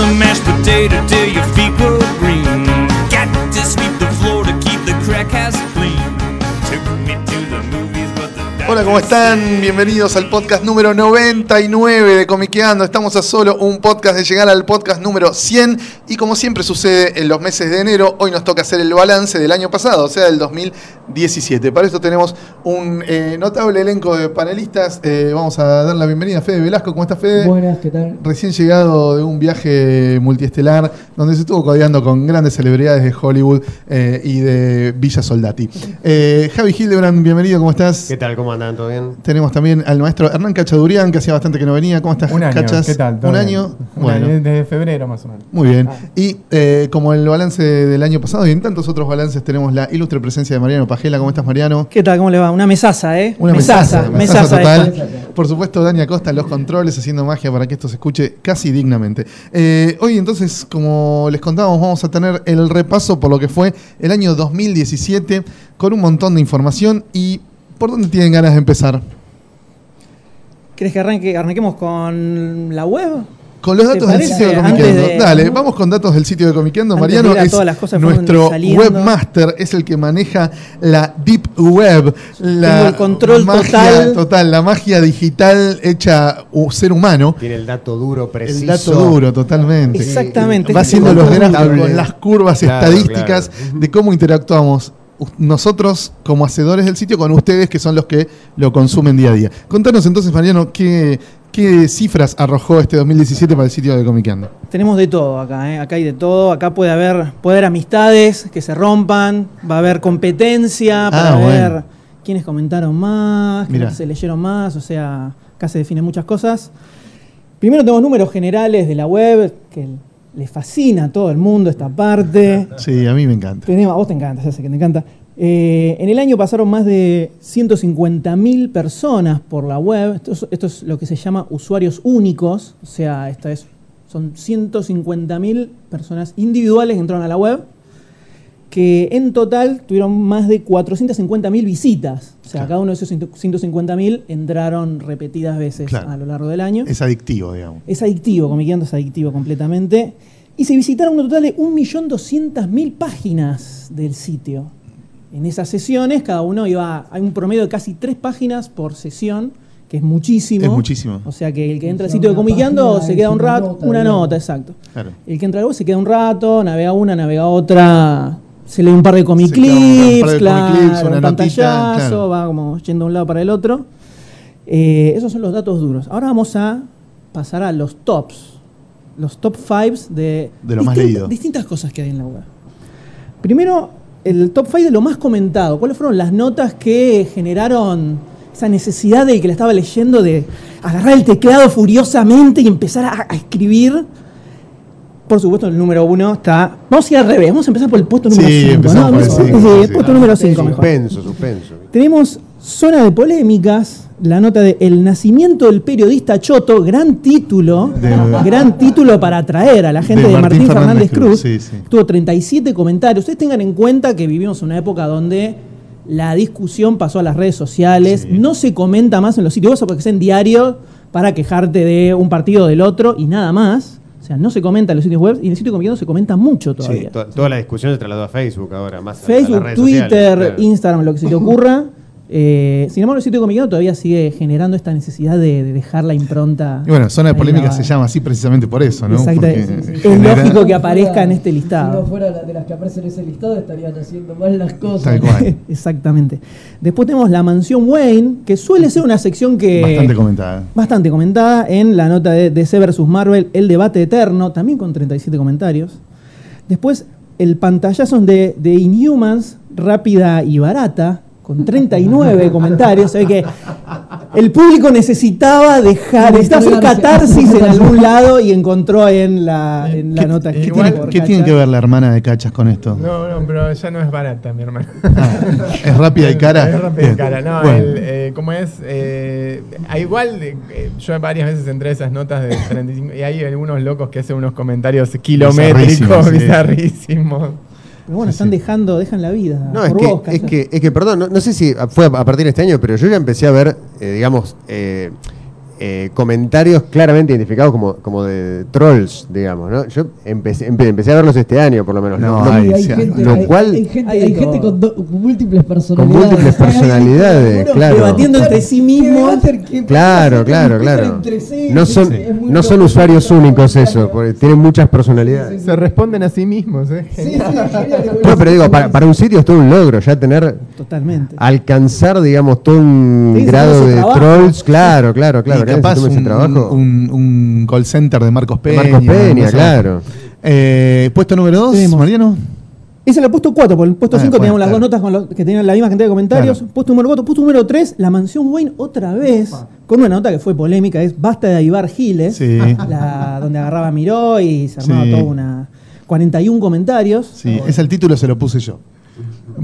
The mashed Hola, ¿cómo están? Bienvenidos al podcast número 99 de Comiqueando. Estamos a solo un podcast de llegar al podcast número 100 y como siempre sucede en los meses de enero, hoy nos toca hacer el balance del año pasado, o sea, del 2017. Para esto tenemos un eh, notable elenco de panelistas. Eh, vamos a dar la bienvenida a Fede Velasco. ¿Cómo estás, Fede? Buenas, ¿qué tal? Recién llegado de un viaje multiestelar donde se estuvo codeando con grandes celebridades de Hollywood eh, y de Villa Soldati. Eh, Javi Hildebrand, bienvenido, ¿cómo estás? ¿Qué tal? ¿Cómo andan? ¿Todo bien? Tenemos también al maestro Hernán Cachadurian, que hacía bastante que no venía. ¿Cómo estás, Un año, Cachas? ¿qué tal? ¿Todo Un bien? año. Un Bueno, año, desde febrero más o menos. muy bien. Y eh, como el balance del año pasado y en tantos otros balances, tenemos la ilustre presencia de Mariano Pajela. ¿Cómo estás, Mariano? ¿Qué tal? ¿Cómo le va? Una mesaza, ¿eh? Una mesaza, mesaza total. Por supuesto, Dani Acosta en los controles haciendo magia para que esto se escuche casi dignamente. Eh, hoy entonces, como les contábamos, vamos a tener el repaso por lo que fue el año 2017 con un montón de información y ¿por dónde tienen ganas de empezar? ¿Querés que arranque, arranquemos con la web? Con los ¿Te datos del sitio de Antes Comiqueando. de- Dale, vamos con datos del sitio de de Mariano es todas las cosas que fueron nuestro webmaster, es el que maneja la Deep Web. La Tengo el control magia total. La magia digital hecha ser humano. Tiene el dato duro, preciso. El dato duro, totalmente. Exactamente. Va haciendo los gráficos, las curvas Claro, estadísticas claro. de cómo interactuamos nosotros como hacedores del sitio con ustedes que son los que lo consumen día a día. Contanos entonces, Mariano, qué, qué cifras arrojó este 2017 para el sitio de Comiqueando. Tenemos de todo acá, ¿eh? Acá hay de todo. Acá puede haber, puede haber amistades que se rompan, va a haber competencia para Ah, ver bueno. quiénes comentaron más, quiénes se leyeron más. O sea, acá se definen muchas cosas. Primero tenemos números generales de la web, que le fascina a todo el mundo esta parte. Sí, a mí me encanta. Tenemos, a vos te encanta, ya sé que te encanta. Eh, en el año pasaron más de 150.000 personas por la web. Esto es, esto es lo que se llama usuarios únicos. O sea, esta es, son 150.000 personas individuales que entraron a la web. Que en total tuvieron más de 450.000 visitas. O sea, Claro. cada uno de esos 150.000 entraron repetidas veces Claro. a lo largo del año. Es adictivo, digamos. Es adictivo, Comiqueando es adictivo completamente. Y se visitaron un total de 1.200.000 páginas del sitio. En esas sesiones, cada uno iba. Hay un promedio de casi tres páginas por sesión, que es muchísimo. Es muchísimo. O sea que el que entra al sitio de Comiqueando se queda un una rato. nota, una digamos. nota, exacto. Claro. El que entra al web se queda un rato, navega una, navega otra, se lee un par de comic un clips, de claro, comic clips, una un notita, pantallazo, claro. va como yendo de un lado para el otro. Eh, esos son los datos duros. Ahora vamos a pasar a los tops. Los top 5 de, De lo más distinta- leído. distintas cosas que hay en la web. Primero, el top 5 de lo más comentado. ¿Cuáles fueron las notas que generaron esa necesidad del que la estaba leyendo de agarrar el teclado furiosamente y empezar a, a escribir? Por supuesto, el número uno está. Vamos a ir al revés, vamos a empezar por el puesto número Sí, 5. empezamos por el cinco, Sí, sí. puesto número 5 mejor. Suspenso, suspenso. Tenemos zona de polémicas, la nota de El nacimiento del periodista Choto, gran título, De- gran título para atraer a la gente de, Martín, Fernández, Cruz. sí, sí. Tuvo 37 comentarios. Ustedes tengan en cuenta que vivimos una época donde la discusión pasó a las redes sociales, Sí. no se comenta más en los sitios web porque es en diario para quejarte de un partido o del otro y nada más. Sea, no se comenta en los sitios web y en el sitio comiendo se comenta mucho Sí, todavía. to- toda la discusión se trasladó a Facebook ahora, más a- a las Facebook, redes Twitter, sociales, claro. Instagram, lo que se te ocurra. Eh, sin embargo, el sitio de Comiqueando todavía sigue generando esta necesidad de, de dejar la impronta. Y bueno, zona de polémica se llama así precisamente por eso, ¿no? Exacto, Porque es- es- es genera- lógico que aparezca en este Si listado. no fuera de las que aparecen en ese listado, estarían haciendo mal las cosas. Tal cual. Exactamente. Después tenemos la mansión Wayne, que suele ser una sección que. Bastante comentada. bastante comentada en la nota de DC vs Marvel, El debate eterno, también con 37 comentarios. Después, el pantallazo de, de Inhumans, rápida y barata, con 39 comentarios. Se ve que El público necesitaba dejar, necesitaba hacer catarsis en algún lado y encontró en la, en la ¿Qué, nota qué escrita tiene, por qué tiene que ver la hermana de Cachas con esto? No, no, pero ya no es barata, mi hermano. Ah, ¿Es rápida y cara? Es rápida y cara. No, Bueno. el, eh, ¿cómo es? Eh, a igual, eh, eh, yo varias veces entré a esas notas de 35 y hay algunos locos que hacen unos comentarios kilométricos, Bizarrísimos, sí. bizarrísimos. Pero bueno, están dejando, dejan la vida. No, es por que, vos, es que, es que, perdón, no, no sé si fue a a partir de este año, pero yo ya empecé a ver, eh, digamos, eh, eh, comentarios claramente identificados como, como de trolls, digamos, ¿no? Yo empecé, empe- empecé a verlos este año, por lo menos. No, No, hay- Sí, hay, sí, gente, lo hay- cual- hay gente, hay gente con, do- con múltiples con personalidades. múltiples personalidades, claro. debatiendo entre sí mismos. Claro, claro, claro. No son, no son usuarios únicos eso, porque tienen muchas personalidades. Se responden a sí mismos, ¿eh? No, pero digo, para, para un sitio es todo un logro, ya tener, Totalmente. alcanzar, digamos, todo un Sí, grado de trabajo. trolls, claro, claro, claro, y capaz ese un, trabajo. un- un call center de Marcos De Peña. Marcos Peña, claro. Eh, puesto número 2, Tenemos. Mariano. Ese era el puesto 4, por el puesto Ah, 5 bueno, teníamos las claro. dos notas con los- que tenían la misma cantidad de comentarios. Claro. Puesto número 4, puesto número 3, la mansión Wayne otra vez, con una nota que fue polémica, es Basta de Ibar Giles, Sí. la, donde agarraba a Miró y se armaba Sí. toda una 41 comentarios. Sí, ese el título se lo puse yo.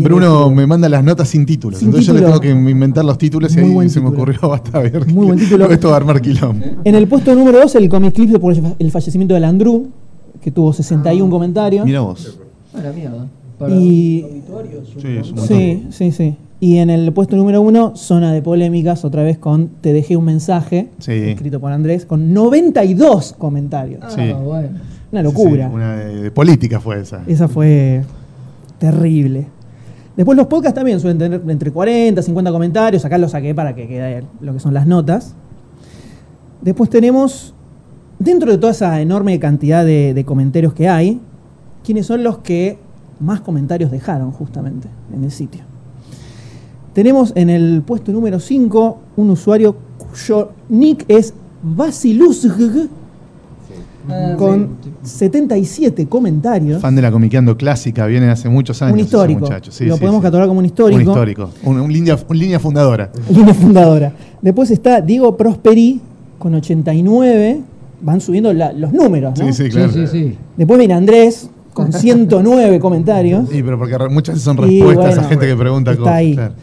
Bruno me manda las notas sin títulos. Sin entonces yo le tengo que inventar los títulos y Muy ahí buen se me ocurrió basta ver. Muy buen título. Esto va a armar quilombo. En el puesto número 2, el comic clip por el fa- el fallecimiento de Landru, que tuvo 61 comentarios. Mira vos. A la mierda. Para Y- Sí. Sí, sí, sí. Y en el puesto número 1, zona de polémicas, otra vez con Te dejé un mensaje, Sí. escrito por Andrés, con 92 comentarios. Ah, Sí. bueno. Una locura. Sí, una de, de política fue esa. Esa fue terrible. Después los podcasts también suelen tener entre 40, 50 comentarios. Acá lo saqué para que quede lo que son las notas. Después tenemos, dentro de toda esa enorme cantidad de, de comentarios que hay, quiénes son los que más comentarios dejaron justamente en el sitio. Tenemos en el puesto número 5 un usuario cuyo nick es Basiluzg Ah, con sí. 77 comentarios. Fan de la comiqueando clásica, viene hace muchos años. un histórico. muchacho. Sí, lo sí, podemos sí. catalogar como un histórico. Un histórico. Un, un línea, un línea fundadora. Línea fundadora. Después está Diego Prosperi con 89. Van subiendo la- los números, ¿no? Sí, sí, claro. Sí, sí, sí. Después viene Andrés con 109 comentarios. Sí, pero porque muchas veces son Y respuestas bueno, a gente que pregunta está cosas. ahí. claro.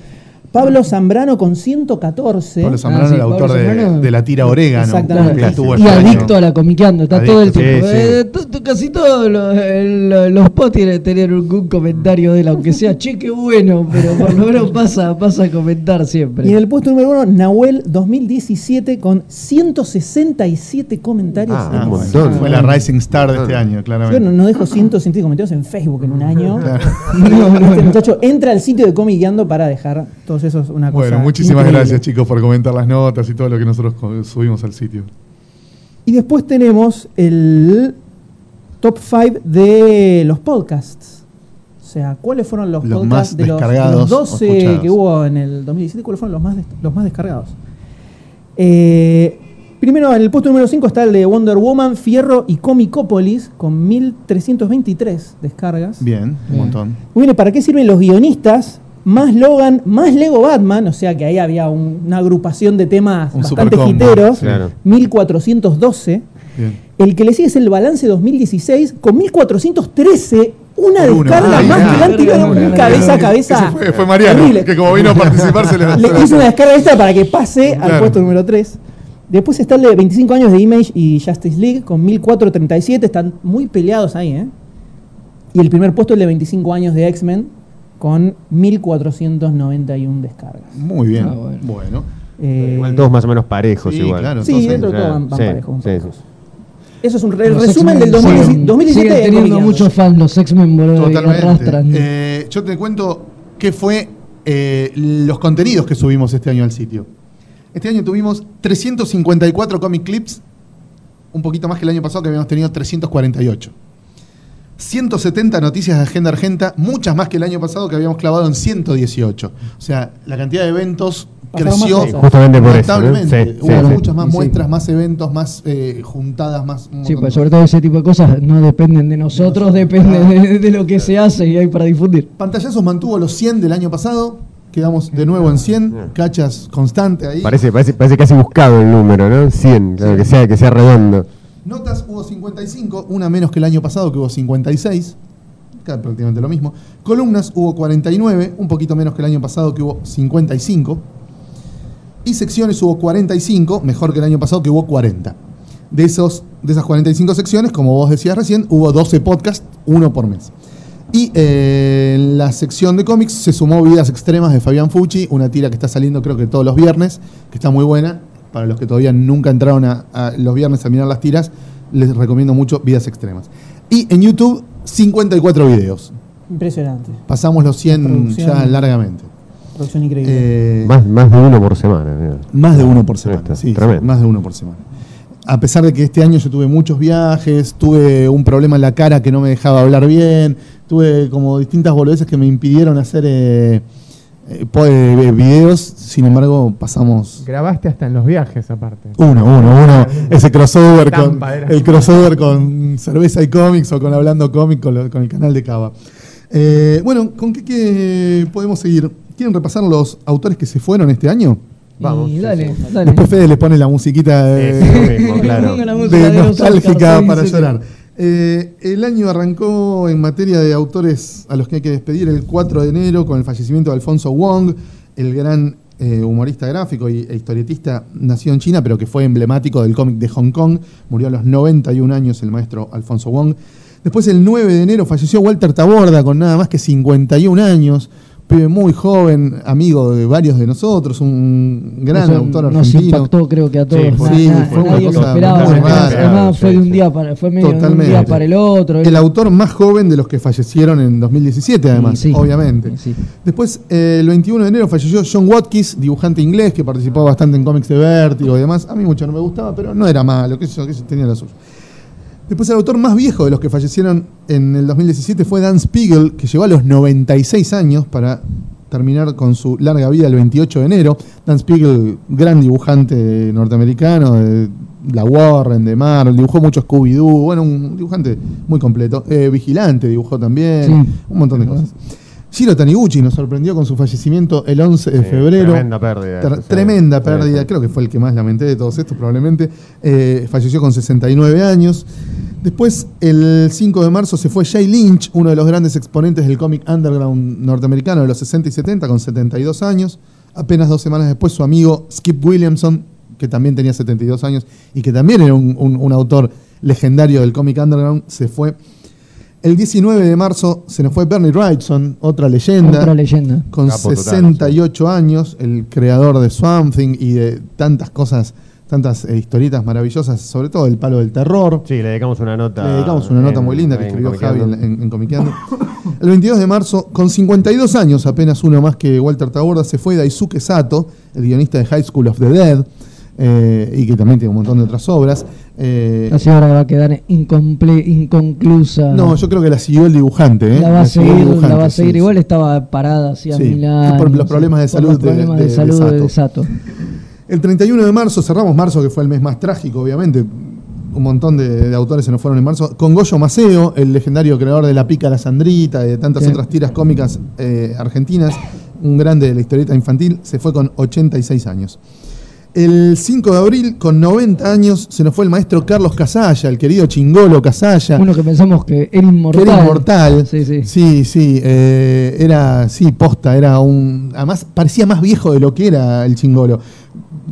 Pablo Zambrano con 114. Pablo Zambrano, Ah, sí, el autor Pablo de, la tira Orégano. Exactamente. que estuvo Y este año. adicto a la comiqueando, está todo el tiempo. sí. Eh, casi todos los, el- los posts tienen que tener algún comentario de él, aunque sea che, qué bueno, pero por lo menos pasa, pasa a comentar siempre. Y en el puesto número uno, Nahuel 2017 con 167 comentarios. Ah, un sitio. Fue la Rising Star de este año, Yo claramente. no, no dejo 167 comentarios en Facebook en un año. Claro. No, no, este muchacho entra al sitio de Comiqueando para dejar todos esos una cosa. Bueno, muchísimas increíble. gracias chicos por comentar las notas y todo lo que nosotros subimos al sitio. Y después tenemos el top 5 de los podcasts. O sea, ¿cuáles fueron los, Los podcasts más de los, de descargados los o 12 escuchados. que hubo en el 2017? ¿Cuáles fueron los más, des- los más descargados? Eh, primero, en el puesto número 5 está el de Wonder Woman, Fierro y Comicópolis con 1323 descargas. Bien, un montón. Muy bien, ¿para qué sirven los guionistas? Más Logan, más Lego Batman, o sea que ahí había un- una agrupación de temas Un bastante supercombo. Claro. 1412. Bien. El que le sigue es el balance 2016 con 1413. Una Por uno. descarga Ay, más nada. que le han tirado un cabeza a cabeza. Ese fue, fue Mariano, Horrible. que como vino a participar se le, se Le le- hizo una descarga extra para que pase al Claro. puesto número 3. Después está el de 25 años de Image y Justice League con 1437. Están muy peleados ahí, ¿eh? Y el primer puesto es el de 25 años de X-Men con 1491 descargas. Muy bien. Ah, bueno. bueno. Eh, Igual todos más o menos parejos Sí, igual. claro. Sí, dentro de todo van, van sí, parejos sí. Eso es un re- resumen del X-Men 2017. siguen- 2017 siguen de teniendo muchos fans los X-Men, boludo, Totalmente. Eh, yo te cuento qué fue eh, los contenidos que subimos este año al sitio. Este año tuvimos 354 comic clips, un poquito más que el año pasado que habíamos tenido 348. 170 noticias de agenda argenta, muchas más que el año pasado que habíamos clavado en 118. O sea, la cantidad de eventos creció. Justamente por eso. Sí, Hubo sí, sí. muchas más Sí, muestras, más eventos, más eh, juntadas, más... Sí, pues sobre todo ese tipo de cosas no dependen de nosotros, dependen de, de lo que se hace y hay para difundir. Pantallazos mantuvo los 100 del año pasado. Quedamos de nuevo en 100, cachas constante ahí. Parece, parece, parece casi buscado el número, ¿no? 100, claro, que, sea, que sea redondo. Notas hubo 55, una menos que el año pasado que hubo 56, acá prácticamente lo mismo. Columnas hubo 49, un poquito menos que el año pasado que hubo 55. Y secciones hubo 45, mejor que el año pasado que hubo 40. De, esos, de esas 45 secciones, como vos decías recién, hubo 12 podcasts, uno por mes. Y eh, en la sección de cómics se sumó Vidas Extremas de Fabián Fucci, una tira que está saliendo creo que todos los viernes, que está muy buena. Para los que todavía nunca entraron a, a los viernes a mirar las tiras, les recomiendo mucho Vidas Extremas. Y en YouTube, 54 videos. Impresionante. Pasamos los 100 Producción. ya largamente. Producción increíble. Eh, Más, más de uno por semana. mira. más de uno por semana. Sí, más de uno por semana. A pesar de que este año yo tuve muchos viajes, tuve un problema en la cara que no me dejaba hablar bien, tuve como distintas boludeces que me impidieron hacer eh, eh, po- eh, videos, sin embargo pasamos Grabaste hasta en los viajes, aparte. uno, uno, uno, ese crossover con el crossover con cerveza y cómics o con hablando cómic con, lo- con el canal de Cava. Eh, bueno, ¿con qué, qué podemos seguir? ¿Quieren repasar los autores que se fueron este año? Vamos, Y dale, sí. dale. Después Fede le pone la musiquita de, Sí, mismo, claro. Ponga la música de nostálgica para sí, sí. llorar. Eh, el año arrancó en materia de autores a los que hay que despedir el 4 de enero con el fallecimiento de Alfonso Wong, el gran eh, humorista gráfico y, e historietista nacido en China, pero que fue emblemático del cómic de Hong Kong. Murió a los 91 años el maestro Alfonso Wong. Después, el 9 de enero, falleció Walter Taborda con nada más que 51 años. Pibe muy joven, amigo de varios de nosotros, un gran Eso autor Nos argentino. impactó, creo que a todos. fue- Na- sí, na- fue una nadie lo esperaba. muy Además, rara. además fue de un día para, fue medio de un día para el otro. El autor más joven de los que fallecieron en 2017, además, Sí, sí. obviamente. Sí. Después, eh, el 21 de enero falleció John Watkins, dibujante inglés que participó bastante en cómics de Vértigo y demás. A mí mucho no me gustaba, pero no era malo, qué sé yo, qué sé yo, tenía la suya. Después, el autor más viejo de los que fallecieron en el 2017 fue Dan Spiegel, que llegó a los 96 años para terminar con su larga vida el 28 de enero. Dan Spiegel, gran dibujante norteamericano de la Warren, de Marvel, dibujó mucho Scooby-Doo, bueno, un dibujante muy completo. Eh, Vigilante dibujó también, Sí. un montón de cosas. Shiro Taniguchi nos sorprendió con su fallecimiento el 11 de Sí, febrero. Tremenda pérdida. Tremenda sí, pérdida, sí. creo que fue el que más lamenté de todos estos probablemente. Eh, falleció con 69 años. Después, el 5 de marzo, se fue Jay Lynch, uno de los grandes exponentes del cómic underground norteamericano de los 60 y 70, con 72 años. Apenas dos semanas después, su amigo Skip Williamson, que también tenía 72 años y que también era un, un- un autor legendario del cómic underground, se fue. El 19 de marzo se nos fue Bernie Wrightson, otra leyenda Otra leyenda. con Capo total, 68 años, el creador de Swamp Thing y de tantas cosas, tantas eh, historietas maravillosas, sobre todo el palo del terror. Sí, le dedicamos una nota. Le dedicamos una nota muy linda que en escribió Javi en, en- en Comiqueando. El 22 de marzo, con 52 años, apenas uno más que Walter Taborda, se fue Daisuke Sato, el guionista de High School of the Dead, eh, y que también tiene un montón de otras obras. Eh, La señora va a quedar incomple- inconclusa. no, yo creo que la siguió el dibujante. ¿eh? la va a seguir, la dibujante, va a seguir. sí, Igual estaba parada hacía Sí, mil años. por los problemas de salud de- problemas de, de- de salud Sato. de Sato. El 31 de marzo, cerramos marzo, que fue el mes más trágico, obviamente. Un montón de, autores se nos fueron en marzo. Con Goyo Maceo, el legendario creador de La Pica la Sandrita y de tantas Sí. otras tiras cómicas eh, argentinas, un grande de la historieta infantil, se fue con 86 años. El 5 de abril, con 90 años, se nos fue el maestro Carlos Casalla, el querido chingolo Casalla. Uno que pensamos que era Que inmortal. era inmortal. Sí, sí. Sí, sí, eh, era, sí, posta, era un. Además, parecía más viejo de lo que era el chingolo.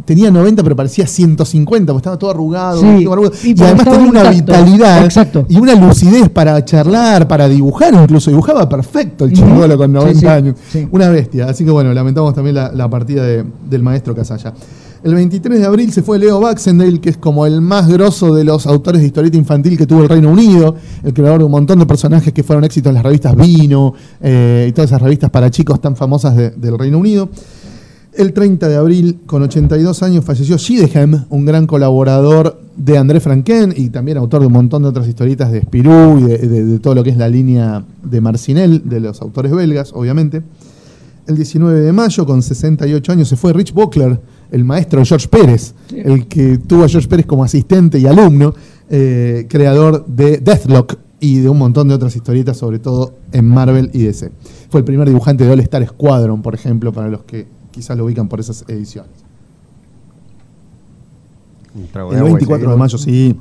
Tenía 90, pero parecía 150, porque estaba todo arrugado. Sí, todo arrugado. y además tenía una vitalidad Exacto. y una lucidez para charlar, para dibujar, incluso. Dibujaba perfecto el chingolo con Sí, 90 sí, años. Una bestia. Así que bueno, lamentamos también la, la partida de- del maestro Casalla. El 23 de abril se fue Leo Baxendale, que es como el más grosso de los autores de historieta infantil que tuvo el Reino Unido, el creador de un montón de personajes que fueron éxitos en las revistas Vino eh, y todas esas revistas para chicos tan famosas de- del Reino Unido. El 30 de abril, con 82 años, falleció Shideham, un gran colaborador de André Franquin y también autor de un montón de otras historietas de Spirou y de- de todo lo que es la línea de Marcinel, de los autores belgas, obviamente. El 19 de mayo, con 68 años, se fue Rich Buckler, el maestro George Pérez, el que tuvo a George Pérez como asistente y alumno, eh, creador de Deathlock, y de un montón de otras historietas, sobre todo en Marvel y DC. Fue el primer dibujante de All Star Squadron, por ejemplo, para los que quizás lo ubican por esas ediciones. El agua y 24 de mayo, sí.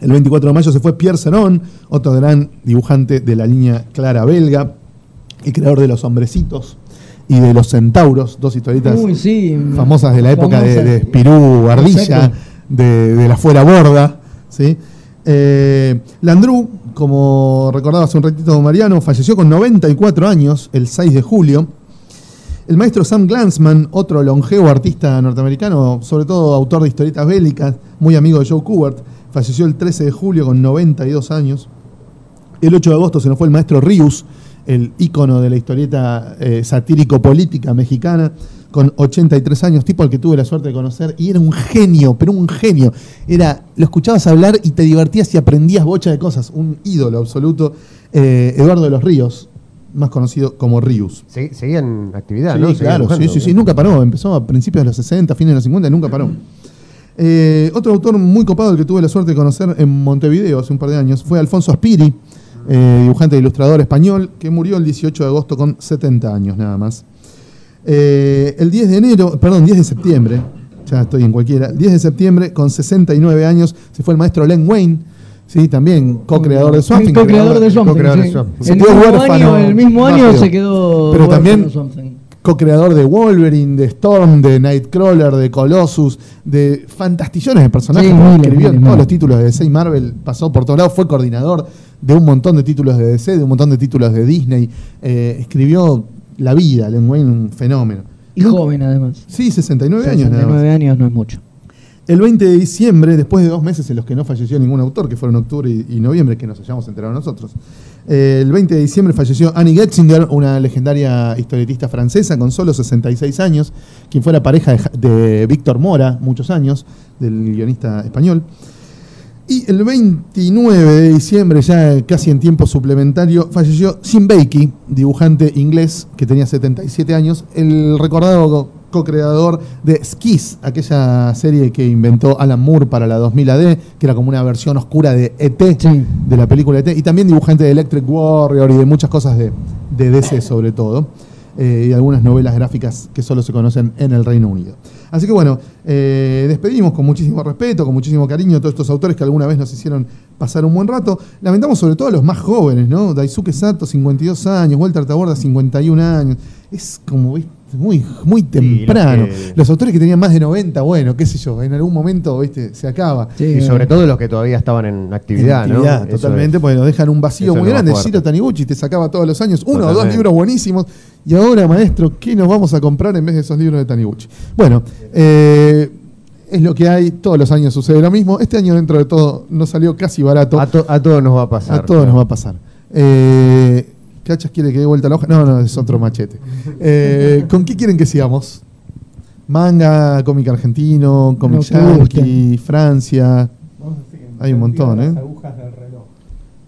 El 24 de mayo se fue Pierre Ceron, otro gran dibujante de la línea clara belga y creador de los hombrecitos y de los centauros, dos historietas Uy, sí. famosas de la época de, de Spirú, Ardilla, de, de la fuera borda. ¿sí? Eh, Landru, como recordaba hace un ratito Mariano, falleció con 94 años el 6 de julio. El maestro Sam Glansman, otro longevo artista norteamericano, sobre todo autor de historietas bélicas, muy amigo de Joe Kubert, falleció el 13 de julio con 92 años. El 8 de agosto se nos fue el maestro Rius, el ícono de la historieta eh, satírico-política mexicana, con 83 años, tipo al que tuve la suerte de conocer, y era un genio, pero un genio. Era, lo escuchabas hablar y te divertías y aprendías bocha de cosas. Un ídolo absoluto. Eh, Eduardo de los Ríos, más conocido como Rius. Se- Seguía en actividad, Sí, ¿no? Claro, sí, sí, sí, nunca paró. Empezó a principios de los 60, fines de los 50, nunca paró. Eh, otro autor muy copado, el que tuve la suerte de conocer en Montevideo hace un par de años, fue Alfonso Aspiri, eh, dibujante e ilustrador español, que murió el 18 de agosto con 70 años nada más. Eh, el 10 de enero, perdón, 10 de septiembre, ya estoy en cualquiera, el 10 de septiembre, con 69 años, se fue el maestro Len Wayne, sí, también co-creador de Swamp co-creador de Swamp de sí. El mismo huérfano año, el mismo año rápido. se quedó Pero también- co-creador de Wolverine, de Storm, de Nightcrawler, de Colossus, de fantastillones de personajes. Sí, escribió miles, en todos miles. los títulos de DC y Marvel, pasó por todos lados, fue coordinador de un montón de títulos de DC, de un montón de títulos de Disney. eh, escribió La vida, Len Wayne, un fenómeno. Y joven además. Sí, 69, años nada más. 69 años no es mucho. El 20 de diciembre, después de dos meses en los que no falleció ningún autor, que fueron octubre y, y noviembre, que nos hayamos enterado nosotros, eh, el 20 de diciembre falleció Annie Getzinger, una legendaria historietista francesa con solo 66 años, quien fuera pareja de, de Víctor Mora muchos años, del guionista español. Y el 29 de diciembre, ya casi en tiempo suplementario, falleció Jim Bakey, dibujante inglés que tenía 77 años, el recordado co-creador de Skis, aquella serie que inventó Alan Moore para la 2000 AD, que era como una versión oscura de ET, Sí. de la película ET, y también dibujante de Electric Warrior y de muchas cosas de, de DC sobre todo, eh, y algunas novelas gráficas que solo se conocen en el Reino Unido. Así que bueno, eh, despedimos con muchísimo respeto, con muchísimo cariño a todos estos autores que alguna vez nos hicieron pasar un buen rato. Lamentamos sobre todo a los más jóvenes, ¿no? Daisuke Sato, 52 años, Walter Taborda, 51 años. Es como, ¿viste? Muy, muy temprano. los que- Los autores que tenían más de 90, bueno, qué sé yo, en algún momento, ¿viste? Se acaba. Sí, Y sobre todo los que todavía estaban en actividad, En ¿no? actividad, Eso totalmente, es. porque nos dejan un vacío eso muy grande. Shiro Taniguchi te sacaba todos los años uno o dos libros buenísimos. Y ahora, maestro, ¿qué nos vamos a comprar en vez de esos libros de Taniguchi? Bueno, eh, es lo que hay. Todos los años sucede lo mismo. Este año, dentro de todo, nos salió casi barato. A, to- a todos nos va a pasar. A todos nos va a pasar. Eh, ¿Cachas quiere que dé vuelta la hoja? No, no, es otro machete. Eh, ¿Con qué quieren que sigamos? Manga, cómic argentino, cómic yankee, Francia. Hay un montón, ¿eh?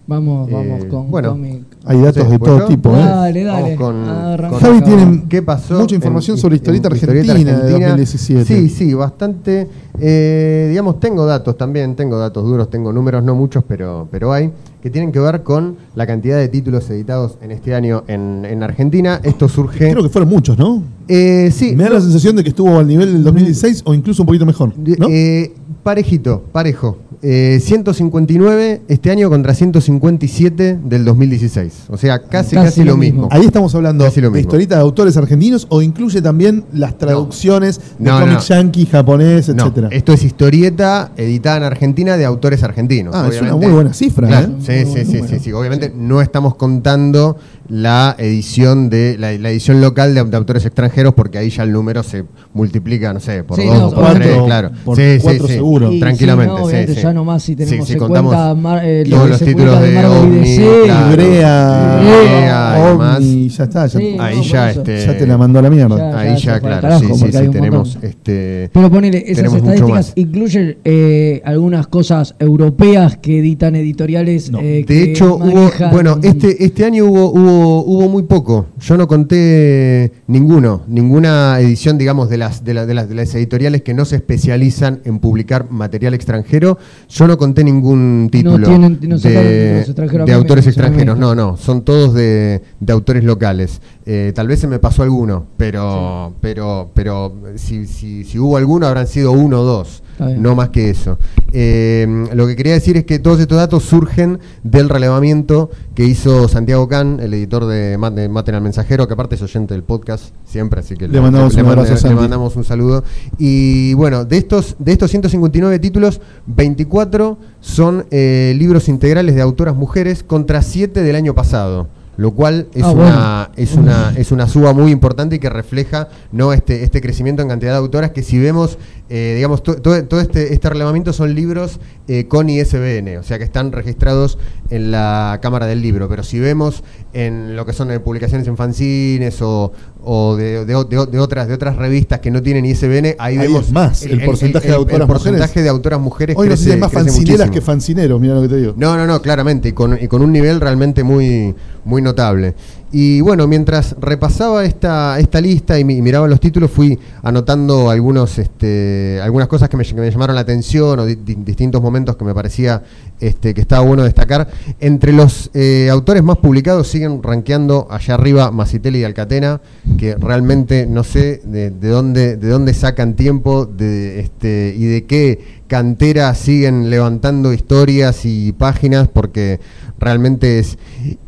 Vamos, Eh, vamos con bueno. cómic. Hay datos de pues todo yo- tipo, ¿eh? Dale, dale. Vamos con, Arranca. con- Javi tiene ¿Qué pasó? mucha información en- sobre historieta en argentina de 2017. Sí, sí, bastante. Eh, digamos, tengo datos también, tengo datos duros, tengo números, no muchos, pero, pero hay, que tienen que ver con la cantidad de títulos editados en este año en, en Argentina. Esto surge... Creo que fueron muchos, ¿no? Eh, sí, Me da la sensación de que estuvo al nivel del 2016 o incluso un poquito mejor. ¿no? Eh, parejito, parejo. Eh, 159 este año contra 157 del 2016. O sea, casi, Casi casi, lo mismo. mismo. Ahí estamos hablando Casi lo de historietas de autores argentinos o incluye también las traducciones de No, cómic no. yankee, japonés, No, etcétera. esto es historieta editada en Argentina de autores argentinos. Ah, es una obviamente. muy buena cifra, Claro, ¿eh? Sí, sí, sí, sí, sí. Obviamente no estamos contando la edición de la, la edición local de, de autores extranjeros porque ahí ya el número se multiplica, no sé, por Sí, dos por cuatro, tres, claro. por sí, cuatro sí, sí. seguro. Y Tranquilamente, sí, ya nomás si tenemos Sí, sí, en cuenta mar- eh, todos que los se títulos de de Marvel y DC, claro. Ibrea, Ibrea, además. Omni, ya está. Ya, Sí, Ahí no, ya este ya te la mandó a la mierda. Ya. ahí ya, claro, carajo, sí, sí, tenemos este Pero ponele, esas estadísticas más. incluyen eh, algunas cosas europeas que editan editoriales. No. eh, De que hecho, hubo, bueno, este, este año hubo, hubo, hubo muy poco. Yo no conté ninguno, ninguna edición, digamos, de las, de, la- de las, de las editoriales que no se especializan en publicar material extranjero. Yo no conté ningún título tienen- no sacaron de, extranjeros. autores extranjeros. No, no, son todos de, de autores locales. Eh, tal vez se me pasó alguno, pero pero pero si, si, si hubo alguno habrán sido uno o dos. No más que eso. Eh, lo que quería decir es que todos estos datos surgen del relevamiento que hizo Santiago Can, el editor de, Ma- de Maten al Mensajero, que aparte es oyente del podcast siempre, así que Le mandamos un abrazo, le mandamos un saludo. Y bueno, de estos, de estos 159 títulos, 24 son eh, libros integrales de autoras mujeres contra 7 del año pasado. Lo cual es, Ah, una, es, una, es una suba muy importante y que refleja ¿no? este, este crecimiento en cantidad de autoras que si vemos, eh, digamos, to- to- todo este, este relevamiento son libros eh, con ISBN, o sea que están registrados en la Cámara del Libro, pero si vemos en lo que son eh, publicaciones en fanzines o, o de, de otras, de otras revistas que no tienen ISBN, ahí, Ahí vemos más, el porcentaje de autoras el porcentaje mujeres. de autoras mujeres Hoy no crece- hay más crece fancineras muchísimo. que fancineros, mira lo que te digo. No, no, no, claramente, y con, y con un nivel realmente muy, muy notable. Y bueno, mientras repasaba esta, esta lista y, mi- y miraba los títulos, fui anotando algunos, este, algunas cosas que me, llamaron la atención o di- di- distintos momentos que me parecía este, que estaba bueno destacar. Entre los eh, autores más publicados siguen rankeando allá arriba Macitelli y Alcatena, que realmente no sé de, de dónde, de dónde sacan tiempo de, este, y de qué cantera siguen levantando historias y páginas porque realmente es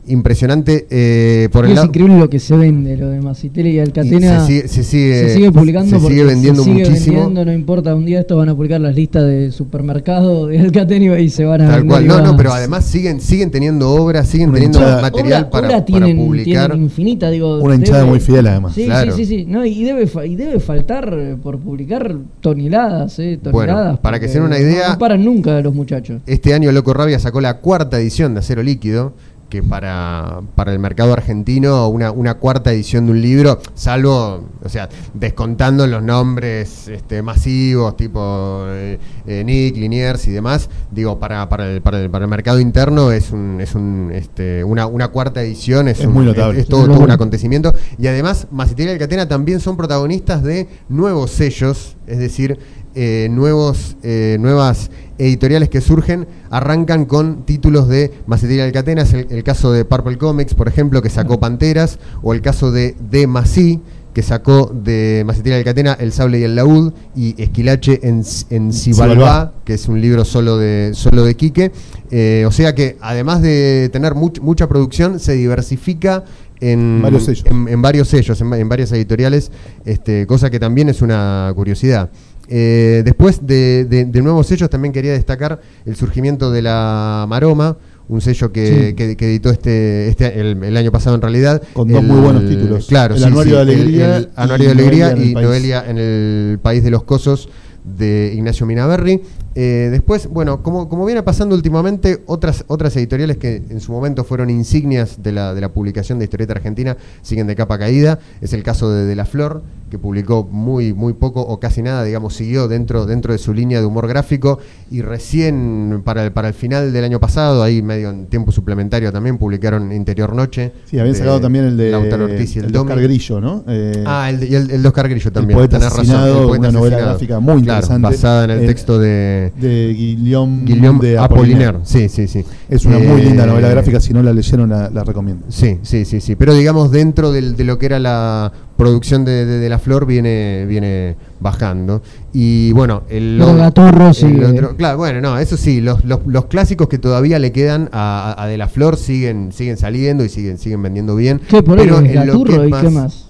impresionante eh, por el es lado increíble lo que se vende, lo de Macitele y y Alcatena. se sigue, se sigue, se sigue publicando se sigue vendiendo se sigue muchísimo vendiendo, no importa, un día estos van a publicar las listas de supermercado de Alcatena y se van a tal cual y no no pero además siguen siguen teniendo obras siguen Una teniendo hinchada- material Obra- para, obra para tienen, publicar tienen infinita, digo. Una hinchada debe- muy fiel, además. Sí, Claro. sí, sí, sí. No, y, debe, fa- y debe faltar por publicar toneladas, eh, Bueno, toneladas. para que se den una no- idea- No, paran nunca los muchachos. Este año Loco Rabia sacó la cuarta edición de Acero Líquido, que para, para el mercado argentino una, una cuarta edición de un libro, salvo, o sea, descontando los nombres este, masivos, tipo eh, eh, Nick, Liniers y demás, digo, para, para, el, para, el, para el mercado interno es un, es un este, una, una cuarta edición, es, Es un- muy notable. es todo, Es todo un acontecimiento. Y además, Maciteria y Alcatena también son protagonistas de nuevos sellos, es decir, eh, nuevos, eh, nuevas editoriales que surgen arrancan con títulos de Macetería Alcatena, es el, el caso de Purple Comics, por ejemplo, que sacó Panteras, o el caso de De Masí, que sacó de Macetería Alcatena El Sable y el Laúd, y Esquilache en, en Cibalbá, que es un libro solo de, solo de Quique. Eh, o sea que además de tener much- mucha producción, se diversifica en Varios sellos. en, en varios sellos, en, en varias editoriales, este, cosa que también es una curiosidad. Eh, después de, de- de nuevos sellos también quería destacar el surgimiento de la Maroma, un sello que, Sí. que- que editó este, este el, el año pasado en realidad. Con dos muy buenos títulos. Claro, El sí, Anuario sí, de Alegría el y Anuario de Alegría Noelia en el y País. Noelia en el País de los Cosos de Ignacio Minaberri. Eh, después, bueno, como, como viene pasando últimamente, otras, otras editoriales que en su momento fueron insignias de la, de la publicación de historieta argentina siguen de capa caída. Es el caso de De La Flor, que publicó muy, muy poco o casi nada, digamos, siguió dentro, dentro de su línea de humor gráfico y recién para el, para el final del año pasado, ahí medio en tiempo suplementario también, publicaron Interior Noche. Sí, habían sacado también el de, Lautaro Ortiz y el, el de Oscar. Grillo, ¿no? Eh, Ah, el, y el, el de Oscar Grillo también. poeta tenés razón, asesinado, el poeta una novela asesinado. gráfica muy Claro, interesante. basada en el Eh, texto de de Guillaume, Guillaume de Apollinaire. Apollinaire. Sí, sí, sí. Es una muy Eh, linda novela gráfica, si no la leyeron la, la recomiendo. Sí, sí, sí, sí. Pero digamos, dentro del- de lo que era la producción de, de- de la flor, viene, viene bajando. Y bueno, el, el sigue. otro- claro, bueno, no, eso sí, los, los, los clásicos que todavía le quedan a, a- De la Flor siguen, siguen saliendo y siguen, siguen vendiendo bien. ¿Qué por? Pero es en lo que Gaturro es y qué más.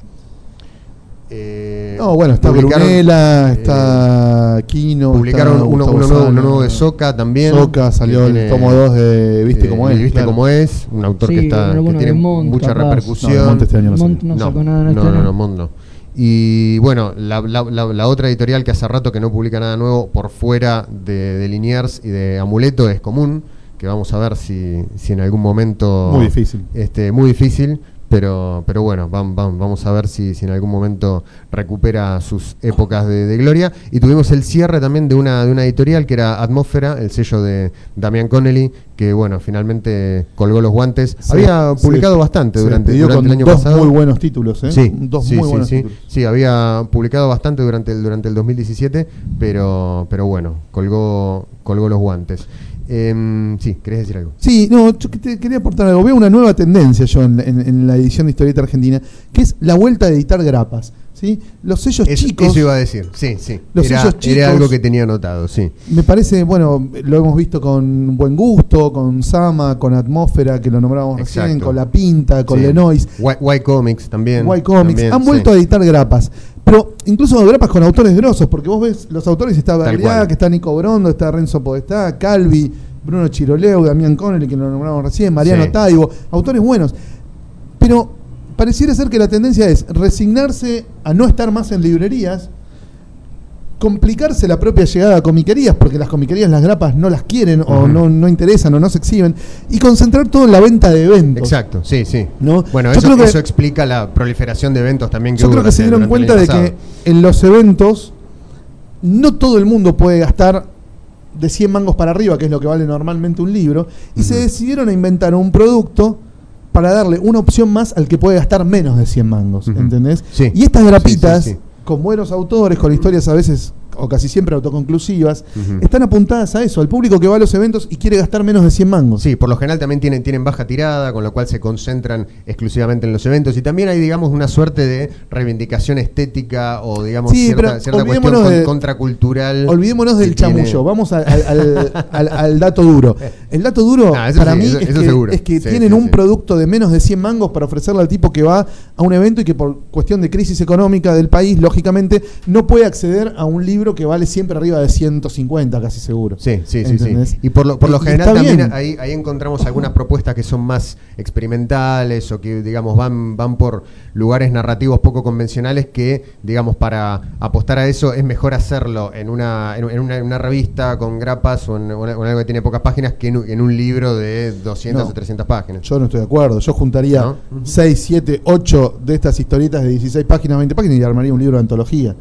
Eh, No, bueno, está Brunella, eh, está Kino. Publicaron está uno, nuevo, uno Sala. nuevo de Soca también. Soca, salió el tomo 2 de Viste eh, cómo es. Viste claro. cómo es, un autor Sí, que, está, bueno, que bueno, tiene mucha capaz. No, repercusión. de Montt este año no salió. no sacó nada en este no, no, año. no, Montt no. Y bueno, la, la- la- la otra editorial que hace rato que no publica nada nuevo por fuera de, de Liniers y de Amuleto es común, que vamos a ver si, si en algún momento... Muy difícil. Este, muy difícil, pero, pero bueno, vam- vam- vamos a ver si, si en algún momento recupera sus épocas de, de gloria. Y tuvimos el cierre también de una, de una editorial que era Atmósfera, el sello de Damian Connelly, que bueno, finalmente colgó los guantes. Sí, Había sí. publicado bastante durante, durante con el año dos pasado. muy buenos títulos, ¿eh? Sí, Dos sí, muy buenos sí. títulos. Sí, había publicado bastante durante el, durante el 2017, pero, pero bueno, colgó, colgó los guantes. Em, sí, ¿querés decir algo? Sí, no, yo te quería aportar algo. Veo una nueva tendencia yo en, en- en la edición de historieta argentina, que es la vuelta de editar grapas. ¿Sí? Los sellos chicos, eso iba a decir, sí, sí. Los era, sellos chicos- era algo que tenía anotado, sí. me parece, bueno, lo hemos visto con Buen Gusto, con Sama, con Atmósfera, que lo nombrábamos recién, con La Pinta, con Sí. Lenois. Y, Comics también. Y Comics, también, han sí. vuelto a editar grapas. Pero incluso grapas con autores grosos, porque vos ves los autores, está cual. que está Nico Brondo, está Renzo Podestá, Calvi, Bruno Chiroleu, Damián Connelly, que lo nombramos recién, Mariano Sí. Taibo, autores buenos. Pero pareciera ser que la tendencia es resignarse a no estar más en librerías, complicarse la propia llegada a comiquerías, porque las comiquerías las grapas no las quieren o no, no interesan o no se exhiben, y concentrar todo en la venta de eventos. Exacto, sí, sí. ¿no? Bueno, Yo eso, creo que- eso explica la proliferación de eventos también que Yo hubo creo que se dieron cuenta de que en los eventos no todo el mundo puede gastar de 100 mangos para arriba, que es lo que vale normalmente un libro, y se decidieron a inventar un producto para darle una opción más al que puede gastar menos de 100 mangos. ¿entendés? Sí. Y estas grapitas, Sí, sí, sí. con buenos autores, con historias a veces o casi siempre autoconclusivas, están apuntadas a eso, al público que va a los eventos y quiere gastar menos de 100 mangos. Sí, por lo general también tienen, tienen baja tirada, con lo cual se concentran exclusivamente en los eventos. Y también hay, digamos, una suerte de reivindicación estética o, digamos, Sí, cierta, cierta cuestión de- contracultural. Olvidémonos del tiene- chamullo, vamos al, al- al- al- al dato duro. El dato duro para sí, mí eso- es, eso que, seguro. es que Sí, tienen un producto de menos de 100 mangos para ofrecerle al tipo que va a un evento y que por cuestión de crisis económica del país, lógicamente, no puede acceder a un libro que vale siempre arriba de 150, casi seguro. Sí, sí, sí, sí. Y por lo, por lo general también ahí, ahí encontramos algunas propuestas que son más experimentales o que, digamos, van, van por lugares narrativos poco convencionales que, digamos, para apostar a eso es mejor hacerlo en una, en una, en una revista con grapas o en, o en algo que tiene pocas páginas que en, un- libro de 200 No. o 300 páginas. Yo no estoy de acuerdo. Yo juntaría ¿No? 6, 7, 8 de estas historietas de 16 páginas, 20 páginas y armaría un libro de antología.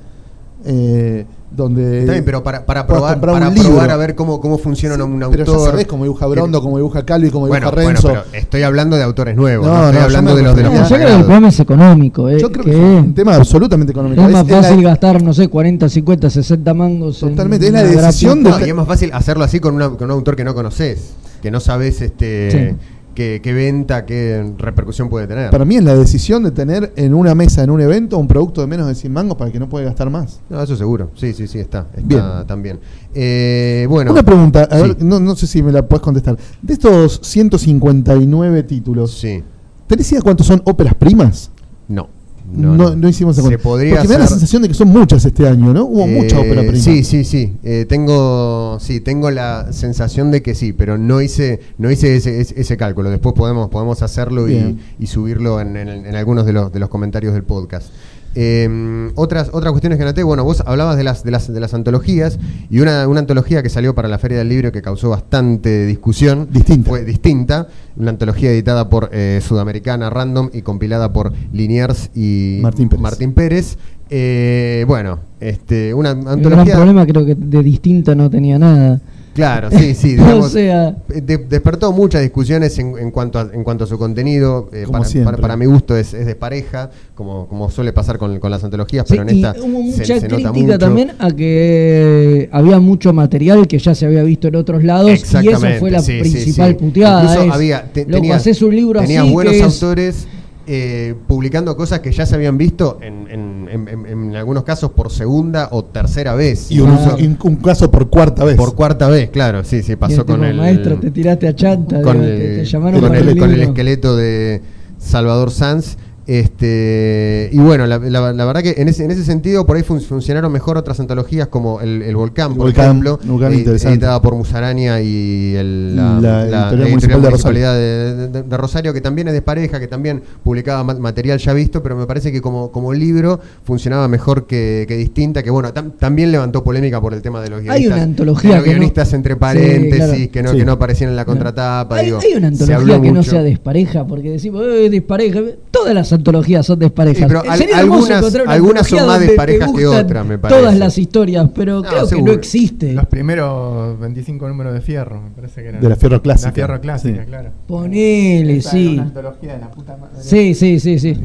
Eh, donde Está bien, pero para, para probar, para un libro. probar a ver cómo, cómo funciona un Pero ya autor. sabés cómo dibuja Brondo, cómo dibuja Calvi, cómo dibuja bueno, bueno, Renzo. pero estoy hablando de autores nuevos, No, no, estoy no, yo hablando de los de los yo creo que el problema es económico. eh, Yo creo que, que es un tema absolutamente económico. es más Es- es la- fácil gastar, no sé, 40, 50, 60 mangos. en Totalmente, es la decisión grapita. No, y es más fácil hacerlo así con, una- con un autor que no conoces, que no sabes este Sí. Qué, qué venta, qué repercusión puede tener. Para mí es la decisión de tener en una mesa, en un evento, un producto de menos de 100 mangos para el que no puede gastar más. No, eso seguro. Sí, sí, sí, está. Está Bien. también. Eh, bueno. una pregunta, a sí. ver, no, no sé si me la puedes contestar. De estos 159 títulos, Sí. ¿tenés idea cuántos son óperas primas? No. No, no hicimos esa Se podría Porque me da la sensación de que son muchas este año, ¿no? Hubo mucha Eh, ópera prima. Sí, sí, sí. Eh, tengo, sí, tengo la sensación de que sí, pero no hice, no hice ese, ese- ese cálculo. Después podemos, podemos hacerlo y, subirlo en, en- en algunos de los, de los comentarios del podcast. Eh, otras, otras cuestiones que anoté, bueno, vos hablabas de las, de las, de las antologías y una, una antología que salió para la Feria del Libro que causó bastante discusión. Distinta. Fue distinta, una antología editada por eh, Sudamericana Random y compilada por Liniers y Martín Pérez. Martín Pérez. Eh, bueno, este, una El gran antología. problema creo que de distinta no tenía nada. Claro, sí, sí. O digamos, sea- de- despertó muchas discusiones en, en cuanto a, en cuanto a su contenido. eh, Como para, siempre. para- para mi gusto es, es de pareja, como, como suele pasar con, con las antologías, Sí, pero en y esta hubo se- mucha se, nota crítica mucho. también a que había mucho material que ya se había visto en otros lados y eso fue la sí, principal sí. puteada. Incluso es, había, te- loco, tenías- haces un libro tenías así buenos que es- autores eh, publicando cosas que ya se habían visto en, en- en- algunos casos por segunda o tercera vez. Y un, incluso un- un caso por cuarta vez. por cuarta vez, claro, sí, sí, pasó con el maestro, te tiraste a chanta, con digo, el, te, te llamaron con para el- el con el esqueleto de Salvador Sanz. Este, y bueno, la, la- la verdad que en ese, en ese sentido por ahí fun- funcionaron mejor otras antologías como El, El Volcán, por Volcán, ejemplo, Volcán eh, interesante. editada por Musaraña y el, la, La la Editorial editorial Municipal de de, de- de Rosario, que también es despareja, que también publicaba ma- material ya visto, pero me parece que como, como libro funcionaba mejor que, que distinta, que bueno, tam- también levantó polémica por el tema de los Hay guionistas. una antología de los no- guionistas entre Sí, paréntesis, claro. que, no, Sí. que no aparecían en la contratapa. Hay, digo, hay una se habló antología que no sea despareja, porque decimos, eh, despareja. Todas las antologías son desparejas. Sí, pero al- Sería algunas- encontrar una algunas son más desparejas que otras, me parece. Todas las historias, pero No, creo que seguro. no existe. Los primeros 25 números de Fierro, me parece que eran. De la Fierro clásica. La Fierro clásica, Sí. claro. Ponele, sí. Una antología de la puta madre. Sí, sí, sí, sí.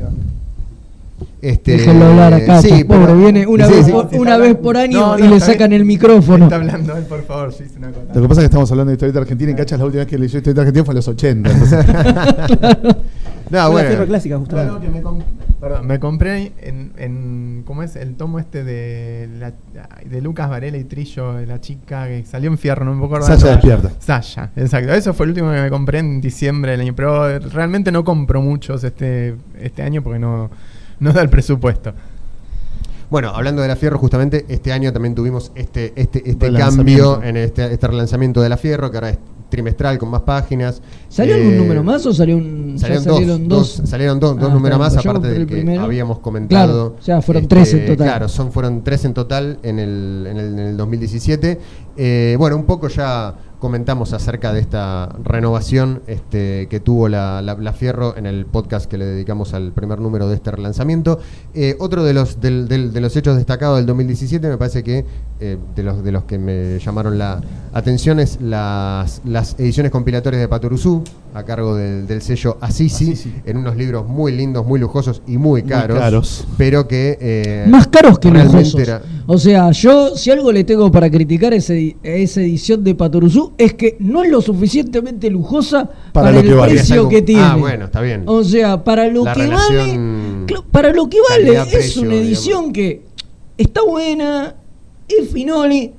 Este, Déjenlo hablar acá, sí, pobre, pero- viene una, sí, vez, sí. por, Sí, una vez por año No, y no, le está sacan bien. el micrófono. Está hablando él, por favor, yo hice una cosa. Lo que pasa es que estamos hablando de historieta argentina. En Cachas, la última vez que leyó historieta argentina fue en los 80. entonces- No, la bueno. Fierro clásica, Claro, justamente. que me, com- perdón, me compré en, en. ¿Cómo es? El tomo este de. La, de Lucas Varela y Trillo, la chica que salió en Fierro, no me acuerdo. Sasha despierta. Sasha, exacto. Eso fue el último que me compré en diciembre del año. Pero realmente no compro muchos este, este año porque no, no da el presupuesto. Bueno, hablando de la Fierro, justamente este año también tuvimos este, este, este cambio en este, este relanzamiento de la Fierro, que ahora es trimestral con más páginas. ¿Salió Eh, algún número más o salió un, Salieron, dos, salieron dos? dos- salieron dos, dos Ah, números más, pues aparte del el que primero. habíamos comentado. Claro, o sea, fueron Este, tres en total. Claro, son, fueron tres en total en el, en el, en el 2017. Eh, bueno, un poco ya comentamos acerca de esta renovación este, que tuvo la, la- la Fierro en el podcast que le dedicamos al primer número de este relanzamiento. Eh, otro de los, del- del- de los hechos destacados del 2017, me parece que eh, de, los, de los que me llamaron la atención es las, las ediciones compilatorias de Patoruzú, a cargo del, del sello Assisi, Assisi. en unos libros muy lindos, muy lujosos y muy caros. caros. Pero que... eh, Más caros que realmente lujosos. era- O sea, yo si algo le tengo para criticar a ese- a esa edición de Patoruzú es que no es lo suficientemente lujosa para, lo el que vale. precio que tiene. Ah, bueno, está bien. O sea, para lo La que vale, para lo que vale es una edición digamos. que está buena, es finoli,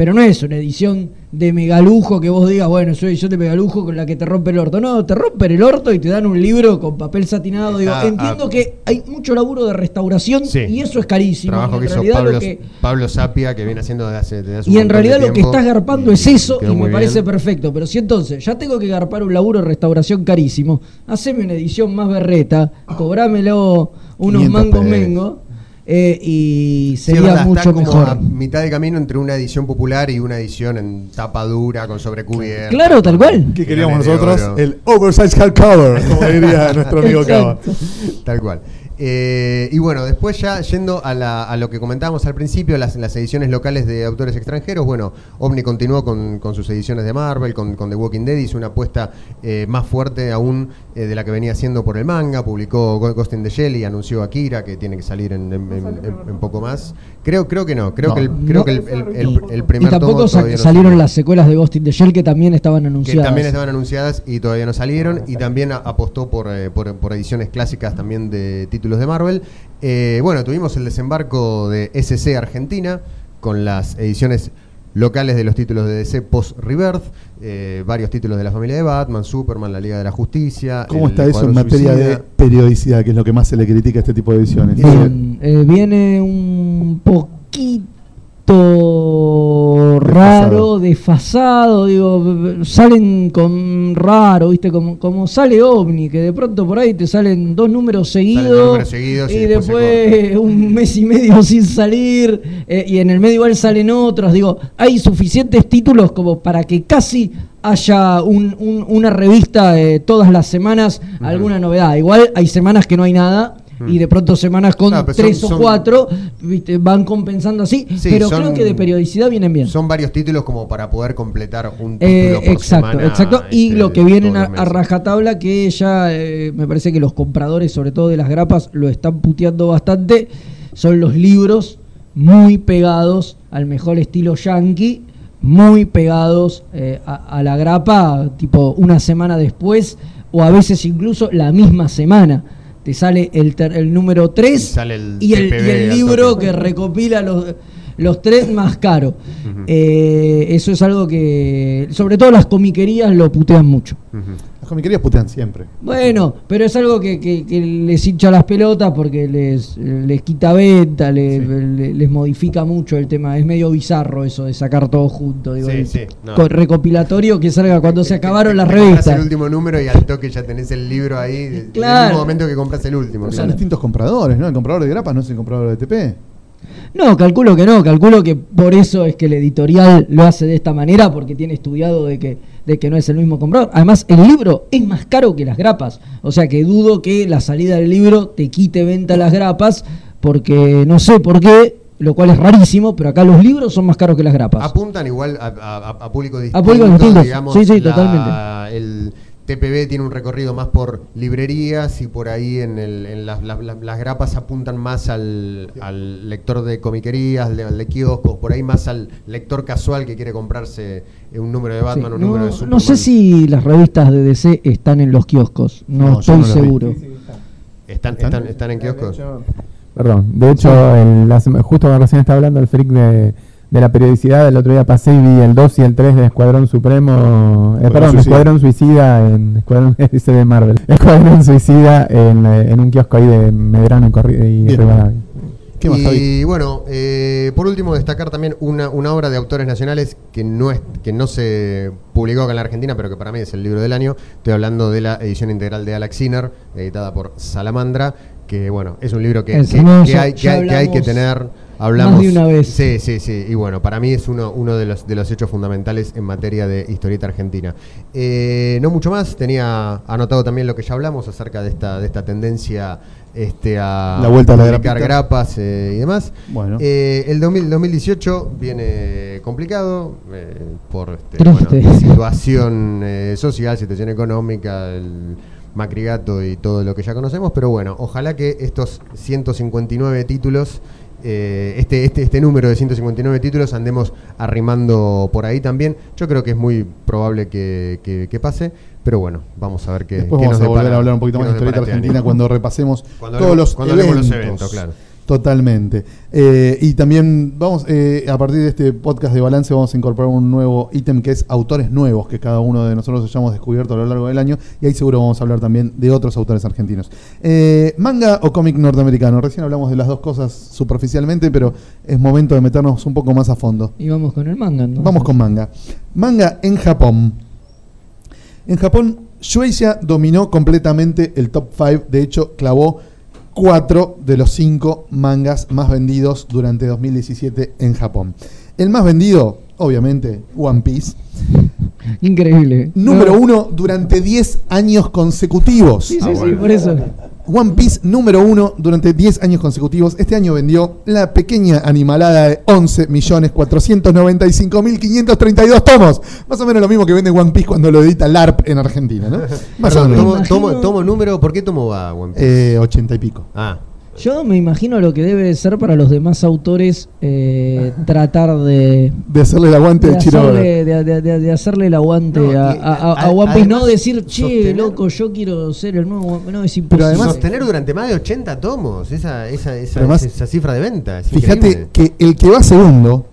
pero no es una edición de megalujo que vos digas, bueno, una edición de megalujo con la que te rompe el orto. No, te rompen el orto y te dan un libro con papel satinado. Digo, entiendo ah, que hay mucho laburo de restauración Sí. y eso es carísimo. Trabajo que hizo Pablo, lo que Pablo Sapia, que viene haciendo desde hace, desde hace un y en de realidad lo que estás garpando y es eso y me parece perfecto. Pero si entonces ya tengo que garpar un laburo de restauración carísimo, haceme una edición más berreta, cobrámelo unos 500 mangos pesos. Eh, y Sí, sería verdad, mucho está como mejor. a mitad de camino entre una edición popular y una edición en tapa dura, con sobrecubierta. Claro, tal cual. ¿Qué queríamos nosotros? El oversized hardcover, como diría nuestro amigo Cava. Tal cual. Eh, y bueno, después ya yendo a, la- a lo que comentábamos al principio, las, las ediciones locales de autores extranjeros, bueno, Omni continuó con, con sus ediciones de Marvel, con, con The Walking Dead, hizo una apuesta eh, más fuerte aún eh, de la que venía haciendo por el manga, publicó Ghost in the Shell y anunció Akira, que tiene que salir en, en- en- en- en poco más. Creo, creo que no, creo No. que el, creo No. que el, el- el- Y- primer tampoco tomo sa- todavía no salieron salió. las secuelas de Ghost in the Shell que también estaban que anunciadas. también estaban anunciadas y todavía no salieron y también apostó por, eh, por, por ediciones clásicas también de títulos de Marvel. Eh, bueno, tuvimos el desembarco de SC Argentina con las ediciones locales de los títulos de DC post Rebirth, eh, varios títulos de la familia de Batman, Superman, la Liga de la Justicia. ¿Cómo está eso en materia de periodicidad, que es lo que más se le critica a este tipo de ediciones? Bien, eh, viene un poquito raro, desfasado, digo, salen con raro, ¿viste? Como, como sale OVNI, que de pronto por ahí te salen dos números seguidos, dos números seguidos y y después un mes y medio sin salir, eh, y en el medio igual salen otros, digo, hay suficientes títulos como para que casi haya un- un- una revista eh, todas las semanas, alguna novedad. Igual hay semanas que no hay nada. Y de pronto semanas con son- tres son- o cuatro ¿viste? van compensando así, Sí, pero son- creo que de periodicidad vienen bien. Son varios títulos como para poder completar un título Eh, por exacto, semana, exacto. Y este, lo que vienen a, rajatabla, que ya eh, me parece que los compradores, sobre todo de las grapas, lo están puteando bastante, son los libros muy pegados al mejor estilo yankee, muy pegados eh, a, a la grapa, tipo una semana después, o a veces incluso la misma semana. Te sale el, ter- el número 3 Y sale el y el, y el libro que recopila los, los tres más caros. Eh, eso es algo que, sobre todo las comiquerías lo putean mucho. Las comiquerías putean siempre. Bueno, pero es algo que, que- que les hincha las pelotas porque les, les quita venta, le- le- les modifica mucho el tema. Es medio bizarro eso de sacar todo junto. Digo, Sí, el sí, no. co- recopilatorio que salga cuando se acabaron las revistas. el último número y al toque ya tenés el libro ahí. En el Claro. mismo momento que compras el último. Son claro. distintos compradores, ¿no? El comprador de grapas no es el comprador de TP. No, calculo que no, calculo que por eso es que el editorial lo hace de esta manera, porque tiene estudiado de que, de que no es el mismo comprador. Además, el libro es más caro que las grapas, o sea que dudo que la salida del libro te quite venta a las grapas, porque no sé por qué, lo cual es rarísimo, pero acá los libros son más caros que las grapas. Apuntan igual a, a, a públicos distintos. públicos distintos. digamos, Sí, sí, la- totalmente. El TPB tiene un recorrido más por librerías y por ahí en, el- en las, las- las- las grapas apuntan más al, al lector de comiquerías, al de, al de kioscos, por ahí más al lector casual que quiere comprarse un número de Sí, Batman, un no, número de no Superman. sé si las revistas de DC están en los kioscos, no, No, estoy no seguro. ¿Están, están, están en kioscos? Perdón, de hecho, el- la justo recién estaba hablando el freak de, de la periodicidad, el otro día pasé y vi el 2 y el 3 de Escuadrón Supremo, eh, perdón, Suicida. Escuadrón Suicida en Escuadrón dice de Marvel, Escuadrón Suicida en, eh, en un kiosco ahí de Medrano y. Rivadavia. ¿Qué más, y Javi? bueno, eh, por último destacar también una, una obra de autores nacionales que no es que no se publicó acá en la Argentina, pero que para mí es el libro del año. Estoy hablando de la edición integral de Alex Sinner, editada por Salamandra, que bueno, es un libro que, que- hay, que, ya hay, que hay que hablamos tener. Hablamos, más de una vez. Sí, sí, sí. Y bueno, para mí es uno, uno de, los, de los hechos fundamentales en materia de historieta argentina. Eh, no mucho más, tenía anotado también lo que ya hablamos acerca de esta, de esta tendencia este, a La vuelta a la grapas eh, y demás. Bueno. Eh, el 2000 2018 viene complicado eh, por este, bueno, situación eh, social, situación económica, el macrigato y todo lo que ya conocemos, pero bueno, ojalá que estos 159 títulos, eh, este, este, este número de 159 títulos andemos arrimando por ahí también. Yo creo que es muy probable que, que- que pase, pero bueno, vamos a ver qué, Después qué vamos nos a volver depara- a hablar un poquito más de historieta este argentina año. cuando repasemos Cuando todos hablemos- los cuando eventos. los eventos, claro. Totalmente. Eh, y también vamos, eh, a partir de este podcast de balance, vamos a incorporar un nuevo ítem que es autores nuevos que cada uno de nosotros hayamos descubierto a lo largo del año. Y ahí seguro vamos a hablar también de otros autores argentinos. Eh, ¿Manga o cómic norteamericano? Recién hablamos de las dos cosas superficialmente, pero es momento de meternos un poco más a fondo. Y vamos con el manga. entonces. Vamos con manga. Manga en Japón. En Japón, Shueisha dominó completamente el top 5. De hecho, clavó cuatro de los cinco mangas más vendidos durante 2017 en Japón. El más vendido, obviamente, One Piece. Increíble. Número No. uno durante 10 años consecutivos. Sí, sí, sí, por eso. One Piece número uno durante 10 años consecutivos. Este año vendió la pequeña animalada de 11.495.532 tomos. Más o menos lo mismo que vende One Piece cuando lo edita LARP en Argentina, ¿no? Más o menos. tomo, tomo- tomo número, ¿por qué tomo va One Piece? Eh, 80 y pico. ah, Yo me imagino lo que debe ser para los demás autores eh, tratar de, De hacerle el aguante de, de Chiro. hacerle, de, de- de- de hacerle el aguante No, a, y a- a- a a- One Piece. No decir, che, sostener- loco, yo quiero ser el nuevo. No, es Pero además- sostener durante más de 80 tomos, esa, esa, esa, además, esa cifra de venta. es Fíjate increíble. que el que va segundo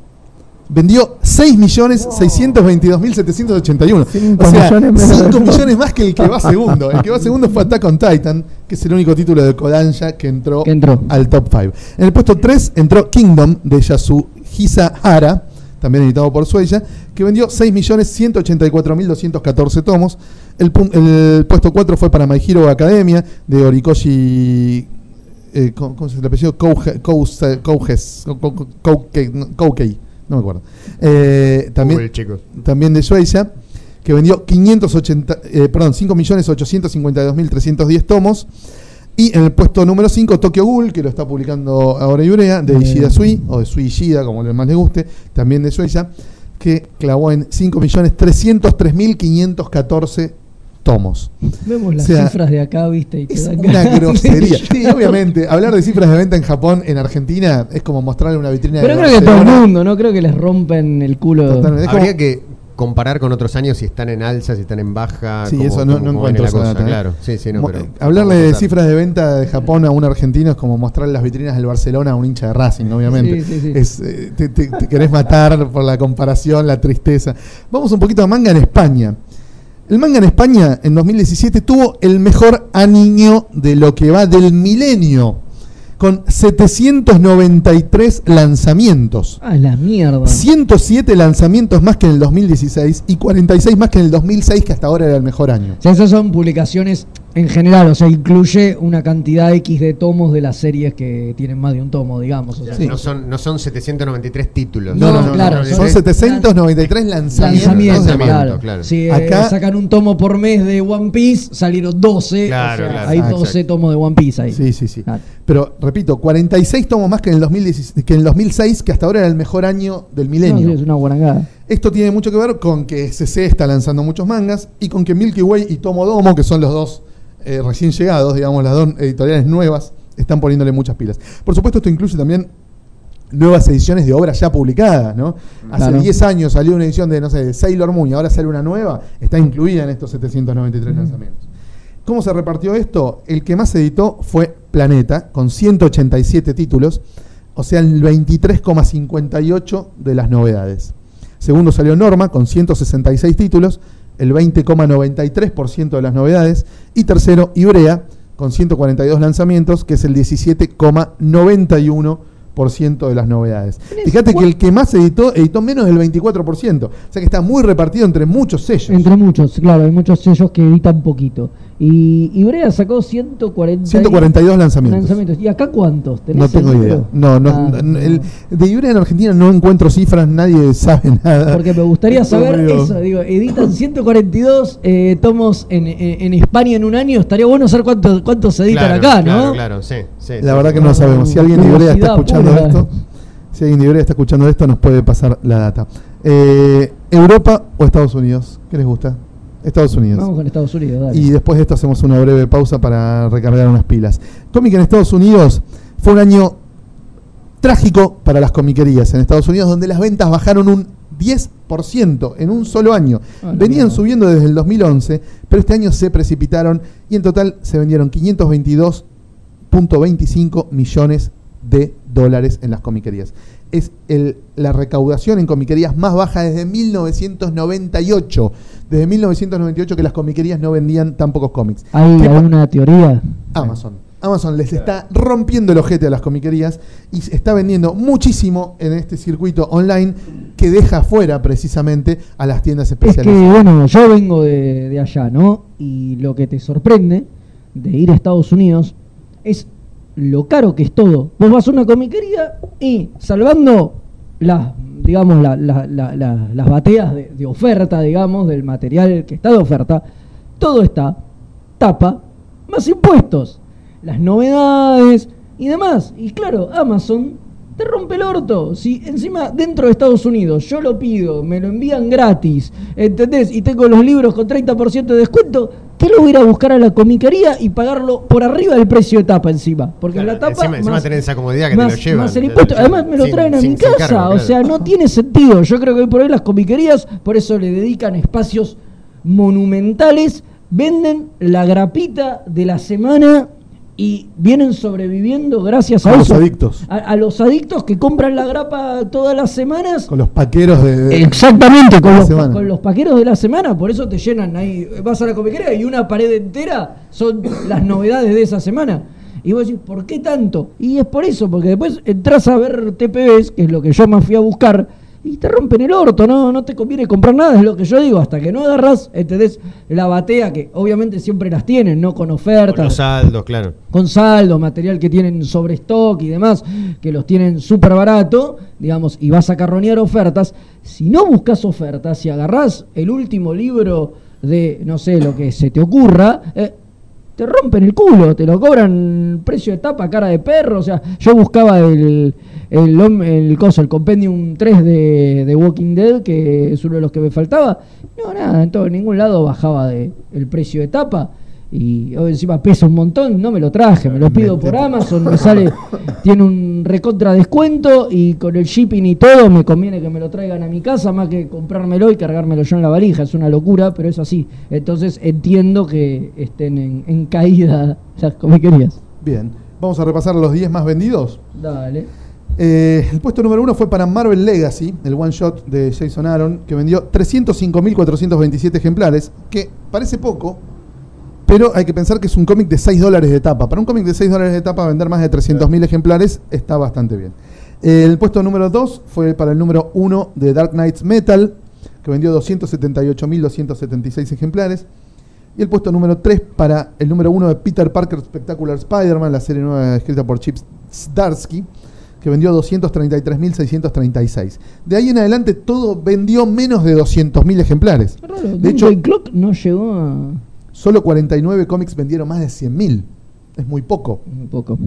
vendió 6.622.781. Cinco O sea, millones menos. 5 millones más que el que va segundo. El que va segundo fue Attack on Titan, que es el único título de Kodansha que entró, Que entró. al top 5. En el puesto 3 entró Kingdom de Yasuhisa Hara, también editado por Sueya, que vendió 6.184.214 tomos. El, el puesto 4 fue para My Hero Academia de Orikoshi eh, ¿cómo, se le apellido? Koukei, no, me acuerdo. Eh, también, chicos. también de Suecia, que vendió 580, eh, perdón, 5.852.310 tomos. Y en el puesto número 5, Tokyo Ghoul, que lo está publicando ahora Iurea, de. Ishida Sui, o de Sui Ishida, como le más le guste, también de Suecia, que clavó en 5.303.514 tomos. Vemos las o sea, cifras de acá, viste. Y te Es dan una grosería. Sí, obviamente, hablar de cifras de venta en Japón, en Argentina, es como mostrarle una vitrina Pero de creo que todo el Barcelona. mundo, no creo que les rompen el culo. Totalmente. Como- Habría que comparar con otros años si están en alza, si están en baja. Sí, eso no, cómo- no encuentro la esa cosa, data, ¿eh? Claro, sí, sí, no, Mo- pero. eh, Hablarle de cifras de venta de Japón a un argentino es como mostrarle las vitrinas del Barcelona a un hincha de Racing, obviamente. Sí, sí, sí. Es, eh, te, te- te querés matar por la comparación, la tristeza. Vamos un poquito a manga en España. El manga en España en 2017 tuvo el mejor año de lo que va del milenio, con 793 lanzamientos. Ah, la mierda. 107 lanzamientos más que en el 2016 y 46 más que en el 2006, que hasta ahora era el mejor año. O sea, esas son publicaciones en general, o sea, incluye una cantidad X de tomos de las series que tienen más de un tomo, digamos. O sea, Sí. No, son, no son 793 títulos. No, claro, Son 793 lanzamientos. Lanzamiento, de manga. claro. claro. Si eh, Acá- sacan un tomo por mes de One Piece, salieron 12. Claro, o sea, claro. hay Ah, 12 exacto. tomos de One Piece ahí. Sí, sí, sí. Pero repito, 46 tomos más que en el 2016, que en el 2006, que hasta ahora era el mejor año del No, milenio. sí, es una guarangada. Esto tiene mucho que ver con que CC está lanzando muchos mangas y con que Milky Way y Tomodomo, que son los dos eh, recién llegados, digamos, las dos editoriales nuevas, están poniéndole muchas pilas. Por supuesto, esto incluye también nuevas ediciones de obras ya publicadas, ¿no? Hace Claro. 10 años salió una edición de, no sé, de Sailor Moon y ahora sale una nueva, está incluida en estos 793 lanzamientos. ¿Cómo se repartió esto? El que más editó fue Planeta, con 187 títulos, o sea, el 23,58 de las novedades. Segundo salió Norma, con 166 títulos, el 20,93% de las novedades. Y tercero, Ibrea, con 142 lanzamientos, que es el 17,91% de las novedades. Fíjate que el que más editó, editó menos del 24%. O sea que está muy repartido entre muchos sellos. Entre muchos, claro, hay muchos sellos que editan poquito. Y Ibrea sacó 140 142 lanzamientos. lanzamientos. ¿Y acá cuántos? ¿Tenés No tengo idea. No, no, Ah, no, el- de Ibrea en Argentina no encuentro cifras, nadie sabe nada. Porque me gustaría saber eso, digo, editan 142 eh, tomos en, en- en España en un año, estaría bueno saber cuántos cuántos se editan Claro, acá, claro, ¿no? Claro, sí, sí. La sí. verdad que no lo sabemos. Si alguien de Ibrea está escuchando pura. esto, si alguien de Ibrea está escuchando esto, nos puede pasar la data. Eh, ¿Europa o Estados Unidos? ¿Qué les gusta? Estados Unidos. Vamos con Estados Unidos, dale. Y después de esto hacemos una breve pausa para recargar unas pilas. Cómic en Estados Unidos fue un año trágico para las comiquerías en Estados Unidos, donde las ventas bajaron un 10% en un solo año. Ah, Venían subiendo desde el 2011, pero este año se precipitaron y en total se vendieron 522.25 millones de dólares en las comiquerías. Es el- la recaudación en comiquerías más baja desde 1998. Desde 1998 que las comiquerías no vendían tan pocos cómics. ¿Hay ¿Qué pa- alguna teoría? Amazon. Amazon les está rompiendo el ojete a las comiquerías y está vendiendo muchísimo en este circuito online que deja fuera precisamente a las tiendas Es que, especializadas. bueno, yo vengo de, de allá, ¿no? Y lo que te sorprende de ir a Estados Unidos es lo caro que es todo. Vos vas a una comiquería y salvando las, digamos, la- la- la- la- las bateas de oferta, digamos, del material que está de oferta, todo está tapa más impuestos, las novedades y demás. Y claro, Amazon te rompe el orto. Si encima dentro de Estados Unidos yo lo pido, me lo envían gratis, ¿entendés? Y tengo los libros con 30% de descuento, ¿qué lo voy a ir a buscar a la comiquería y pagarlo por arriba del precio de tapa encima? Porque Claro, la tapa. encima, encima tenés esa comodidad que más, te lo llevan. más el te impuesto. Además me lo sin- traen a sin- mi casa. cargo, O sea, no tiene sentido. Yo creo que hoy por hoy las comiquerías, por eso le dedican espacios monumentales, venden la grapita de la semana y vienen sobreviviendo gracias a, A los eso. adictos. A, a los adictos que compran la grapa todas las semanas. Con los paqueros de... de- Exactamente, con los, semana. con los paqueros de la semana, por eso te llenan ahí, vas a la comiquería y una pared entera son las novedades de esa semana. Y vos decís, ¿por qué tanto? Y es por eso, porque después entras a ver TPBs, que es lo que yo me fui a buscar, y te rompen el orto, no, no te conviene comprar nada, es lo que yo digo, hasta que no agarras, ¿entendés? La batea, que obviamente siempre las tienen, ¿no? Con Con ofertas los saldos, claro. con saldo, material que tienen sobre stock y demás, que los tienen súper barato, digamos, y vas a carronear ofertas. Si no buscas ofertas, si agarrás el último libro de, no sé, lo que se te ocurra, eh, te rompen el culo, te lo cobran precio de tapa, cara de perro. O sea, yo buscaba el, el, el, coso, el Compendium 3 de, de Walking Dead, que es uno de los que me faltaba. No, nada, en, todo, en ningún lado bajaba de, el precio de tapa. Y hoy encima pesa un montón, no me lo traje, me lo pido por Amazon, me sale, tiene un recontra descuento y con el shipping y todo me conviene que me lo traigan a mi casa más que comprármelo y cargármelo yo en la valija, es una locura, pero es así. Entonces entiendo que estén en, en caída las comiquerías. Bien. Vamos a repasar los 10 más vendidos. Dale. Eh, el puesto número uno fue para Marvel Legacy, el one shot de Jason Aaron, que vendió 305.427 ejemplares, que parece poco, pero hay que pensar que es un cómic de 6 dólares de tapa. Para un cómic de 6 dólares de tapa, vender más de 300.000 ejemplares está bastante bien. El puesto número 2 fue para el número 1 de Dark Knights Metal, que vendió 278.276 ejemplares. Y el puesto número 3 para el número 1 de Peter Parker Spectacular Spider-Man, la serie nueva escrita por Chip Zdarsky, que vendió 233.636. De ahí en adelante todo vendió menos de 200.000 ejemplares. Raro, De hecho, Doomsday Clock no llegó a. solo 49 cómics vendieron más de 100.000. Es muy poco. Un poco.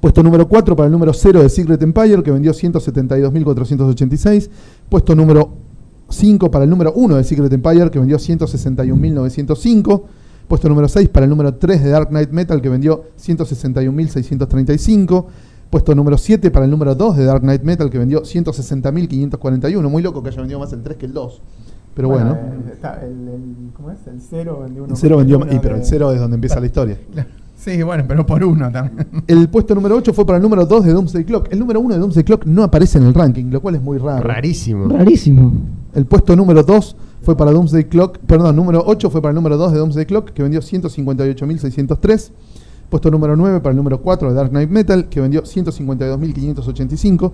Puesto número 4 para el número 0 de Secret Empire, que vendió 172.486. Puesto número 5 para el número 1 de Secret Empire, que vendió 161.905. Puesto número 6 para el número 3 de Dark Knight Metal, que vendió 161.635. Puesto número 7 para el número 2 de Dark Knight Metal, que vendió 160.541. Muy loco que haya vendido más el 3 que el 2. Pero bueno, eh, está el, el- ¿Cómo es? El cero vendió uno. el 0 por vendió. uno Y, pero el de- 0 es donde empieza la historia. Sí, bueno, pero por uno también. El puesto número 8 fue para el número 2 de Doomsday Clock. El número 1 de Doomsday Clock no aparece en el ranking, lo cual es muy raro. Rarísimo. Rarísimo. El puesto número 2 fue para Doomsday Clock, perdón, número 8 fue para el número 2 de Doomsday Clock, que vendió 158.603. Puesto número 9 para el número 4 de Dark Knight Metal, que vendió 152.585.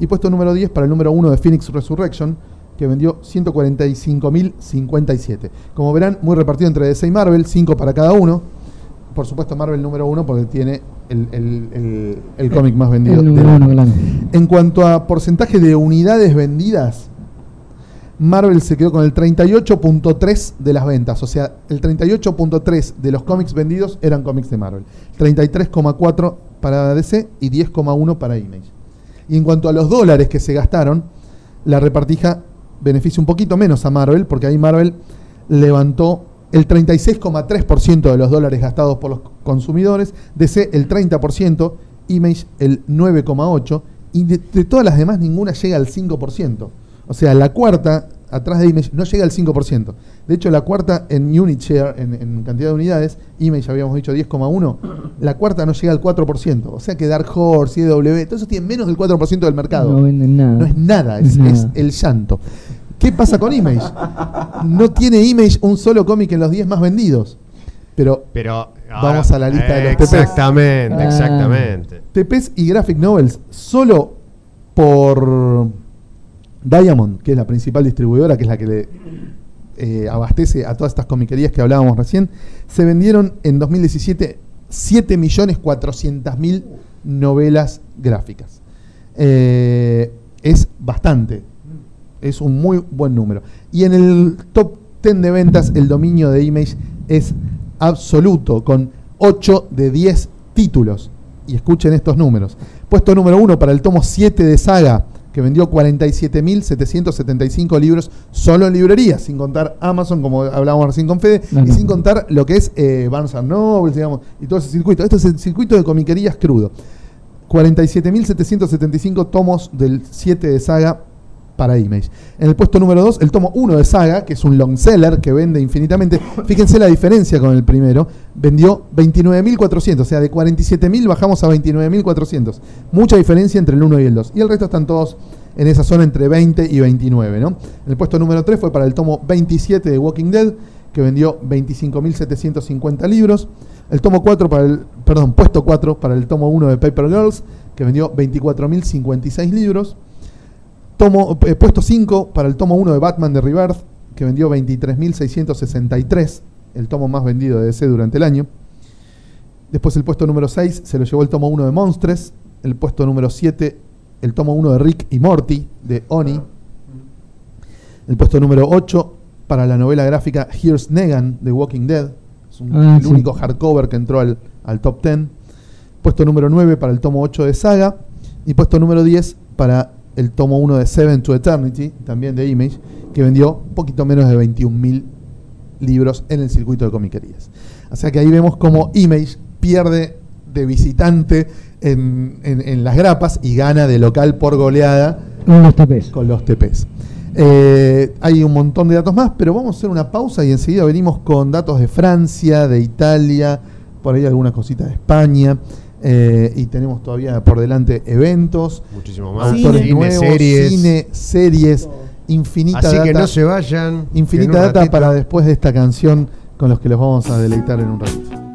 Y puesto número 10 para el número 1 de Phoenix Resurrection, que vendió 145.057. Como verán, muy repartido entre DC y Marvel, 5 para cada uno. Por supuesto, Marvel número 1 porque tiene el, el- el- el cómic más vendido. El del uno, claro. En cuanto a porcentaje de unidades vendidas, Marvel se quedó con el 38.3 de las ventas. O sea, el 38.3 de los cómics vendidos eran cómics de Marvel. 33,4 para DC y 10,1 para Image. Y en cuanto a los dólares que se gastaron, la repartija beneficia un poquito menos a Marvel, porque ahí Marvel levantó el 36,3% de los dólares gastados por los consumidores, DC el 30%, Image el 9,8%, y de, de todas las demás ninguna llega al 5%. O sea, la cuarta, atrás de Image, no llega al 5%. De hecho, la cuarta en unit share, en, en cantidad de unidades, Image habíamos dicho 10,1%, la cuarta no llega al 4%. O sea que Dark Horse, CW, todo eso tiene menos del 4% del mercado. No venden nada. No es nada, No es, es nada. es el llanto. ¿Qué pasa con Image? No tiene Image un solo cómic en los 10 más vendidos. Pero Pero Vamos a la lista de los TPs. Exactamente, Ah. exactamente. TPs y Graphic Novels, solo por Diamond, que es la principal distribuidora, que es la que le eh, abastece a todas estas comiquerías que hablábamos recién, se vendieron en 2017 7.400.000 novelas gráficas. Eh, es bastante, es un muy buen número. Y en el top 10 de ventas, el dominio de Image es absoluto, con 8 de 10 títulos. Y escuchen estos números. Puesto número 1 para el tomo 7 de Saga, que vendió 47.775 libros solo en librerías, sin contar Amazon, como hablábamos recién con Fede, No, y no. sin contar lo que es eh, Barnes Noble, digamos, y todo ese circuito. Esto es el circuito de comiquerías crudo. 47.775 tomos del 7 de Saga para Image. En el puesto número 2, el tomo 1 de Saga, que es un long seller que vende infinitamente. Fíjense la diferencia con el primero. Vendió 29.400, o sea, de 47.000 bajamos a 29.400. Mucha diferencia entre el 1 y el 2. Y el resto están todos en esa zona entre 20 y 29, ¿no? El puesto número 3 fue para el tomo 27 de Walking Dead, que vendió 25.750 libros. El tomo 4 para el, perdón, puesto 4 para el tomo 1 de Paper Girls, que vendió 24.056 libros. Tomo, eh, puesto 5 para el tomo 1 de Batman de Rebirth, que vendió 23.663, el tomo más vendido de DC durante el año. Después el puesto número 6 se lo llevó el tomo 1 de Monstres, el puesto número 7 el tomo 1 de Rick y Morty de Oni. El puesto número 8 para la novela gráfica Here's Negan de Walking Dead. Es un- Ah, el sí. único hardcover que entró al, al top 10. Puesto número 9 para el tomo 8 de Saga. Y puesto número 10 para el tomo 1 de Seven to Eternity, también de Image, que vendió un poquito menos de 21.000 libros en el circuito de comiquerías. O sea que ahí vemos cómo Image pierde de visitante en, en- en las grapas y gana de local por goleada Con los TPs. con los TPs. Eh, hay un montón de datos más, pero vamos a hacer una pausa y enseguida venimos con datos de Francia, de Italia, por ahí algunas cositas de España. Eh, y tenemos todavía por delante eventos, muchísimo más, actores cine, nuevos, series. cine, series, infinita Así data. que no se vayan. Infinita data para después de esta canción con los que los vamos a deleitar en un ratito.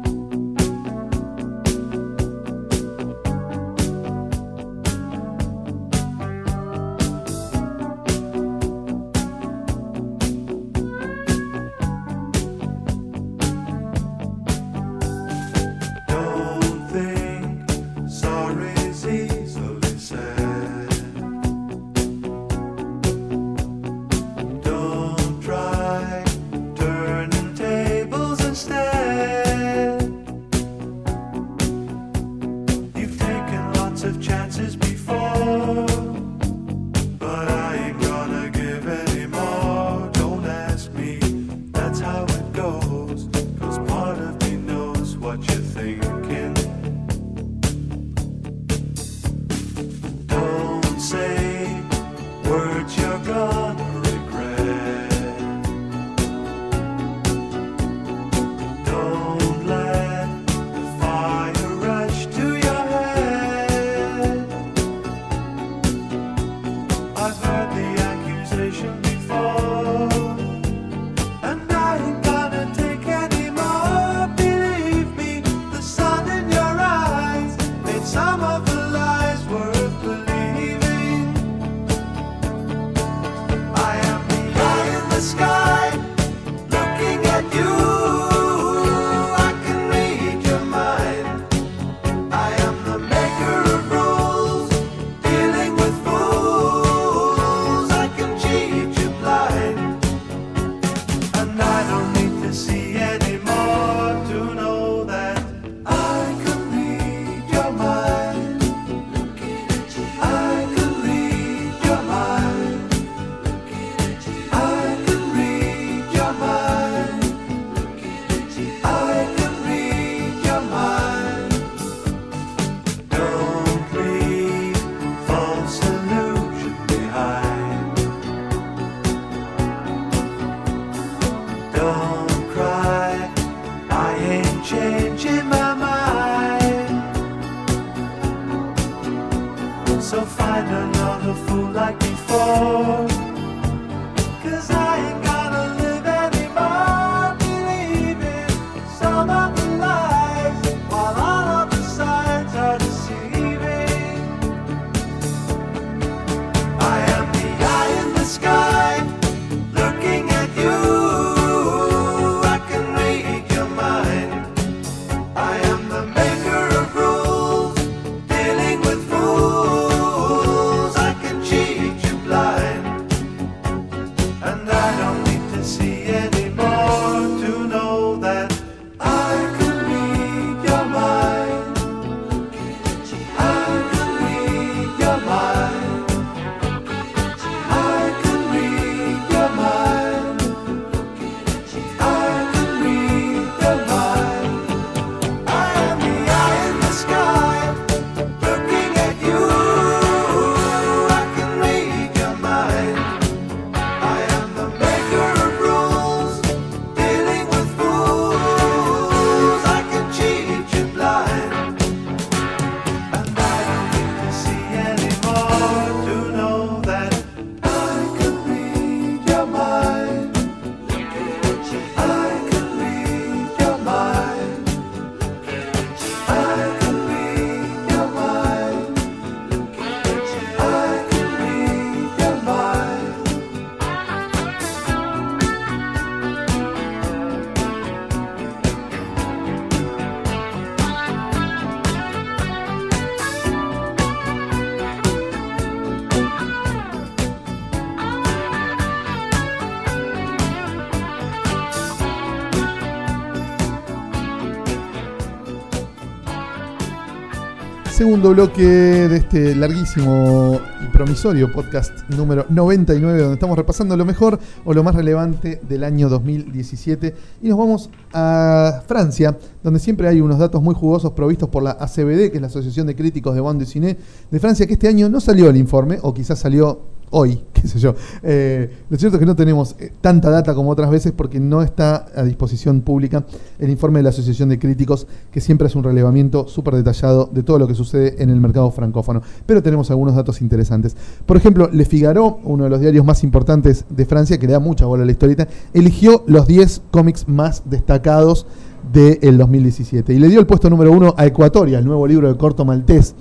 segundo bloque de este larguísimo y promisorio podcast número 99, donde estamos repasando lo mejor o lo más relevante del año 2017. Y nos vamos a Francia, donde siempre hay unos datos muy jugosos provistos por la ACBD, que es la Asociación de Críticos de Bande Ciné de Francia, que este año no salió el informe, o quizás salió hoy, qué sé yo. Eh, lo cierto es que no tenemos eh, tanta data como otras veces porque no está a disposición pública el informe de la Asociación de Críticos, que siempre es un relevamiento súper detallado de todo lo que sucede en el mercado francófono. Pero tenemos algunos datos interesantes. Por ejemplo, Le Figaro, uno de los diarios más importantes de Francia, que le da mucha bola a la historieta, eligió los 10 cómics más destacados del 2017 y le dio el puesto número uno a Ecuatoria, el nuevo libro de corto maltés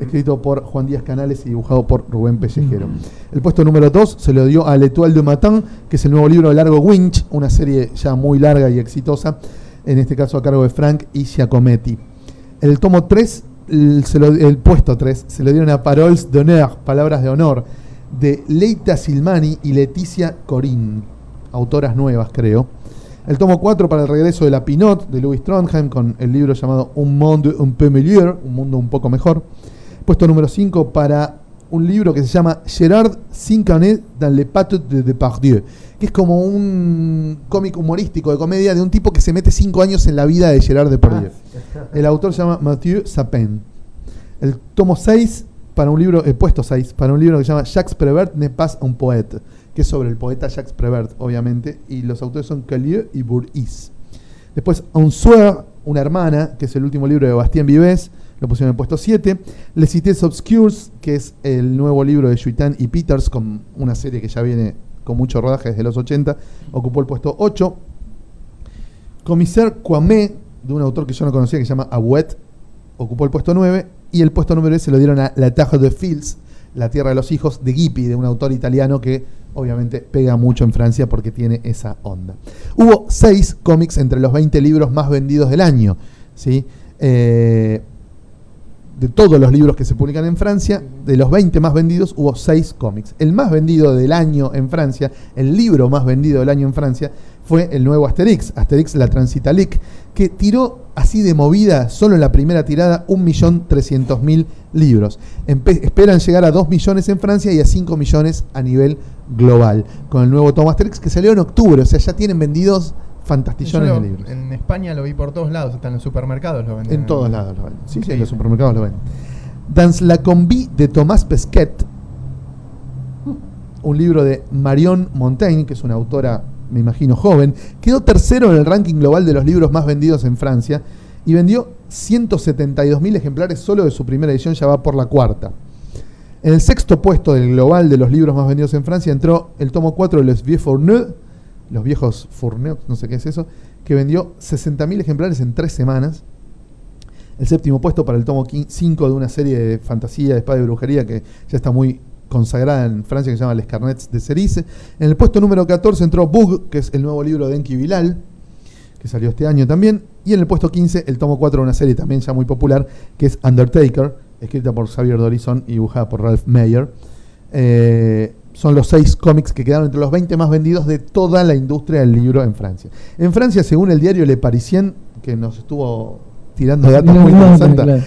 escrito por Juan Díaz Canales y dibujado por Rubén Pellejero. El puesto número 2 se lo dio a L'Etoile de Matin, que es el nuevo libro de Largo Winch, una serie ya muy larga y exitosa, en este caso a cargo de Frank y Giacometti. El tomo 3, el, se lo- el puesto 3, se lo dieron a Paroles d'honneur, Palabras de Honor, de Leita Silmani y Leticia Corín, autoras nuevas creo. El tomo 4 para el regreso de la Pinot de Louis Trondheim con el libro llamado Un monde un peu meilleur, un mundo un poco mejor. Puesto número 5 para un libro que se llama Gerard Cincanet dans les pattes de Depardieu, que es como un cómic humorístico de comedia de un tipo que se mete 5 años en la vida de Gerard Depardieu. El autor se llama Mathieu Sapin. El tomo 6 para un libro, puesto 6 para un libro que se llama Jacques Prévert n'est pas un poète, que es sobre el poeta Jacques Prévert, obviamente, y los autores son Calieu y Bourris. Después, Un Soir, una hermana, que es el último libro de Bastien Vives, lo pusieron en el puesto 7. Les Cités Obscures, que es el nuevo libro de Juitan y Peters, con una serie que ya viene con mucho rodaje desde los 80, ocupó el puesto 8. Commissaire Kwame, de un autor que yo no conocía, que se llama Abuet, ocupó el puesto 9. Y el puesto número 10 se lo dieron a La Terre de Fils, La Tierra de los Hijos, de Gippi, de un autor italiano que obviamente pega mucho en Francia porque tiene esa onda. Hubo 6 cómics entre los 20 libros más vendidos del año. ¿sí? Eh, de todos los libros que se publican en Francia, de los 20 más vendidos, hubo 6 cómics. El más vendido del año en Francia, el libro más vendido del año en Francia, fue el nuevo Asterix, Asterix la Transitalic, que tiró así de movida, solo en la primera tirada, 1.300.000 libros. Esperan llegar a 2 millones en Francia y a 5 millones a nivel global, con el nuevo tomo Asterix que salió en octubre, o sea, ya tienen vendidos fantastillones Yo de lo- libros. En España lo vi por todos lados, hasta en los supermercados lo venden. En todos lados lo ven. Sí, sí, en los supermercados lo ven. Dans la combi de Thomas Pesquet, un libro de Marion Montaigne, que es una autora, me imagino, joven, quedó tercero en el ranking global de los libros más vendidos en Francia y vendió 172.000 ejemplares solo de su primera edición, ya va por la cuarta. En el sexto puesto del global de los libros más vendidos en Francia entró el tomo 4 de Les Vieux Fourneux, los viejos Fourneux, no sé qué es eso, que vendió 60.000 ejemplares en tres semanas. El séptimo puesto para el tomo 5 de una serie de fantasía, de espada y brujería que ya está muy consagrada en Francia, que se llama Les Carnets de Cerise. En el puesto número 14 entró Bug, que es el nuevo libro de Enki Bilal, que salió este año también. Y en el puesto 15, el tomo 4 de una serie también ya muy popular, que es Undertaker, escrita por Xavier Dorison y dibujada por Ralph Mayer. Eh, son los seis cómics que quedaron entre los 20 más vendidos de toda la industria del libro en Francia. En Francia, según el diario Le Parisien, que nos estuvo tirando datos muy No, no, interesantes, claro.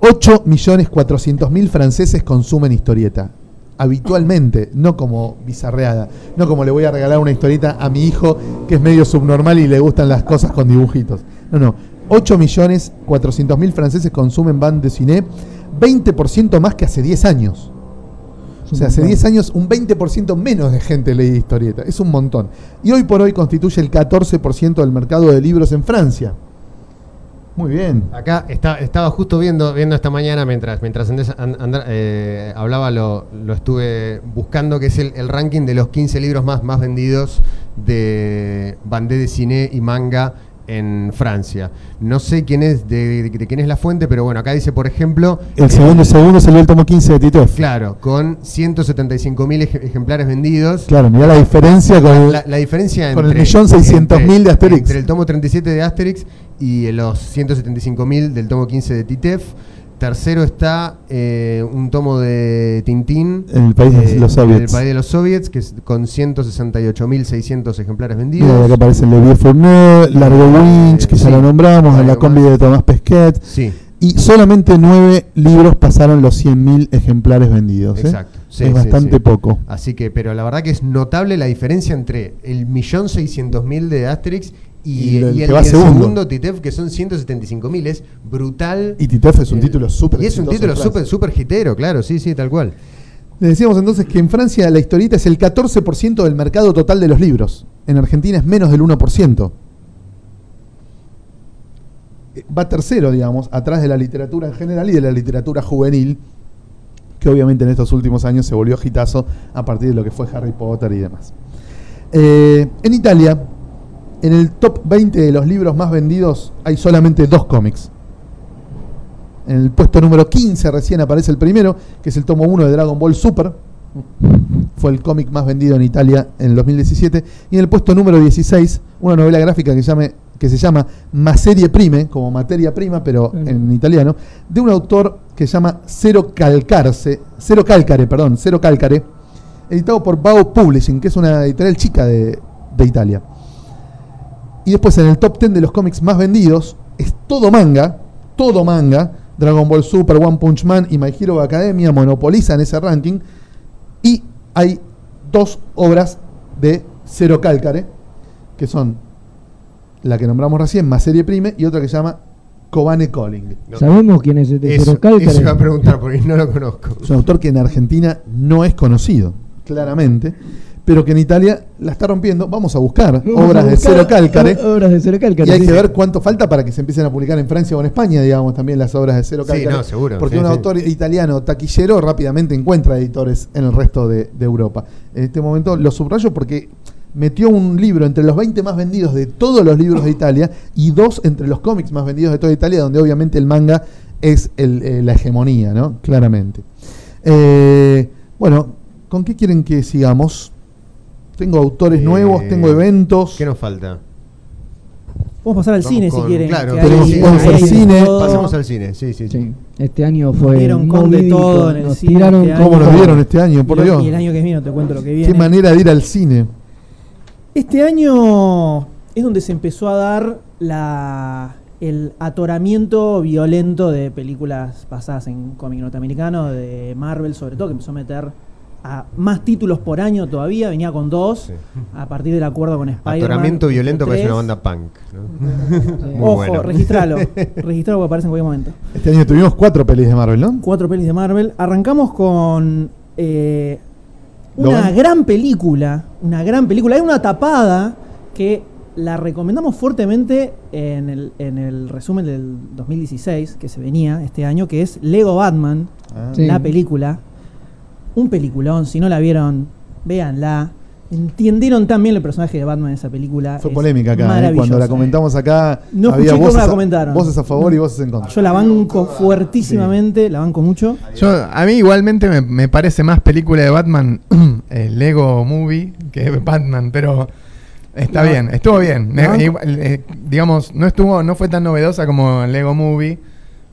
8.400.000 franceses consumen historieta. Habitualmente, no como bizarreada. No como le voy a regalar una historieta a mi hijo que es medio subnormal y le gustan las cosas con dibujitos. No, no. 8.400.000 franceses consumen bande de cine, 20% más que hace 10 años. O sea, hace 10 años un 20% menos de gente leía historieta. Es un montón. Y hoy por hoy constituye el 14% del mercado de libros en Francia. Muy bien. Acá está- estaba justo viendo, viendo esta mañana mientras, mientras Andrés and- eh, hablaba, lo, lo estuve buscando, que es el, el ranking de los 15 libros más, más vendidos de bandé de cine y manga en Francia. No sé quién es de, de- de quién es la fuente, pero bueno, acá dice, por ejemplo, El segundo segundo salió el tomo 15 de Titeuf. claro, con 175.000 ej- ejemplares vendidos. Claro, mirá la diferencia con La, la diferencia con el entre, millón seiscientos mil de Asterix. Entre el tomo 37 de Asterix y los 175.000 del tomo 15 de Titef. Tercero está eh, un tomo de Tintín. En el país de los En el soviets. país de los soviets, que es con 168.600 ejemplares vendidos. Mira, acá aparece el de Vieux Fourneux, Largo Winch, que sí. ya lo nombramos, en la combi más. de Tomás Pesquet. Sí, Y solamente nueve libros pasaron los 100.000 ejemplares vendidos. ¿eh? exacto. Sí, es sí, bastante poco. Así que, pero la verdad que es notable la diferencia entre el millón seiscientos mil de Asterix y, Y el y que va y segundo. segundo Titef, que son 175.000. Es brutal. Y Titeuf es un Eh, título súper Y es un título súper super hitero, claro, sí, sí, tal cual. Le decíamos entonces que en Francia la historieta es el 14% del mercado total de los libros. En Argentina es menos del 1%. Eh, Va tercero, digamos, atrás de la literatura en general y de la literatura juvenil, que obviamente en estos últimos años se volvió gitazo a partir de lo que fue Harry Potter y demás. Eh, en Italia, en el top 20 de los libros más vendidos hay solamente dos cómics. En el puesto número 15 recién aparece el primero, que es el tomo 1 de Dragon Ball Super. Fue el cómic más vendido en Italia en el 2017. Y en el puesto número 16, una novela gráfica que, llame- que se llama Maserie Prime, como materia prima, pero en italiano, de un autor que se llama Cero Calcarse, Cero Calcare, perdón, Cero Calcare, editado por Bao Publishing, que es una editorial chica de, de Italia. Y después en el top 10 de los cómics más vendidos es todo manga, todo manga. Dragon Ball Super, One Punch Man y My Hero Academia monopolizan ese ranking. Y hay dos obras de Cero Calcare, que son la que nombramos recién, más serie prime, y otra que se llama Kobane Calling. ¿Sabemos quién es este Eso, Cero Cálcare? eso iba a preguntar porque no lo conozco. Es un autor que en Argentina no es conocido, claramente, pero que en Italia la está rompiendo. Vamos a buscar Vamos a obras de Cero Calcare. Obras de Cero Cálcare. Y hay sí. que ver cuánto falta para que se empiecen a publicar en Francia o en España, digamos, también las obras de Cero Sí, Calcare. no, seguro, Porque sí, un sí. autor italiano taquillero rápidamente encuentra editores en el resto de, de Europa. En este momento lo subrayo porque metió un libro entre los 20 más vendidos de todos los libros de Italia y dos entre los cómics más vendidos de toda Italia, donde obviamente el manga es el, eh, la hegemonía, ¿no? Claramente. Eh, bueno, ¿con qué quieren que sigamos? Tengo autores nuevos, Eh, tengo eventos. ¿Qué nos falta? Podemos pasar al Vamos cine con- si quieren. claro, podemos ahí al hay de cine. Pasemos al cine, sí, sí. sí. Sí, este año fue. Vieron con de todo en el nos cine tiraron este ¿Cómo nos año. vieron este año? Por y, Dios. y el año que viene te cuento lo que Qué viene. manera de ir al cine. Este año es donde se empezó a dar la, el atoramiento violento de películas basadas en cómic norteamericano, de Marvel sobre todo, que empezó a meter a más títulos por año todavía, venía con dos, Sí. a partir del acuerdo con Spider-Man. Atoramiento violento tres. parece una banda punk. ¿no? Muy Ojo, bueno. registralo, registralo porque aparece en cualquier momento. Este año tuvimos cuatro pelis de Marvel, ¿no? Cuatro pelis de Marvel. Arrancamos con eh, una gran película. Una gran película. Hay una tapada que la recomendamos fuertemente en el, en el resumen del 2016 que se venía este año, que es Lego Batman, Ah. Sí. la película. Un peliculón. Si no la vieron, véanla. Entendieron también el personaje de Batman en esa película. Fue Es polémica acá, ¿eh? cuando la comentamos acá. No había escuché cómo voces, la a- comentaron. voces a favor y voces en contra. Yo la banco fuertísimamente, la banco mucho. Yo, a mí igualmente me, me parece más película de Batman el Lego Movie que Batman, pero está No. bien, estuvo bien. No. Eh, eh, digamos, no estuvo, no fue tan novedosa como el Lego Movie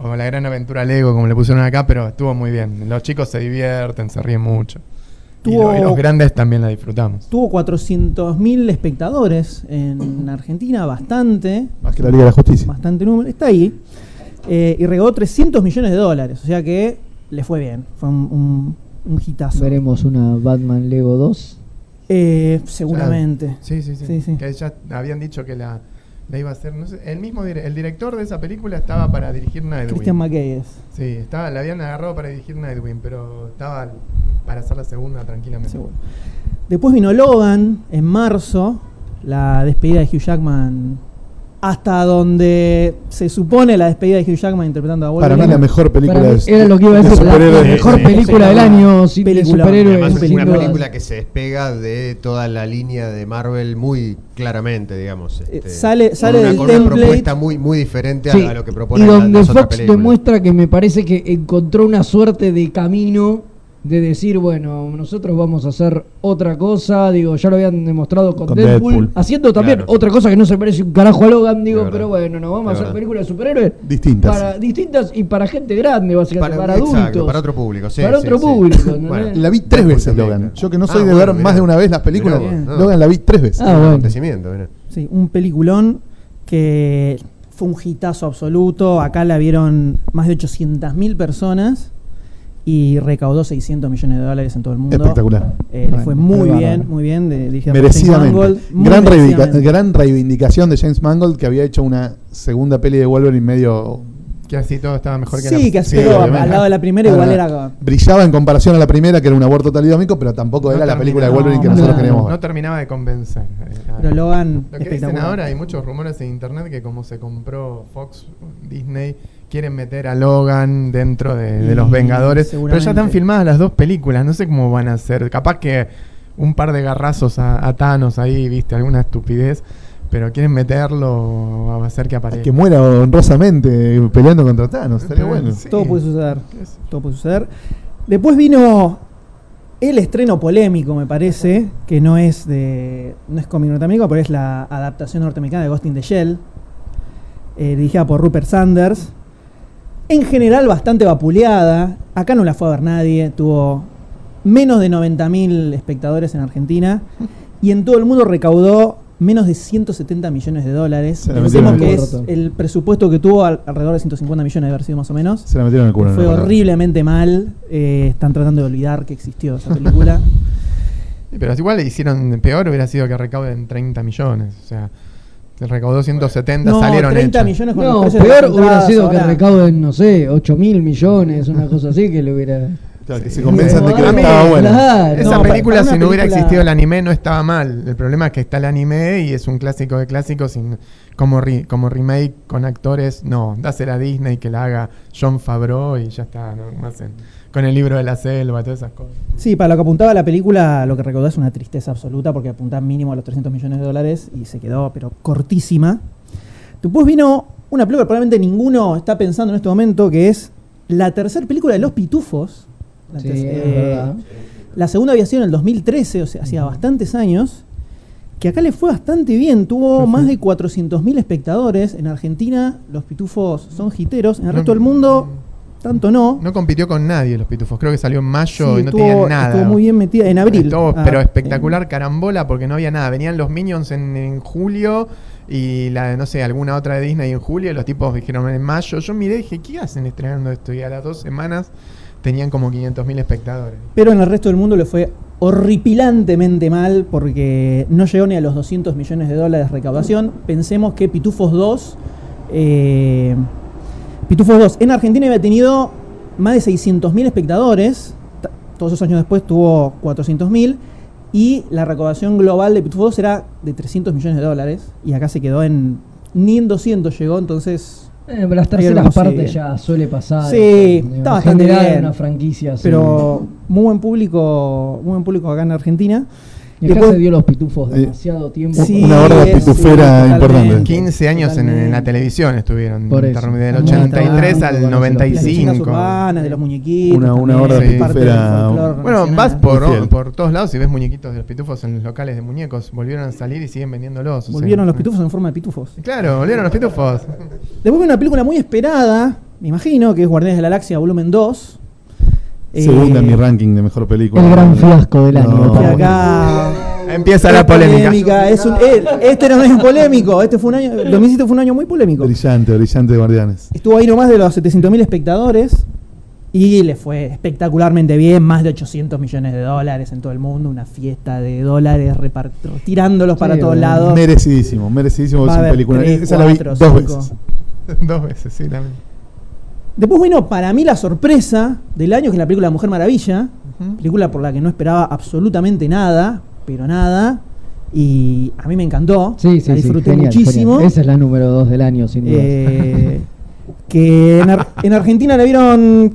o la gran aventura Lego como le pusieron acá, pero estuvo muy bien. Los chicos se divierten, se ríen mucho. Y, Tuvo- lo- y los grandes también la disfrutamos. Tuvo 400.000 espectadores en Argentina, bastante, Más que la Liga de la Justicia. bastante número. Está ahí. Eh, y recaudó 300 millones de dólares. O sea que le fue bien. Fue un, un, un hitazo. Veremos una Batman Lego 2. Eh, seguramente. Sí, sí, sí, Sí, sí. Que ya habían dicho que la, la iba a hacer. No sé, el mismo el director de esa película estaba para dirigir Nightwing. Christian McKay es. Sí, estaba, la habían agarrado para dirigir Nightwing, pero estaba para hacer la segunda tranquilamente. Seguro. Después vino Logan en marzo. La despedida de Hugh Jackman. Hasta donde se supone la despedida de Hugh Jackman interpretando a Para Wolverine. mí la mejor película Para de era lo que iba a de decir, la, mejor Sí, película sí, del año sin de Película. Además es una película que se despega de toda la línea de Marvel muy claramente, digamos. Eh, este, sale- con sale una, del con una propuesta muy, muy diferente a- Sí, a, lo que propone y donde Fox demuestra que me parece que encontró una suerte de camino de decir, bueno, nosotros vamos a hacer otra cosa, digo, ya lo habían demostrado con, Con Deadpool, Deadpool. haciendo también Claro. otra cosa que no se parece un carajo a Logan, digo, pero bueno, no vamos a hacer películas de superhéroes Distintas. para distintas y para gente grande, básicamente, para, exacto, adultos. para otro público, sí, Para sí, otro sí. público, La vi tres Deadpool veces, también, Logan. Yo que no Ah, soy de bueno, ver mirá. más de una vez las películas, Mirá vos, no. Logan la vi tres veces. Ah, Un bueno. acontecimiento, mirá. Sí, un peliculón que fue un hitazo absoluto. Acá la vieron más de 800.000 personas y recaudó 600 millones de dólares en todo el mundo. Espectacular. Eh, le fue muy bien, muy bien. de- dirigida por Merecidamente. James Mangold, muy gran, reivindica- merecidamente. gran reivindicación de James Mangold que había hecho una segunda peli de Wolverine medio Que así todo estaba mejor que Sí, la que así, Sí, obviamente. al lado de la primera igual era... Brillaba en comparación a la primera, que era un aborto talidomíco, pero tampoco No era la película de. Wolverine que No, nosotros no, queríamos No terminaba de convencer. eh. Pero Logan, Lo que dicen ahora, hay muchos rumores en internet que como se compró Fox, Disney, quieren meter a Logan dentro de, los Vengadores. Pero ya están filmadas las dos películas, no sé cómo van a hacer. Capaz que un par de garrazos a, a Thanos ahí, viste, alguna estupidez. Pero quieren meterlo a hacer que aparezca. Que muera honrosamente peleando contra Thanos, estaría bueno. sí. Todo puede suceder. Todo puede suceder. Después vino el estreno polémico, me parece, que no es de no es cómic norteamericano, pero es la adaptación norteamericana de Ghost in the Shell, eh, dirigida por Rupert Sanders. En general bastante vapuleada. Acá no la fue a ver nadie. Tuvo menos de 90.000 espectadores en Argentina. Y en todo el mundo recaudó menos de 170 millones de dólares. Se la metieron que en el es el presupuesto que tuvo al- alrededor de 150 millones de haber sido más o menos. Se la metieron en el culo. Fue horriblemente mal. eh, están tratando de olvidar que existió esa película. Pero igual le hicieron peor, hubiera sido que recauden 30 millones. O sea, se recaudó 170, no, salieron 30 hechos. millones con No, peor hubiera sido que ahora. recauden, no sé, 8 mil millones, una cosa así, que le hubiera... Claro, que se convenzan de que mí, estaba bueno. claro. Esa No, película, si no hubiera existido el anime, no estaba mal. El problema es que está el anime y es un clásico de clásicos sin, como, re- como remake con actores. No, dásela a Disney que la haga John Favreau y ya está. ¿no? Más en- con el libro de la selva, todas esas cosas. Sí, para lo que apuntaba la película, lo que recaudó es una tristeza absoluta porque apuntaba mínimo a los 300 millones de dólares y se quedó, pero cortísima. Después vino una película que probablemente ninguno está pensando en este momento, que es la tercera película de Los Pitufos. La, Sí, eh, verdad. la segunda había sido en el 2013, o sea, hacía bastantes años. Que acá le fue bastante bien, tuvo más de 400.000 espectadores. En Argentina, los pitufos son jiteros. En el resto del mundo, tanto no. No compitió con nadie los pitufos. Creo que salió en mayo Sí, y no estuvo- tenían nada. Estuvo muy bien metida en abril. Estuvo, Ah, pero eh, espectacular carambola porque no había nada. Venían los Minions en, en julio y la de, no sé, alguna otra de Disney en julio. Y los tipos dijeron en mayo. Yo miré y dije, ¿qué hacen estrenando esto? Y a las dos semanas tenían como 500.000 espectadores. Pero en el resto del mundo le fue horripilantemente mal porque no llegó ni a los 200 millones de dólares de recaudación. Pensemos que Pitufos 2, eh, Pitufos 2 en Argentina había tenido más de 600.000 espectadores. Ta- Todos esos años después tuvo 400.000 y la recaudación global de Pitufos 2 era de 300 millones de dólares y acá se quedó en ni en 200 llegó, entonces Eh, pero las terceras partes ya suele pasar. Sí, está bastante bien. una franquicia pero muy buen público, muy buen público acá en Argentina. Y acá Después- se dio los pitufos Eh, demasiado tiempo. Sí, Una horda pitufera sí, importante. totalmente. 15 años en, en la televisión estuvieron. Por eso. Del Muy 83 trabajo al con los Las leyendas 95. urbanas, de los muñequitos. Una- una horda del pitufera. Bueno, nacional. vas por, por todos lados y ves muñequitos de los pitufos en los locales de muñecos. Volvieron a salir y siguen vendiéndolos. o sea, Volvieron los pitufos en forma de pitufos. Claro, volvieron los pitufos. Después vi una película muy esperada, me imagino, que es Guardianes de la Galaxia Volumen 2. Segunda Eh, en mi ranking de mejor película. El gran fiasco del año, No. Acá. Empieza la Es polémica. Es un, eh, este no es polémico. Este fue un año. 2007 fue un año muy polémico. Brillante, brillante de Guardianes. Estuvo ahí nomás de los 700.000 espectadores y le fue espectacularmente bien, más de 800 millones de dólares en todo el mundo, una fiesta de dólares tirándolos para Sí, todos bueno. lados. Merecidísimo, merecidísimo. Es película. tres, Esa la vi dos cinco. veces. Dos veces, sí, también. Después vino para mí la sorpresa del año, que es la película Mujer Maravilla, película por la que no esperaba absolutamente nada, pero nada, y a mí me encantó, Sí, sí, la sí, disfruté genial, muchísimo. genial. Esa es la número 2 del año, sin duda. Eh, que en, Ar- en Argentina le vieron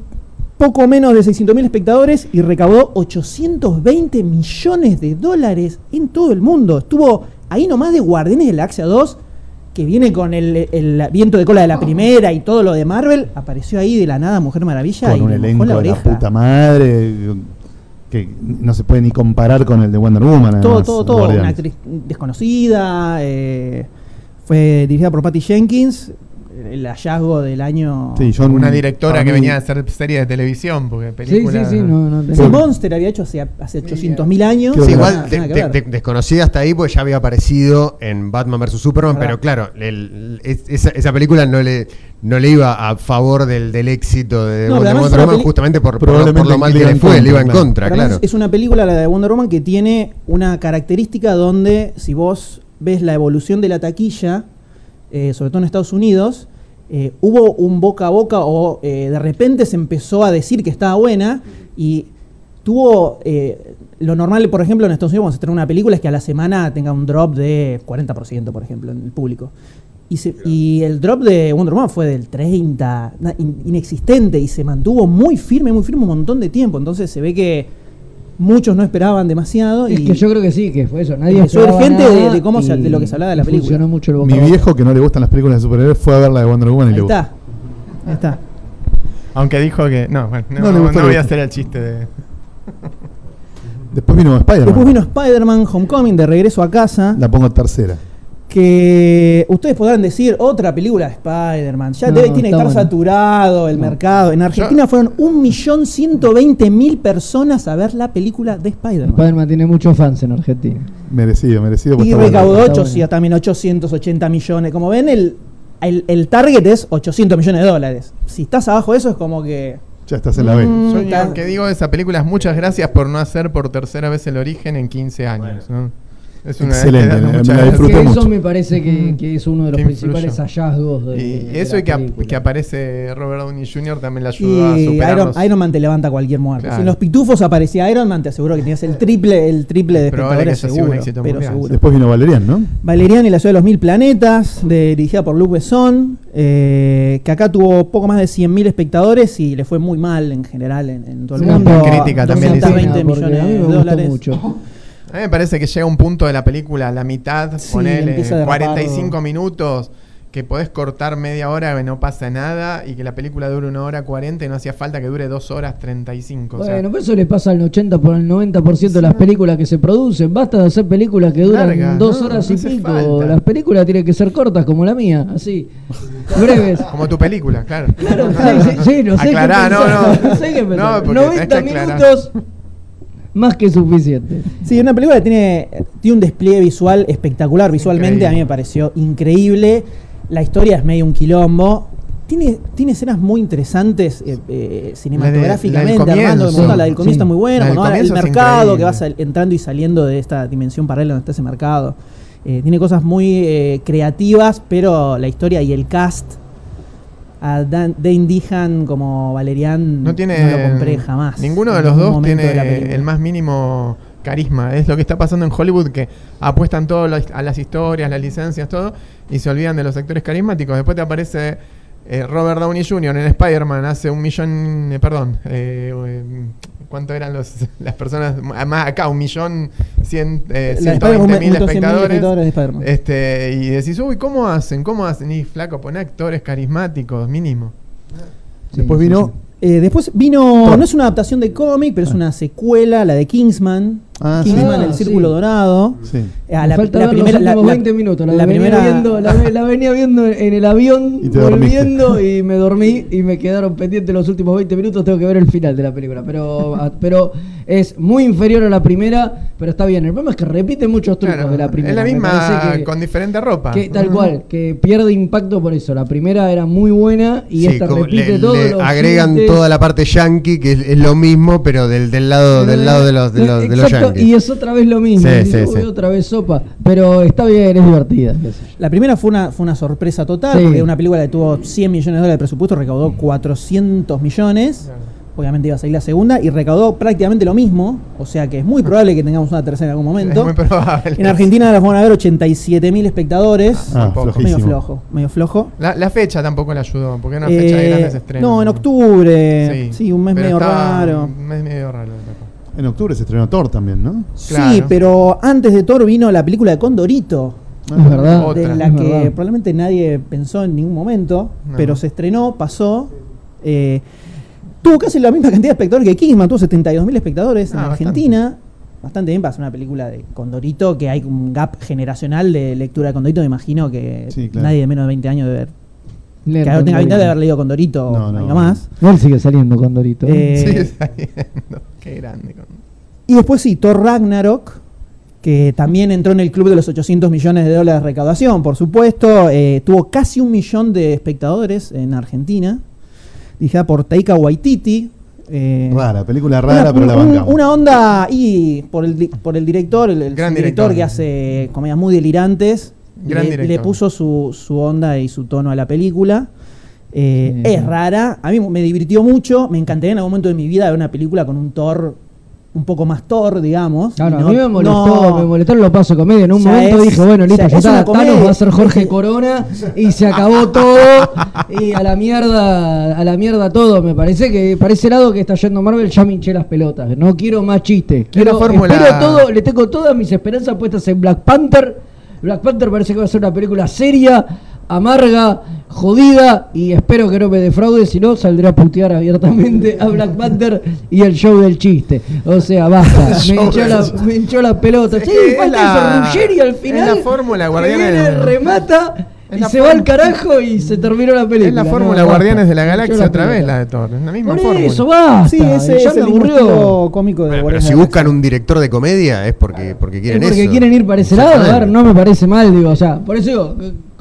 poco menos de 600.000 espectadores y recaudó 820 millones de dólares en todo el mundo. Estuvo ahí nomás de Guardianes de la Galaxia 2, que viene con el, el viento de cola de la primera y todo lo de Marvel. Apareció ahí de la nada Mujer Maravilla Con y un elenco la de la puta madre. Que no se puede ni comparar con el de Wonder Woman. todo, todo, todo. Una actriz desconocida. eh, fue dirigida por Patty Jenkins. El hallazgo del año. Sí, yo- Una directora que venía a hacer serie de televisión, porque sí, sí, película... sí, no, no Sí, tenía- Monster había hecho hace, hace 800.000 años. Sí, igual de- desconocida hasta ahí porque ya había aparecido en Batman vs Superman, Verdad. pero claro, el- es- esa, esa película no le, no le iba a favor del, del éxito de No, Wonder, Woman justamente por, por, lo- Probablemente por lo mal que le fue, le iba en contra, claro. Es una película, la de Wonder Woman, que tiene una característica donde, si vos ves la evolución de la taquilla, eh, sobre todo en Estados Unidos, eh, hubo un boca a boca o eh, de repente se empezó a decir que estaba buena y tuvo lo normal, por ejemplo, en Estados Unidos cuando se estrena una película es que a la semana tenga un drop de 40%, por ejemplo, en el público. Y, el drop de Wonder Woman fue del 30, na- in- inexistente, y se mantuvo muy firme, muy firme un montón de tiempo. Entonces se ve que muchos no esperaban demasiado. Es y que yo creo que sí, que fue eso. Nadie empezó a haber esperaba gente de, de cómo se- de lo que se hablaba de la película. Funcionó mucho el boca Mi viejo que no le gustan las películas de superhéroes fue a ver la de Wonder Woman y Ahí le gustó. está. Ahí está. Aunque dijo que. No, bueno, no, No le no voy a hacer el chiste de. Después vino Spider-Man. Después vino Spider-Man Homecoming de regreso a casa. La pongo tercera. Que ustedes podrán decir otra película de Spider-Man. Ya No, debe, tiene que estar bueno. saturado el mercado. En Argentina fueron 1.120.000 personas a ver la película de Spider-Man. Spider-Man tiene muchos fans en Argentina. Merecido, merecido. Y porque está recaudó bueno. está 800, también 880 millones. Como ven, el, el, el target es 800 millones de dólares. Si estás abajo de eso es como que... Ya estás en la B. Mm, Yo lo que digo de esa película es muchas gracias por no hacer por tercera vez el origen en 15 años. ¿no? Es Excelente, muchas me la disfruté eso me parece que, Mm. que es uno de los principales hallazgos de, Y de eso la y que, ap- que aparece Robert Downey Jr. también le ayudó a superar Iron, los- Iron Man te levanta cualquier. Claro. Si en los pitufos aparecía Iron Man, te aseguro que tenías el triple, el triple de espectadores sido un seguro. éxito pero seguro. Después vino Valerian, ¿no? Valerian y la ciudad de los mil planetas, de- dirigida por Luc Besson, eh, que acá tuvo poco más de 100.000 espectadores y le fue muy mal en general en, en todo el Una mundo. crítica también dice. 220 porque millones de dólares. mucho. A mí me parece que llega un punto de la película, a la mitad, Sí, ponele empieza a derrapar. 45 minutos, que podés cortar media hora que no pasa nada y que la película dure una hora 40 y no hacía falta que dure dos horas 35. o sea, Bueno, pero eso le pasa al 80 por el 90% de las películas que se producen. Basta de hacer películas que duran dos no, horas no y pico. falta. Las películas tienen que ser cortas como la mía, así. Breves. como tu película, claro. Claro, sí, sí, sí, no sé qué Aclará, no, pensar, no. sé qué pensar. No, porque tenés 90 que aclarar. minutos más que suficiente. Sí, una película que tiene, tiene un despliegue visual espectacular. Visualmente Increíble. a mí me pareció increíble. La historia es medio un quilombo. Tiene, tiene escenas muy interesantes eh, eh, cinematográficamente, la del Armando, gusta, la del comienzo Sí. está muy buena, cuando es mercado, que vas entrando y saliendo de esta dimensión paralela donde está ese mercado. Eh, tiene cosas muy eh, creativas, pero la historia y el cast a Dan- Dane Dehan como Valerian No tiene. lo compré jamás. Ninguno de los dos de tiene el más mínimo carisma. Es lo que está pasando en Hollywood, que apuestan todo a las historias, las licencias, todo, y se olvidan de los actores carismáticos. Después te aparece eh, Robert Downey Jr. en Spider-Man, hace un millón, eh, perdón, eh, ¿cuánto eran los, las personas? Más acá, un millón cien, eh, La de 120 Spider-Man, mil 100.000 espectadores. espectadores de Spider-Man. Este, y decís, uy, ¿cómo hacen? ¿Cómo hacen? Y flaco, pone actores carismáticos, mínimo. Después Sí, vino. sí, Eh, después vino, Thor. no es una adaptación de cómic, pero es una secuela, la de Kingsman. Ah, sí. Kingsman, Ah, el Círculo sí. Dorado. Sí. A falta ver los últimos 20 minutos. La, la venía primera, viendo, la, ve- la venía viendo en el avión, Y volviendo y me dormí y me quedaron pendientes los últimos 20 minutos. Tengo que ver el final de la película. Pero, a- pero es muy inferior a la primera, pero está bien. El problema es que repite muchos trucos Claro, de la primera. es la misma que- con diferente ropa. que tal cual, que pierde impacto por eso. La primera era muy buena y Sí, esta repite le- todo. le los agregan chistes. toda la parte yankee, que es, es lo mismo, pero del, del lado del lado de los, de los, de los Exacto, y es otra vez lo mismo. Sí, Y sí, uy, sí. Otra vez sopa. Pero está bien, es divertida. La primera fue una, fue una sorpresa total, Sí. porque una película que tuvo 100 millones de dólares de presupuesto recaudó 400 millones. Obviamente iba a salir la segunda y recaudó prácticamente lo mismo. O sea que es muy probable que tengamos una tercera en algún momento. Es muy probable. En Argentina la van a ver 87 mil espectadores. Ah, poco. medio flojísimo. flojo, medio flojo. La, la fecha tampoco le ayudó, porque era una fecha de Eh, grandes estrenos. no, en octubre. Sí, un mes pero medio raro. Un mes medio raro. En octubre se estrenó Thor también, ¿no? Sí, pero antes de Thor vino la película de Condorito. Es verdad. Otra. de la es que verdad. probablemente nadie pensó en ningún momento, No. pero se estrenó, pasó. eh, tuvo casi la misma cantidad de espectadores que Kingsman, tuvo 72.000 espectadores en Ah, Argentina. Bastante bien para hacer una película de Condorito, que hay un gap generacional de lectura de Condorito. Me imagino que Sí, claro. nadie de menos de 20 años debe haber. Leer Que ahora tenga 20 Condorito. de haber leído Condorito No, no. nomás. Él sigue saliendo con Dorito. Eh, Sigue saliendo. Qué grande. con- Y después sí, Thor Ragnarok, que también entró en el club de los 800 millones de dólares de recaudación, por supuesto. eh, tuvo casi un millón de espectadores en Argentina. Dirigida por Taika Waititi. eh, Rara, película rara, una, pero la un- bancamos. una onda y por el, por el director, el, el Gran director director. que hace comedias muy delirantes. Gran le, puso su, su onda y su tono a la película. Eh, es rara, a mí me divirtió mucho, me encantaría en algún momento de mi vida ver una película con un Thor un poco más Thor, digamos. Claro, a mí me molestó, no- me molestó en lo paso de comedia. En un momento es- dije, bueno, listo, ya ya es está. Thanos va a ser Jorge Corona y se acabó todo. y a la mierda, a la mierda todo. Me parece que para ese lado que está yendo Marvel ya me hinché las pelotas. No quiero más chistes. Quiero, espero todo, le tengo todas mis esperanzas puestas en Black Panther. Black Panther parece que va a ser una película seria, amarga, jodida y espero que no me defraude, si no saldré a putear abiertamente a Black Panther y el show del chiste. O sea, basta, me hinchó, la, me hinchó la pelota. Es Sí, es falta la- eso, Ruggeri al es final. la fórmula viene, del- remata Es y se va al carajo y se terminó la película. Es la No, fórmula basta. Guardianes de la Galaxia otra vez, la de Thor. Es la misma Por fórmula. eso, basta. Sí, ese ya es me el aburrió. cómico de Bueno, pero Guardianes si buscan un director de comedia es porque, porque Es quieren porque eso. quieren ir para ese lado, a ver, no me parece mal, digo, o sea, por eso digo,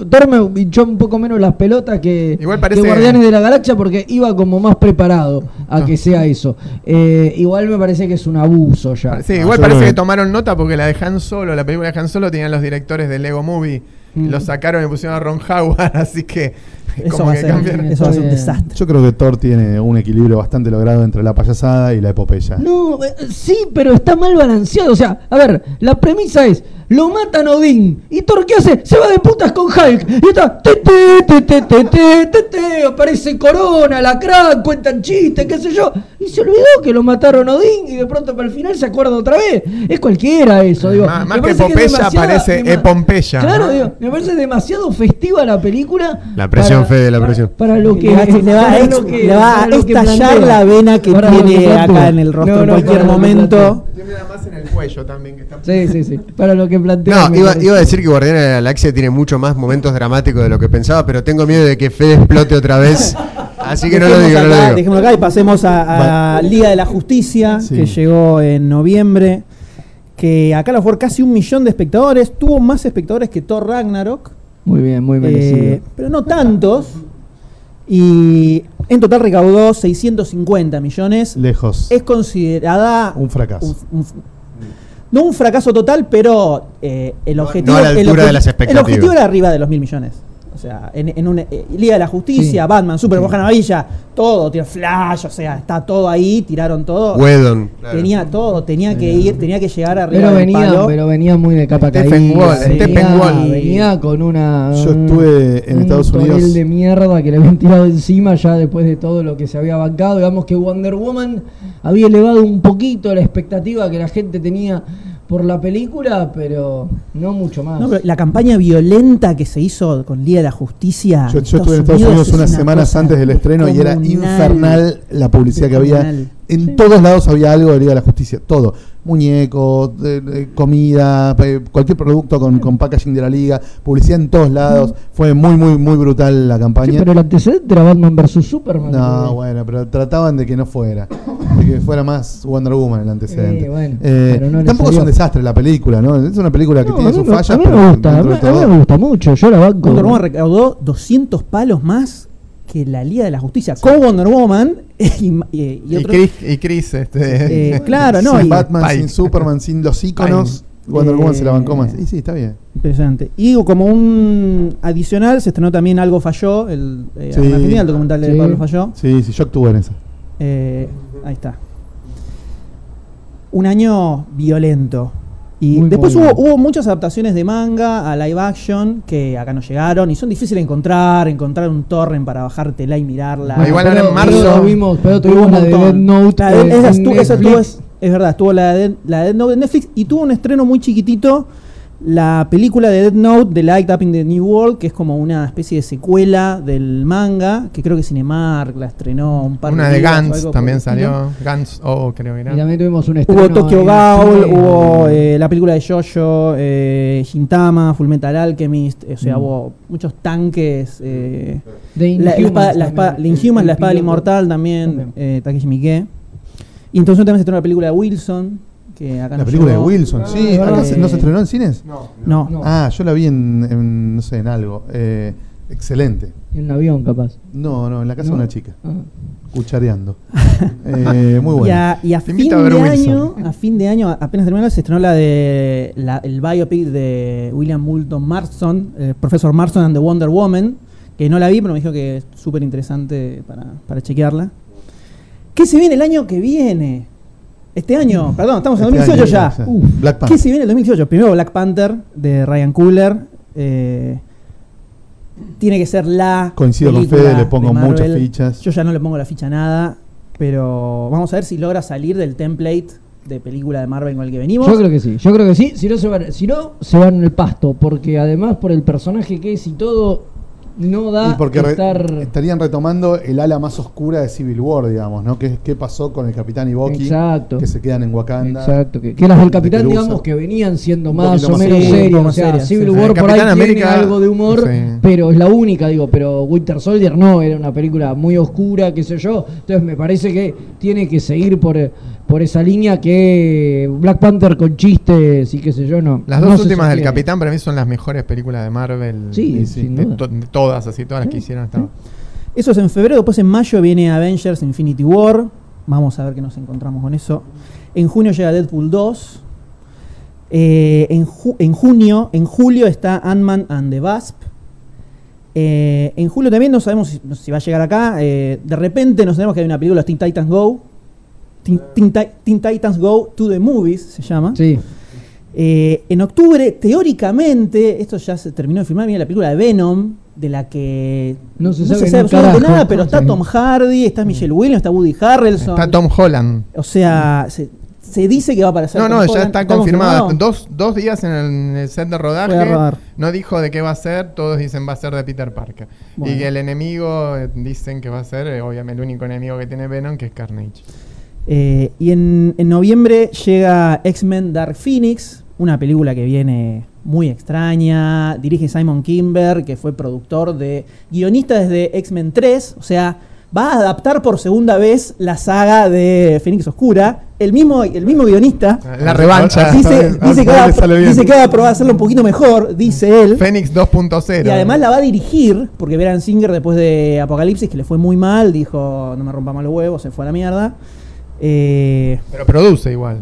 Thor me hinchó un poco menos las pelotas que, Igual parece- que Guardianes de la Galaxia porque iba como más preparado a que sea eso. Eh, igual me parece que es un abuso ya. Sí, Ah, igual parece que- tomaron nota porque la de Han Solo, la película de Han Solo, tenían los directores de Lego Movie. Mm. Lo sacaron y pusieron a Ron Howard, así que Eso como va a que ser, cambiaron. eso va a ser un desastre. Yo creo que Thor tiene un equilibrio bastante logrado entre la payasada y la epopeya. No, eh, sí, pero está mal balanceado. O sea, a ver, la premisa es: lo matan Odín. ¿Y Thor qué hace? Se va de putas con Hulk. Y está. Te, te, te, te, te, te, te, te, aparece Corona, la crack, cuentan chistes, qué sé yo. Y se olvidó que lo mataron Odín. Y de pronto para el final se acuerda otra vez. Es cualquiera eso, digo. Más- que parece es epopeya, demasiada- parece dema- epompeya, Claro, digo, me parece demasiado festiva la película. La presión, Fede, la presión. Para lo que. le va, a, para ex- lo que- le va a para lo que estallar la vena que tiene acá en el rostro No, en cualquier momento. Tiene nada más en el cuello también. Que está... Sí, sí, sí. Para lo que plantea. No, iba, a decir que Guardianes de la Galaxia tiene mucho más momentos dramáticos de lo que pensaba, pero tengo miedo de que Fede explote otra vez. Así que no lo digo, no acá, lo digo. dejémoslo acá y pasemos a, a Liga de la Justicia, Sí. que llegó en noviembre. Que acá lo fue casi un millón de espectadores. Tuvo más espectadores que Thor Ragnarok. Muy bien, muy merecido. eh, pero no tantos. Y en total recaudó 650 millones. Lejos. Es considerada Un fracaso. un- un- no un fracaso total, pero eh, el No- objetivo. no a la el altura obje- de las El expectativas. objetivo era arriba de los mil millones. O sea, en, en una eh, Liga de la Justicia, Sí. Batman, Super Boja Navilla, todo, tiene Flash, o sea, está todo ahí, tiraron todo. Wedon. claro. Tenía todo, tenía que ir, tenía que llegar arriba Pero del venía, palo. pero venía muy de capa caída. Venía, venía con una. Yo estuve en un Estados Unidos. de mierda que le habían tirado encima ya después de todo lo que se había bancado. Digamos que Wonder Woman había elevado un poquito la expectativa que la gente tenía por la película, pero no mucho más. No, pero la campaña violenta que se hizo con Liga de la Justicia. Yo, yo estuve en Estados Unidos unas una semanas antes del estreno y era infernal la publicidad que había. En todos lados había algo de Liga de la Justicia, todo. Muñecos, de- de comida, eh, cualquier producto con, con packaging de la liga, publicidad en todos lados. Fue muy, muy, muy brutal la Sí, campaña. pero el antecedente era Batman vs Superman. No, bueno, pero trataban de que no fuera. De que fuera más Wonder Woman el antecedente. Sí, bueno, Eh, pero no le tampoco es un desastre la película, ¿no? Es una película que No, tiene sus fallas. a mí pero me gusta, a mí, a me gusta mucho, yo la banco. Wonder Woman recaudó 200 palos más que la Liga de la Justicia. Con Wonder Woman y, y- y Y, otro- Chris, y Chris, este. eh, claro, no. sin y- Batman, sin Superman, sin los iconos, Wonder Eh, Woman se la bancó más. Y sí, está bien. Impresionante. Y como un adicional, se estrenó también Algo Falló, el, eh, Sí. el documental de Sí. Pablo Falló. Sí, sí, yo actué en esa. Eh, ahí está. Un año violento. Y Muy después hubo, hubo muchas adaptaciones de manga a live action que acá no llegaron y son difíciles de encontrar, encontrar un torrent para bajártela y mirarla. Ah, igual ahora en marzo- Pero tuvimos, pero tuvimos la de Dead. Note. La de- esa estu- esa estuvo- Netflix. es verdad, estuvo la de, la de Dead Note en Netflix y tuvo un estreno muy chiquitito. La película de Dead Note, The Light Up in the New World, que es como una especie de secuela del manga, que creo que Cinemark la estrenó un par Una de de o Gans algo también salió. Gans O, creo que Y era. también tuvimos un estreno. Hubo Tokyo Ghoul, hubo eh, la película de Jojo, eh, Shintama, Full Metal Alchemist, o sea, Mm. hubo muchos tanques. eh, The la, la Inhumans espada, la también, espada- el- la Inhumans, el la espada del inmortal también, También. eh, Takeshi Miike. Y entonces también se estrenó la película de Wilson, que acá La no película de. Wilson, sí. Ah, ¿acá se- ¿No se estrenó en cines? No. No. Ah, yo la vi en, en, no sé, en algo. Eh, excelente. En un avión, capaz. No, no, en la casa No. de una chica, Ah. cuchareando. Eh, muy Y bueno. a, y a Te fin invito de a ver año, Wilson. a fin de año, apenas terminó, se estrenó la de la- el biopic de William Moulton Marston, el profesor Marston and the Wonder Woman, que no la vi, pero me dijo que es súper interesante para, para chequearla. ¿Qué se viene el año que viene? Este año, perdón, estamos en Este 2018 año, ya. Black ¿Qué se viene el 2018? Primero Black Panther de Ryan Coogler. eh, tiene que ser la. Coincido con Fede, le pongo muchas fichas. Yo ya no le pongo la ficha a nada, pero vamos a ver si logra salir del template de película de Marvel con el que venimos. Yo creo que sí, yo creo que sí. Si no, se van, si no, se van en el pasto. Porque además, por el personaje que es y todo, no da Y porque re- estar. estarían retomando el ala más oscura de Civil War, digamos, ¿no? ¿Qué, qué pasó con el Capitán Iboki? Exacto. Que se quedan en Wakanda. Exacto, que, que las del de Capitán, digamos, que venían siendo más o menos serias. O sea, Civil sí. War por ahí tiene algo de humor, Sí. pero es la única, digo. Pero Winter Soldier no, era una película muy oscura, qué sé yo. Entonces me parece que tiene que seguir por, por esa línea que Black Panther con chistes y qué sé yo, no. Las dos últimas del. Capitán para mí son las mejores películas de Marvel. Sí, de, sin de duda. to- de todas, así, todas las que hicieron hasta ahora. Eso es en febrero, después en mayo viene Avengers Infinity War. Vamos a ver qué nos encontramos con eso. En junio llega Deadpool 2. Eh, en, ju- en junio, en julio está Ant-Man and the Wasp. Eh, en julio también no sabemos si, va a llegar acá. Eh, de repente nos sabemos que hay una película, Teen Titans Go. Teen, Teen Ti- Teen Titans Go to the Movies se llama. Sí. Eh, en octubre, teóricamente, esto ya se terminó de filmar, viene la película de Venom, de la que No se sabe absolutamente carajo. nada, pero está. Tom Hardy, está Michelle Williams, está Woody Harrelson. Está Tom Holland. O sea, se, se dice que va a aparecer. No, Tom no, ya Holland. está confirmada. Dos, dos días en el, en el set de rodaje. No dijo de qué va a ser. Todos dicen va a ser de Peter Parker. Bueno. Y que el enemigo eh, dicen que va a ser, eh, obviamente, el único enemigo que tiene Venom, que es Carnage. Eh, y en, en noviembre llega X-Men Dark Phoenix, una película que viene muy extraña. Dirige Simon Kimber, que fue productor de. guionista desde X-Men 3. O sea, va a adaptar por segunda vez la saga de Phoenix Oscura. El mismo, el mismo guionista. La revancha. Dice, que, va, dice que va a probar a hacerlo un poquito mejor, dice él. Fénix 2.0. Y además la va a dirigir, porque Veran Singer después de Apocalipsis, que le fue muy mal, dijo, no me rompa más los huevos, se fue a la mierda. Eh, Pero produce igual.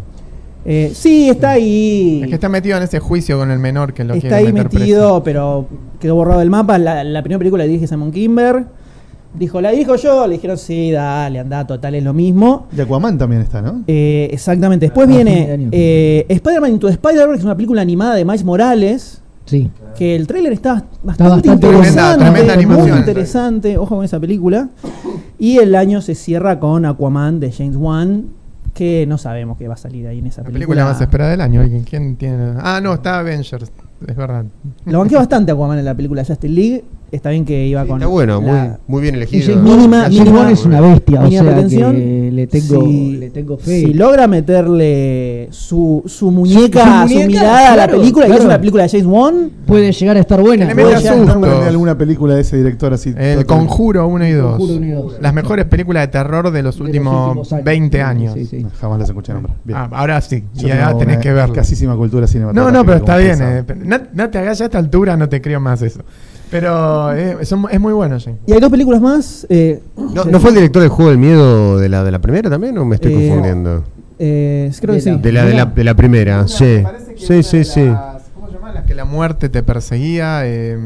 eh, sí, está ahí. Es que está metido en ese juicio con el menor que lo está quiere ahí meter metido, preso. pero quedó borrado del mapa. La, la primera película la dirige Simon Kimber. Dijo, la dirijo yo. Le dijeron, sí, dale, anda, total, es lo mismo. Y Aquaman también está, ¿no? Eh, exactamente. Después A fin de viene eh, Spider-Man Into Spider-Verse, que es una película animada de Miles Morales. Sí. Que el tráiler está bastante, bastante interesante, Tremenda- tremenda muy interesante. Ojo con esa película. Y el año se cierra con Aquaman de James Wan, que no sabemos qué va a salir ahí en esa La película. película más esperada del año. ¿Quién- ¿Quién tiene? Ah, no, está Avengers. Es verdad. Lo banqué bastante Aquaman en la película de Justice League. Está bien que iba con. Está bueno, muy, la- muy bien elegido. James Mínima- mínima- James Wan es una bestia, o sea pretensión. que le tengo, Si- le tengo fe. Si logra meterle su, su muñeca, su, su muñeca, mirada a la claro, película, y es claro. una película de James Wan, puede llegar a estar buena. Le. Nómbrame alguna película de ese director así. El Conjuro 1 y 2. Conjuro uno y dos. Las mejores películas de terror de los últimos, años. 20 años. Jamás las escuché nombrar. Ah, ahora sí. Yo y ahora tengo tenés que verlo. Escasísima cultura No, cinematográfica. no, pero está bien. eh, no, no te hagas ya a esta altura, no te creo más eso. Pero eh, son- es muy bueno, Jane. y hay dos películas más. eh, ¿No, ¿no fue el director del juego del miedo de la, de la primera también o me estoy Eh, confundiendo? eh, creo que De la- sí. De la, de la, de la primera, sí. Sí, sí, sí. Que la muerte te perseguía. eh,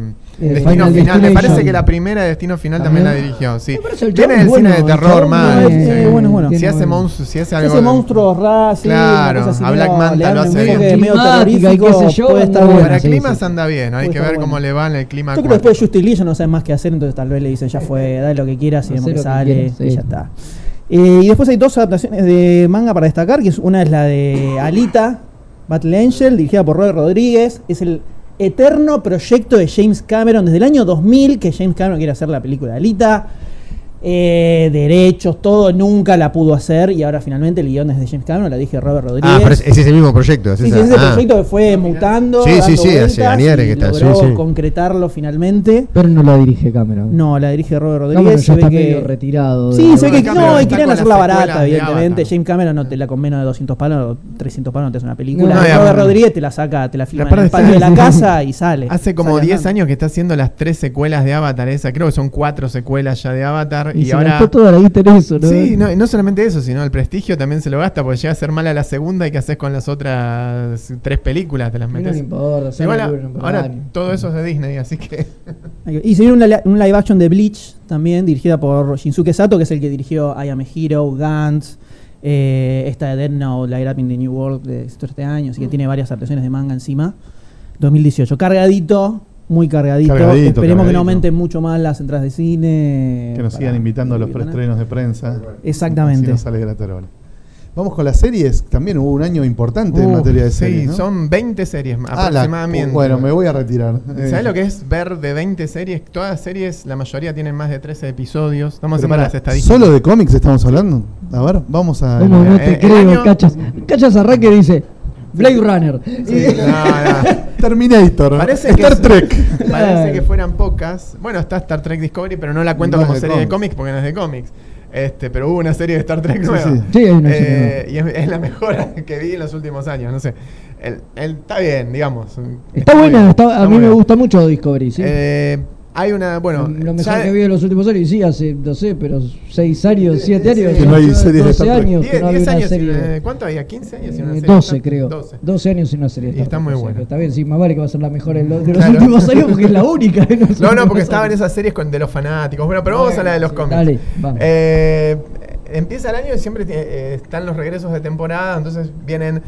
Eh, Destino Final Final. Me parece que la primera de Destino Final también, También. la dirigió. Sí. El Tiene el cine bueno, de terror sí. bueno, bueno. Si hace, monstruos, si hace algo. Ese de- monstruo ra, sí, Claro, así a Black Manta lo hace bien. medio y qué sé yo, puede estar bueno. Para sí, climas sí. anda bien, hay que ver cómo le va en el clima. Yo creo que después de acuático. Justice League ya no saben más qué hacer, entonces tal vez le dicen ya fue, dale lo que quieras y vemos que sale y ya está. Eh, y después hay dos adaptaciones de manga para destacar, que es una es la de Alita, Battle Angel, dirigida por Robert Rodríguez. Es el eterno proyecto de James Cameron desde el año 2000 que James Cameron quiere hacer la película de Alita. Eh, derechos, todo, nunca la pudo hacer y ahora finalmente el guion es de James Cameron, la dije Robert Rodríguez. Ah, pero es, es ese mismo proyecto. es Sí, esa- ese ah. proyecto que fue mutando. Sí, sí, dando sí, hace años y que está, logró sí, sí. concretarlo finalmente. Pero no la dirige Cameron. No, la dirige Robert Rodríguez. se ve que- medio retirado. Sí, se ve que Cameron no, y querían hacerla barata, evidentemente. James Cameron no te la con menos de 200 palos, 300 palos no te hace una película. No, Robert además- Rodríguez te la saca, te la filma en aparte el patio de la casa y sale. Hace como Sale 10 andando. años que está haciendo las tres secuelas de Avatar esa. Creo que son cuatro secuelas ya de Avatar. Y, Y, se ahora. gastó toda la guita en eso, ¿no? Sí, no, no solamente eso, sino el prestigio también se lo gasta porque llega a ser mala la segunda y qué haces con las otras tres películas, te las no metes. le importa, Igual, no ahora todo eso es de Disney, así que. Y se viene un, li- un live action de Bleach también, dirigida por Shinsuke Sato, que es el que dirigió I Am a Hero, Gantz, eh, esta de Dead Note, Light Up in the New World de este año, así que tiene varias adaptaciones de manga encima. 2018, cargadito, muy cargadito. Cargadito, Esperemos que no aumenten mucho más las entradas de cine. Que nos sigan invitando a los preestrenos de prensa. Exactamente. Así nos sale gratarola. Vamos con las series. También hubo un año importante en materia de sí, series. ¿no? son 20 series Ah, la- aproximadamente. bueno, me voy a retirar. ¿Sabes Eh, lo que es ver de 20 series? Todas las series, la mayoría tienen más de 13 episodios. Vamos a pero hacer pará, las estadísticas. ¿Solo de cómics estamos hablando? A ver, vamos a. ¿Cómo no te Eh, el creo, año- Cachas? Cachas arranca y dice Blade Runner. Sí, no, no. Terminator. Parece Star que- Trek. Parece que fueran pocas. Bueno, está Star Trek Discovery, pero no la cuento No como de serie de cómics. porque no es de cómics. Este, pero hubo una serie de Star Trek Sí, nueva. sí. Sí, hay una Eh, y es, es la mejor que vi en los últimos años. No sé. El, el- está bien, digamos. Está muy buena, bien, está- a está mí me gusta mucho Discovery, sí. Eh, hay una, bueno, lo mejor ya- que vi de los últimos años, sí, hace, no sé, pero 6 años, 7 años. Que no hay series de 12 Star Trek. años que 10, no había 10 una años, serie. eh, ¿cuánto había? ¿15 años? sin una Eh, serie? 12 creo. 12. 12 años sin una serie. Y está muy o sea, buena. que Está bien, sí, más vale que va a ser la mejor de los, de los Claro. últimos años porque es la única. No, no, últimos porque estaban esas series con, de los fanáticos. Bueno, pero vamos a la de los sí, cómics. dale, vamos. Eh, empieza el año y siempre tiene- eh, están los regresos de temporada, entonces vienen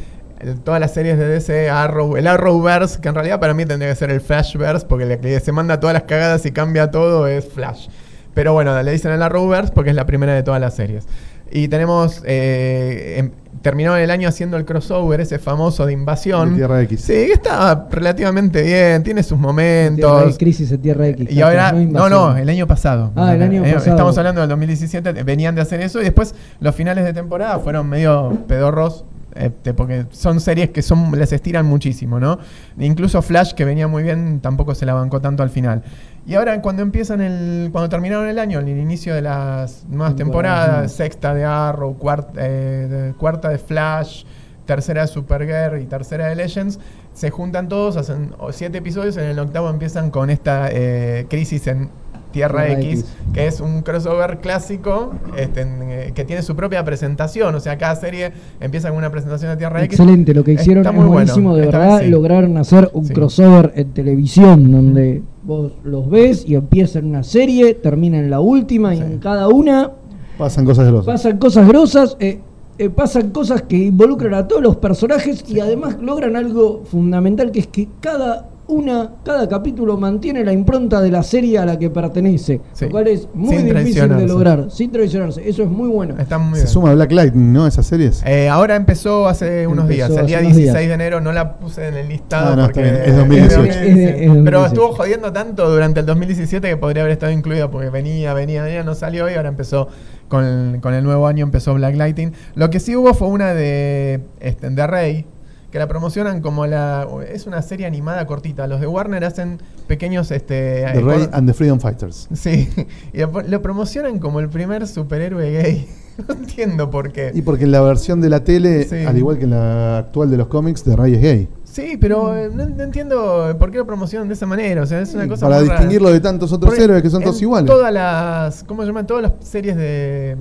todas las series de DC, Arrow, el Arrowverse, que en realidad para mí tendría que ser el Flashverse, porque el que se manda todas las cagadas y cambia todo es Flash. Pero bueno, le dicen el Arrowverse porque es la primera de todas las series. Y tenemos, eh, em- terminó el año haciendo el crossover, ese famoso de invasión. De Tierra X. Sí, que está relativamente bien, tiene sus Tierra momentos. X, Crisis en Tierra X. Y ahora, no, no, el año pasado. Ah, el año Eh, pasado. Estamos hablando del 2017, venían de hacer eso y después los finales de temporada fueron medio pedorros. Este, porque son series que son les estiran muchísimo, ¿no? Incluso Flash, que venía muy bien, tampoco se la bancó tanto al final. Y ahora cuando empiezan el. cuando terminaron el año, el inicio de las nuevas Temporada, temporadas, sexta de Arrow, cuarta, de, cuarta de Flash, tercera de Supergirl y tercera de Legends, se juntan todos, hacen siete episodios, en el octavo empiezan con esta eh, crisis en Tierra, X, X. que es un crossover clásico este, en, eh, que tiene su propia presentación. O sea, cada serie empieza con una presentación de Tierra X. Excelente, lo que hicieron Está es muy bueno. buenísimo, de verdad. vez sí. Lograron hacer un Sí. crossover en televisión donde vos los ves y empieza en una serie, termina en la última y en cada una Pasan cosas grosas. pasan cosas grosas, eh, eh, pasan cosas que involucran a todos los personajes y además logran algo fundamental que es que cada una, cada capítulo mantiene la impronta de la serie a la que pertenece, Sí. lo cual es muy Sin difícil de lograr, sin traicionarse. Eso es muy bueno. Está muy Se bien. suma Black Lightning, ¿no? Esas series. Eh, ahora empezó hace unos Empezó días, el día unos 16 días. de enero, no la puse en el listado Ah, no, porque está bien, es 2018. de- Es de- es de Pero 2018. estuvo jodiendo tanto durante el 2017 que podría haber estado incluida porque venía, venía, venía, no salió y ahora empezó con el, con el nuevo año, empezó Black Lightning. Lo que sí hubo fue una de, este, de Rey, que la promocionan como la... Es una serie animada cortita. Los de Warner hacen pequeños... Este, The eh, Ray and the Freedom Fighters. Sí, y lo, lo promocionan como el primer superhéroe gay. No entiendo por qué. Y porque en la versión de la tele, Sí. al igual que en la actual de los cómics, The Ray es gay. Sí, pero eh, no, no entiendo por qué lo promocionan de esa manera. O sea, es una cosa Para rara. distinguirlo de tantos otros Porque héroes que son todos iguales. Todas las. ¿Cómo se llaman? Todas las series de.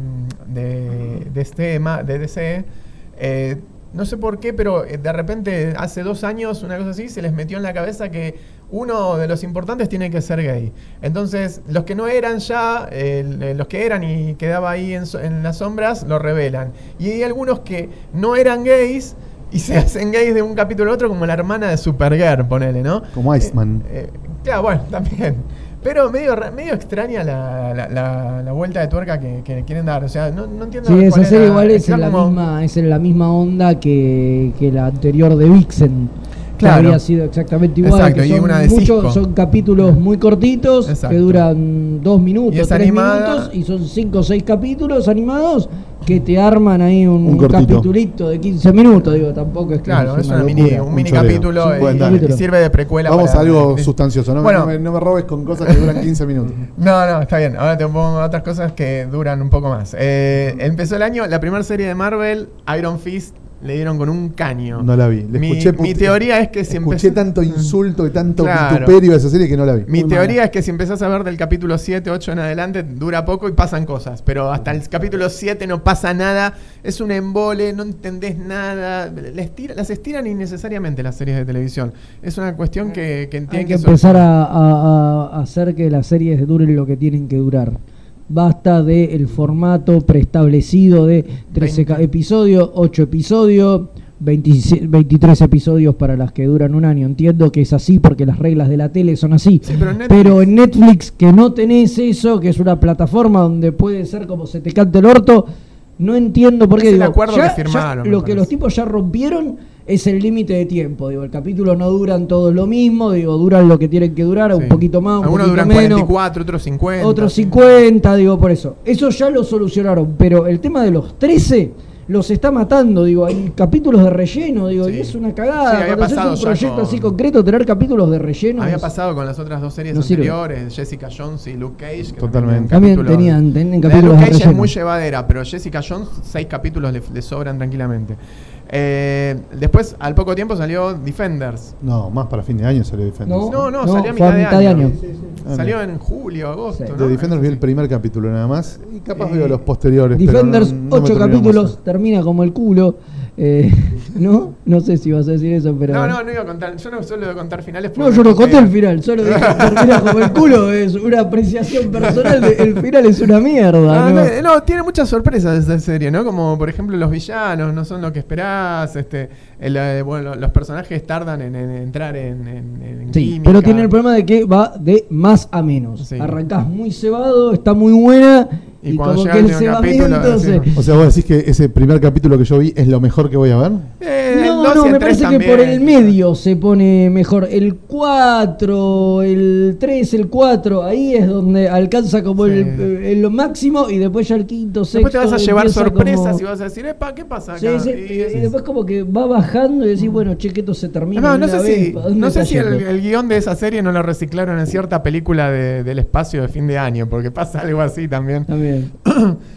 de. de, este, de DC. eh, no sé por qué, pero eh, de repente, hace dos años, una cosa así, se les metió en la cabeza que uno de los importantes tiene que ser gay. Entonces, los que no eran ya, eh, los que eran y quedaba ahí en, en las sombras, lo revelan. Y hay algunos que no eran gays y se hacen gays de un capítulo a otro, como la hermana de Supergirl, ponele, ¿no? Como Iceman. Eh, claro, bueno, también. Pero medio, medio extraña la, la- la- la vuelta de tuerca que, que quieren dar. O sea, no, no entiendo Sí, cuál esa serie igual es en, la misma, es en la misma onda que, que la anterior de Vixen. Claro. había sido exactamente igual. Exacto, que y son, una de muchos- Cisco. son capítulos muy cortitos Exacto. que duran dos minutos, tres animada. minutos y son cinco o seis capítulos animados que te arman ahí un, Un capitulito de 15 minutos. Digo, tampoco es que Claro, es una una mini, un un mini choreo. capítulo y, sirve de precuela. Vamos para- a algo sustancioso. No, me- Bueno. no me, no me robes con cosas que duran 15 minutos. No, no, está bien. Ahora te pongo otras cosas que duran un poco más. Eh, empezó el año, la primera serie de Marvel, Iron Fist, le dieron con un caño. No la vi. Le mi, escuché mi teoría es que si Escuché tanto insulto y tanto Claro. vituperio de esa serie que no la vi. Mi Muy teoría mala. es que si empezás a ver del capítulo 7, 8 en adelante, dura poco y pasan cosas. Pero hasta el capítulo 7 no pasa nada. Es un embole, no entendés nada. Le estira- las estiran innecesariamente las series de televisión. Es una cuestión que, que Hay tienen que que empezar a, a- a hacer que las series duren lo que tienen que durar. Basta del formato preestablecido de 13 ca- 20. episodios, 8 episodios, 27 23 episodios para las que duran un año. Entiendo que es así porque las reglas de la tele son así. Sí, pero en Netflix- Pero en Netflix, que no tenés eso, que es una plataforma donde puede ser como se te cante el orto, no entiendo por Es qué. el digo, acuerdo ya- que firmaron, lo que los tipos ya rompieron es el límite de tiempo. Digo, el capítulo no duran todos lo mismo, digo, duran lo que tienen que durar, un Sí. poquito más, un Algunos poquito duran menos. 44, otros 50. Otros sí. 50, digo, por eso. Eso ya lo solucionaron, pero el tema de los 13 los está matando, digo, hay capítulos de relleno, digo, Sí. y es una Sí, cagada. había Cuando haces pasado un proyecto con- así concreto, tener capítulos de relleno. Había es- pasado con las otras dos series No sirve. anteriores, Jessica Jones y Luke Cage. que Totalmente. También capítulos- tenían- tenían La de capítulos Luke de Cage es muy llevadera, pero Jessica Jones, seis capítulos le, le sobran tranquilamente. Eh, después, al poco tiempo salió Defenders. No, más para fin de año salió Defenders. No. No, no, No, salió a mitad, mitad de de año. año. Ah, Salió no. en julio, agosto. Sí. ¿no? De Defenders vi el primer capítulo nada más. Y capaz veo los posteriores. Defenders, pero no- no me 8 terminó capítulos, más. termina como el culo. Eh, ¿No? No sé si vas a decir eso, pero. No, no, no iba a contar. Yo no suelo contar finales. No, yo no conté el final, solo dije termina como el culo, es una apreciación personal, de- el final es una mierda. Ah, ¿no? no, no, tiene muchas sorpresas esa serie, ¿no? Como por ejemplo los villanos no son lo que esperás, este, el, eh, bueno, los personajes tardan en, en entrar en, en- en Sí, química. pero tiene el problema de que va de más a menos. Sí. Arrancás muy cebado, está muy buena Y y, cuando como llega que el último capítulo, O sea, vos decís que ese primer capítulo que yo vi es lo mejor que voy a ver. Eh, No, no, me parece que por el medio se pone mejor. El 4, el 3, el 4, ahí es donde alcanza como Sí. el, lo máximo y después ya el quinto, sexto. Después te vas a llevar sorpresas como- y vas a decir, epa, ¿qué pasa acá? Sí, sí, Y después como que va bajando y decís, bueno, che, que esto se termina. No, no sé vez, si, ¿para dónde no sé si el guion de esa serie no lo reciclaron en cierta película de- del espacio de fin de año, porque pasa algo así también. También.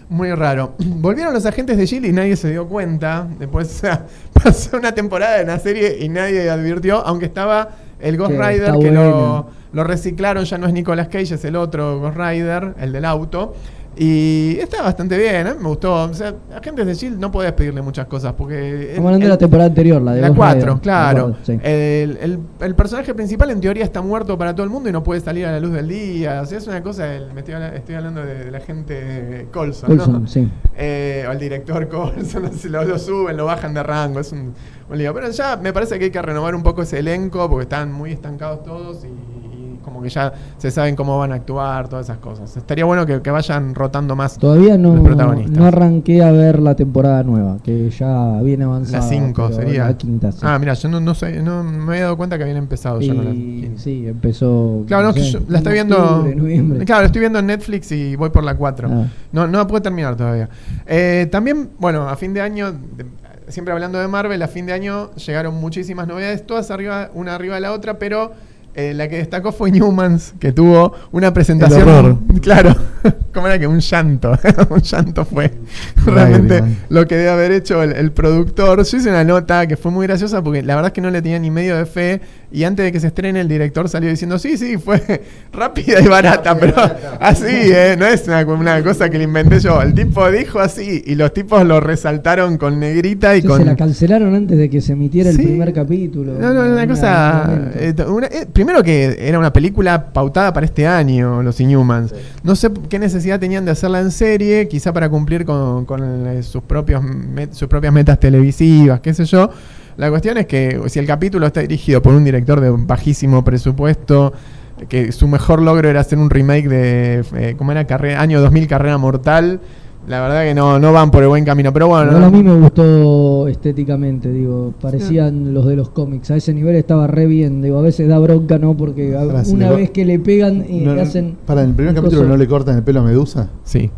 Muy raro. Volvieron los agentes de Shield y nadie se dio cuenta. Después o sea, pasó una temporada de la serie y nadie advirtió, aunque estaba el Ghost Que Rider que lo, lo reciclaron, ya no es Nicolas Cage, es el otro Ghost Rider, el del auto. Y está bastante bien, ¿eh? me gustó. O sea, Agentes de Shield no podés pedirle muchas cosas porque. Estamos hablando de la temporada anterior, la de La Ghost 4, Rider. claro. Me acuerdo, sí. el, el- el personaje principal en teoría está muerto para todo el mundo y no puede salir a la luz del día. O sea, es una cosa, el- me estoy, estoy hablando de, de la gente Colson, ¿no? Coulson, sí. Eh, o el director Colson, lo, lo suben, lo bajan de rango, es un, un lío. Pero ya me parece que hay que renovar un poco ese elenco porque están muy estancados todos y como que ya se saben cómo van a actuar, todas esas cosas. Estaría bueno que, que vayan rotando más Todavía no, los protagonistas. no arranqué a ver la temporada nueva, que ya viene avanzada. la 5 pero sería. La quinta, sí. Ah, mira, yo no, no, sé, no me había dado cuenta que habían empezado ya con la Y quinta. sí, empezó. Claro, no, que yo la estoy en viendo. noviembre. Claro, la estoy viendo en Netflix y voy por la 4. Ah. No, no la puedo terminar todavía. Eh, también, bueno, a fin de año, de- siempre hablando de Marvel, a fin de año llegaron muchísimas novedades, todas arriba, una arriba de la otra, pero eh, la que destacó fue Newmans, que tuvo una presentación. horror. Claro, como era que un llanto. un llanto fue realmente Lágrima. lo que debe haber hecho el, el productor. Yo hice una nota que fue muy graciosa porque la verdad es que no le tenía ni medio de fe. Y antes de que se estrene, el director salió diciendo: Sí, sí, fue rápida y barata, pero así, ¿eh? No es una, una cosa que le inventé yo. El tipo dijo así y los tipos lo resaltaron con negrita y Sí, con. Se la cancelaron antes de que se emitiera Sí. el primer capítulo. No, no, una Una- cosa. eh, una- eh, primero que era una película pautada para este año, Los Inhumans. No sé qué necesidad tenían de hacerla en serie, quizá para cumplir con, con, eh, sus, propios met- sus propias metas televisivas, qué sé yo. La cuestión es que si el capítulo está dirigido por un director de bajísimo presupuesto, que su mejor logro era hacer un remake de, eh, ¿cómo era? Carrera, año 2000, Carrera Mortal. La verdad que no, no van por el buen camino, pero bueno. A mí me gustó estéticamente, digo, parecían los de los cómics. A ese nivel estaba re bien, digo, a veces da bronca, ¿no? Porque a- una vez que le pegan y No, no, hacen. Para el primer capítulo no le cortan el pelo a Medusa. Sí.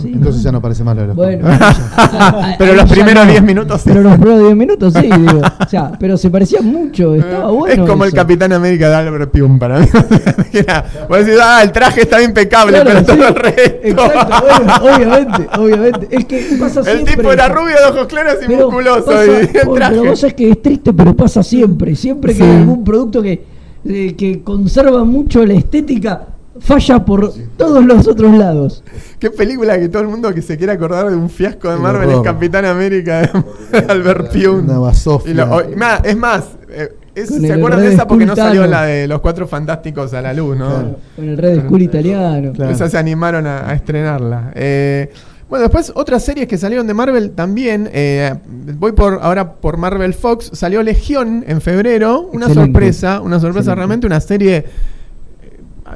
Sí, Entonces ya no parece malo los Bueno. Pero los primeros no. 10 minutos sí. Pero los primeros 10 minutos sí, digo. O sea, pero se parecía mucho, estaba bueno. es como el. Capitán América de Albert Pyun para mí. Vos decís, ah, el traje está impecable, Claro, pero sí. todo el resto. Exacto, bueno, obviamente, obviamente. Es que pasa el siempre. tipo era rubio de ojos claros y Pero musculoso. pasa- y el pero traje. vos sabés que es triste, pero pasa siempre. Siempre que Sí. hay algún producto que, eh, que conserva mucho la estética, falla por todos los otros lados. Qué película que todo el mundo que se quiere acordar de un fiasco de El Marvel horror. es Capitán América de Albert más, es más, eh, es- ¿se acuerdan de esa porque no salió la de los cuatro fantásticos a la luz, no? Claro. Con el Red Skull italiano. Claro. Esa se animaron a, a estrenarla. Eh, bueno, después otras series que salieron de Marvel también. eh, voy por ahora por Marvel Fox. Salió Legión en febrero. Una Excelente. sorpresa, una sorpresa Excelente. realmente, una serie.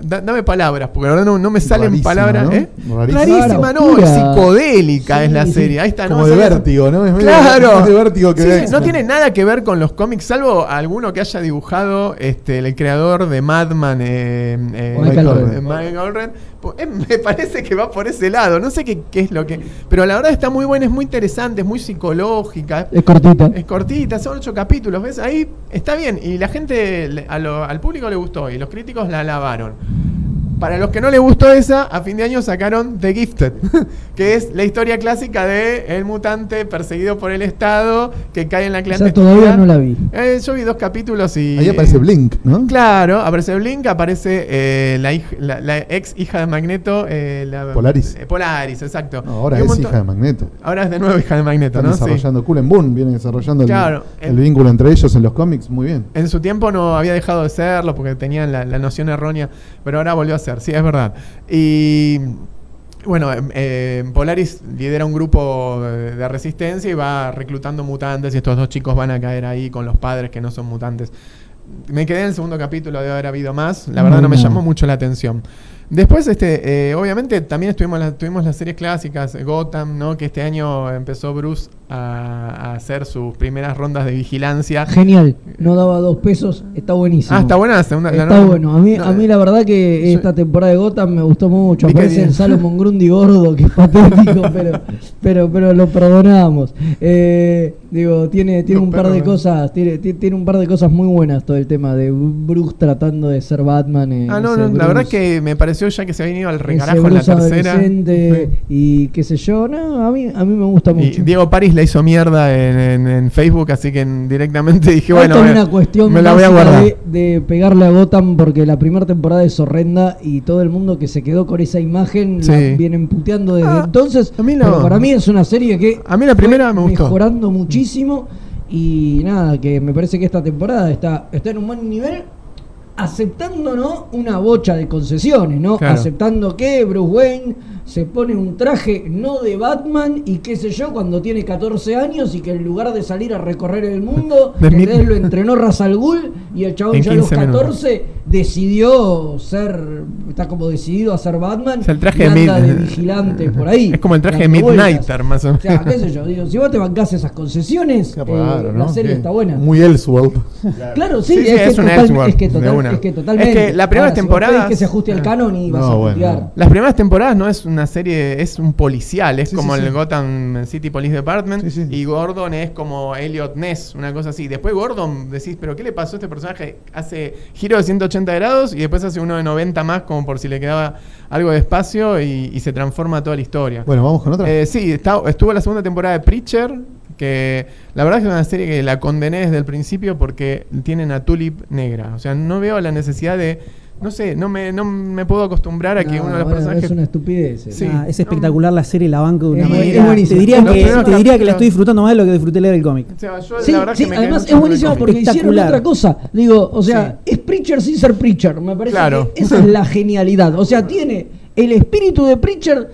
Da- dame palabras, porque la verdad no, no me salen Rarísima, palabras. ¿no? ¿eh? Rarísima. Rarísima, no, es psicodélica Sí, es la sí. serie. Ahí está, Como no de sabía- vértigo, ¿no? Es medio- Claro. es de vértigo que Sí, no tiene nada que ver con los cómics, salvo alguno que haya dibujado este, el creador de Madman, eh, eh, Michael. Pues, eh, me parece que va por ese lado. No sé qué, qué es lo que. Pero la verdad está muy buena, es muy interesante, es muy psicológica. Es cortita. Es cortita, son ocho capítulos, ¿ves? Ahí está bien. Y la gente, le- a lo- al público le gustó y los críticos la alabaron. Para los que no les gustó esa, a fin de año sacaron The Gifted, que es la historia clásica de el mutante perseguido por el Estado que cae en la clandestinidad. todavía no la vi. Eh, yo vi dos capítulos y... Ahí aparece Blink, ¿no? Claro, aparece Blink, aparece eh, la, hij- la- la ex hija de Magneto. eh, la- Polaris. eh, Polaris, exacto. No, ahora es hija de Magneto. Ahora es de nuevo hija de Magneto, Están ¿no? Sí. desarrollando Cool and Boon, vienen desarrollando el, Claro, el en- vínculo entre ellos en los cómics muy bien. En su tiempo no había dejado de serlo porque tenían la, la noción errónea, pero ahora volvió a ser, sí, es verdad. Y bueno, em, eh, Polaris lidera un grupo de, resistencia y va reclutando mutantes y estos dos chicos van a caer ahí con los padres que no son mutantes. Me quedé en el segundo capítulo de haber habido más, la verdad no me Bueno. llamó mucho la atención. Después, este, eh, obviamente, también estuvimos la- tuvimos las series clásicas, Gotham, ¿no? Que este año empezó Bruce a, hacer sus primeras rondas de vigilancia. Genial. No daba dos pesos. Está buenísimo. Ah, está buena la segunda. la Está no- bueno. A mí, no, a mí la verdad que yo- esta temporada de Gotham me gustó mucho. Aparece Salomon Grundy gordo, que es patético, pero, pero, pero lo perdonamos. Eh, digo, tiene, tiene un par de cosas, tiene, ti- tiene un par de cosas muy buenas todo el tema de Bruce tratando de ser Batman. eh, Ah, no, la verdad que me pareció ya que se había ido al ese regarajo en la tercera. y qué sé yo. No, a mí, a mí me gusta Y mucho. Diego Paris la hizo mierda en, en- en Facebook, así que en- directamente dije, bueno, es me- una cuestión me la voy a guardar. de, de pegarle a Gotham porque la primera temporada es horrenda y todo el mundo que se quedó con esa imagen la Sí. vienen puteando desde Ah, entonces. a mí no. Pero para mí es una serie que A mí la primera me gustó. mejorando muchísimo y nada, que me parece que esta temporada está, está en un buen nivel. Aceptando ¿no? una bocha de concesiones, ¿no? Claro. Aceptando que Bruce Wayne se pone un traje no de Batman y qué sé yo cuando tiene 14 años y que en lugar de salir a recorrer el mundo, De lo entrenó Ra's al Ghul y el chabón En ya a los 15 minutos. 14 decidió ser, está como decidido a ser Batman Es el traje y de anda Mid- de vigilante por ahí. Es como el traje de. Midnighter, más o O menos. sea, qué sé yo, digo, si vos te bancás esas concesiones, eh, raro, la serie Qué- está buena. Muy Elseworld. Claro, sí, Sí, sí, es, que es un total- es que total- es que totalmente. Es que las primeras Ahora, si temporadas- pedís que se ajuste al canon y vas No, a bueno. Las primeras temporadas no es una serie, es un policial, es Sí, como el. Gotham City Police Department y Gordon es como Elliot Ness, una cosa así. Después Gordon decís, pero ¿qué le pasó a este personaje? Hace giro de 180 grados y después hace uno de 90 más como por si le quedaba algo de espacio y, y se transforma toda la historia. Bueno, vamos con otra. Eh, sí, está- estuvo la segunda temporada de Preacher, que la verdad es que es una serie que la condené desde el principio porque tienen a Tulip negra. O sea, no veo la necesidad de... No sé, no me, no me puedo acostumbrar a que No, uno de los bueno, personajes... Es una estupidez. eh. Sí. Ah, es espectacular la serie, la banco de una Es manera. es. Te diría, Los que, te diría que la estoy disfrutando más de lo que disfruté leer el cómic. O sea, yo Sí, la verdad sí, que me quedé además es buenísimo porque hicieron otra cosa. Digo, o sea, es Preacher sin ser Preacher. Me parece Claro. que esa es la genialidad. O sea, tiene el espíritu de Preacher,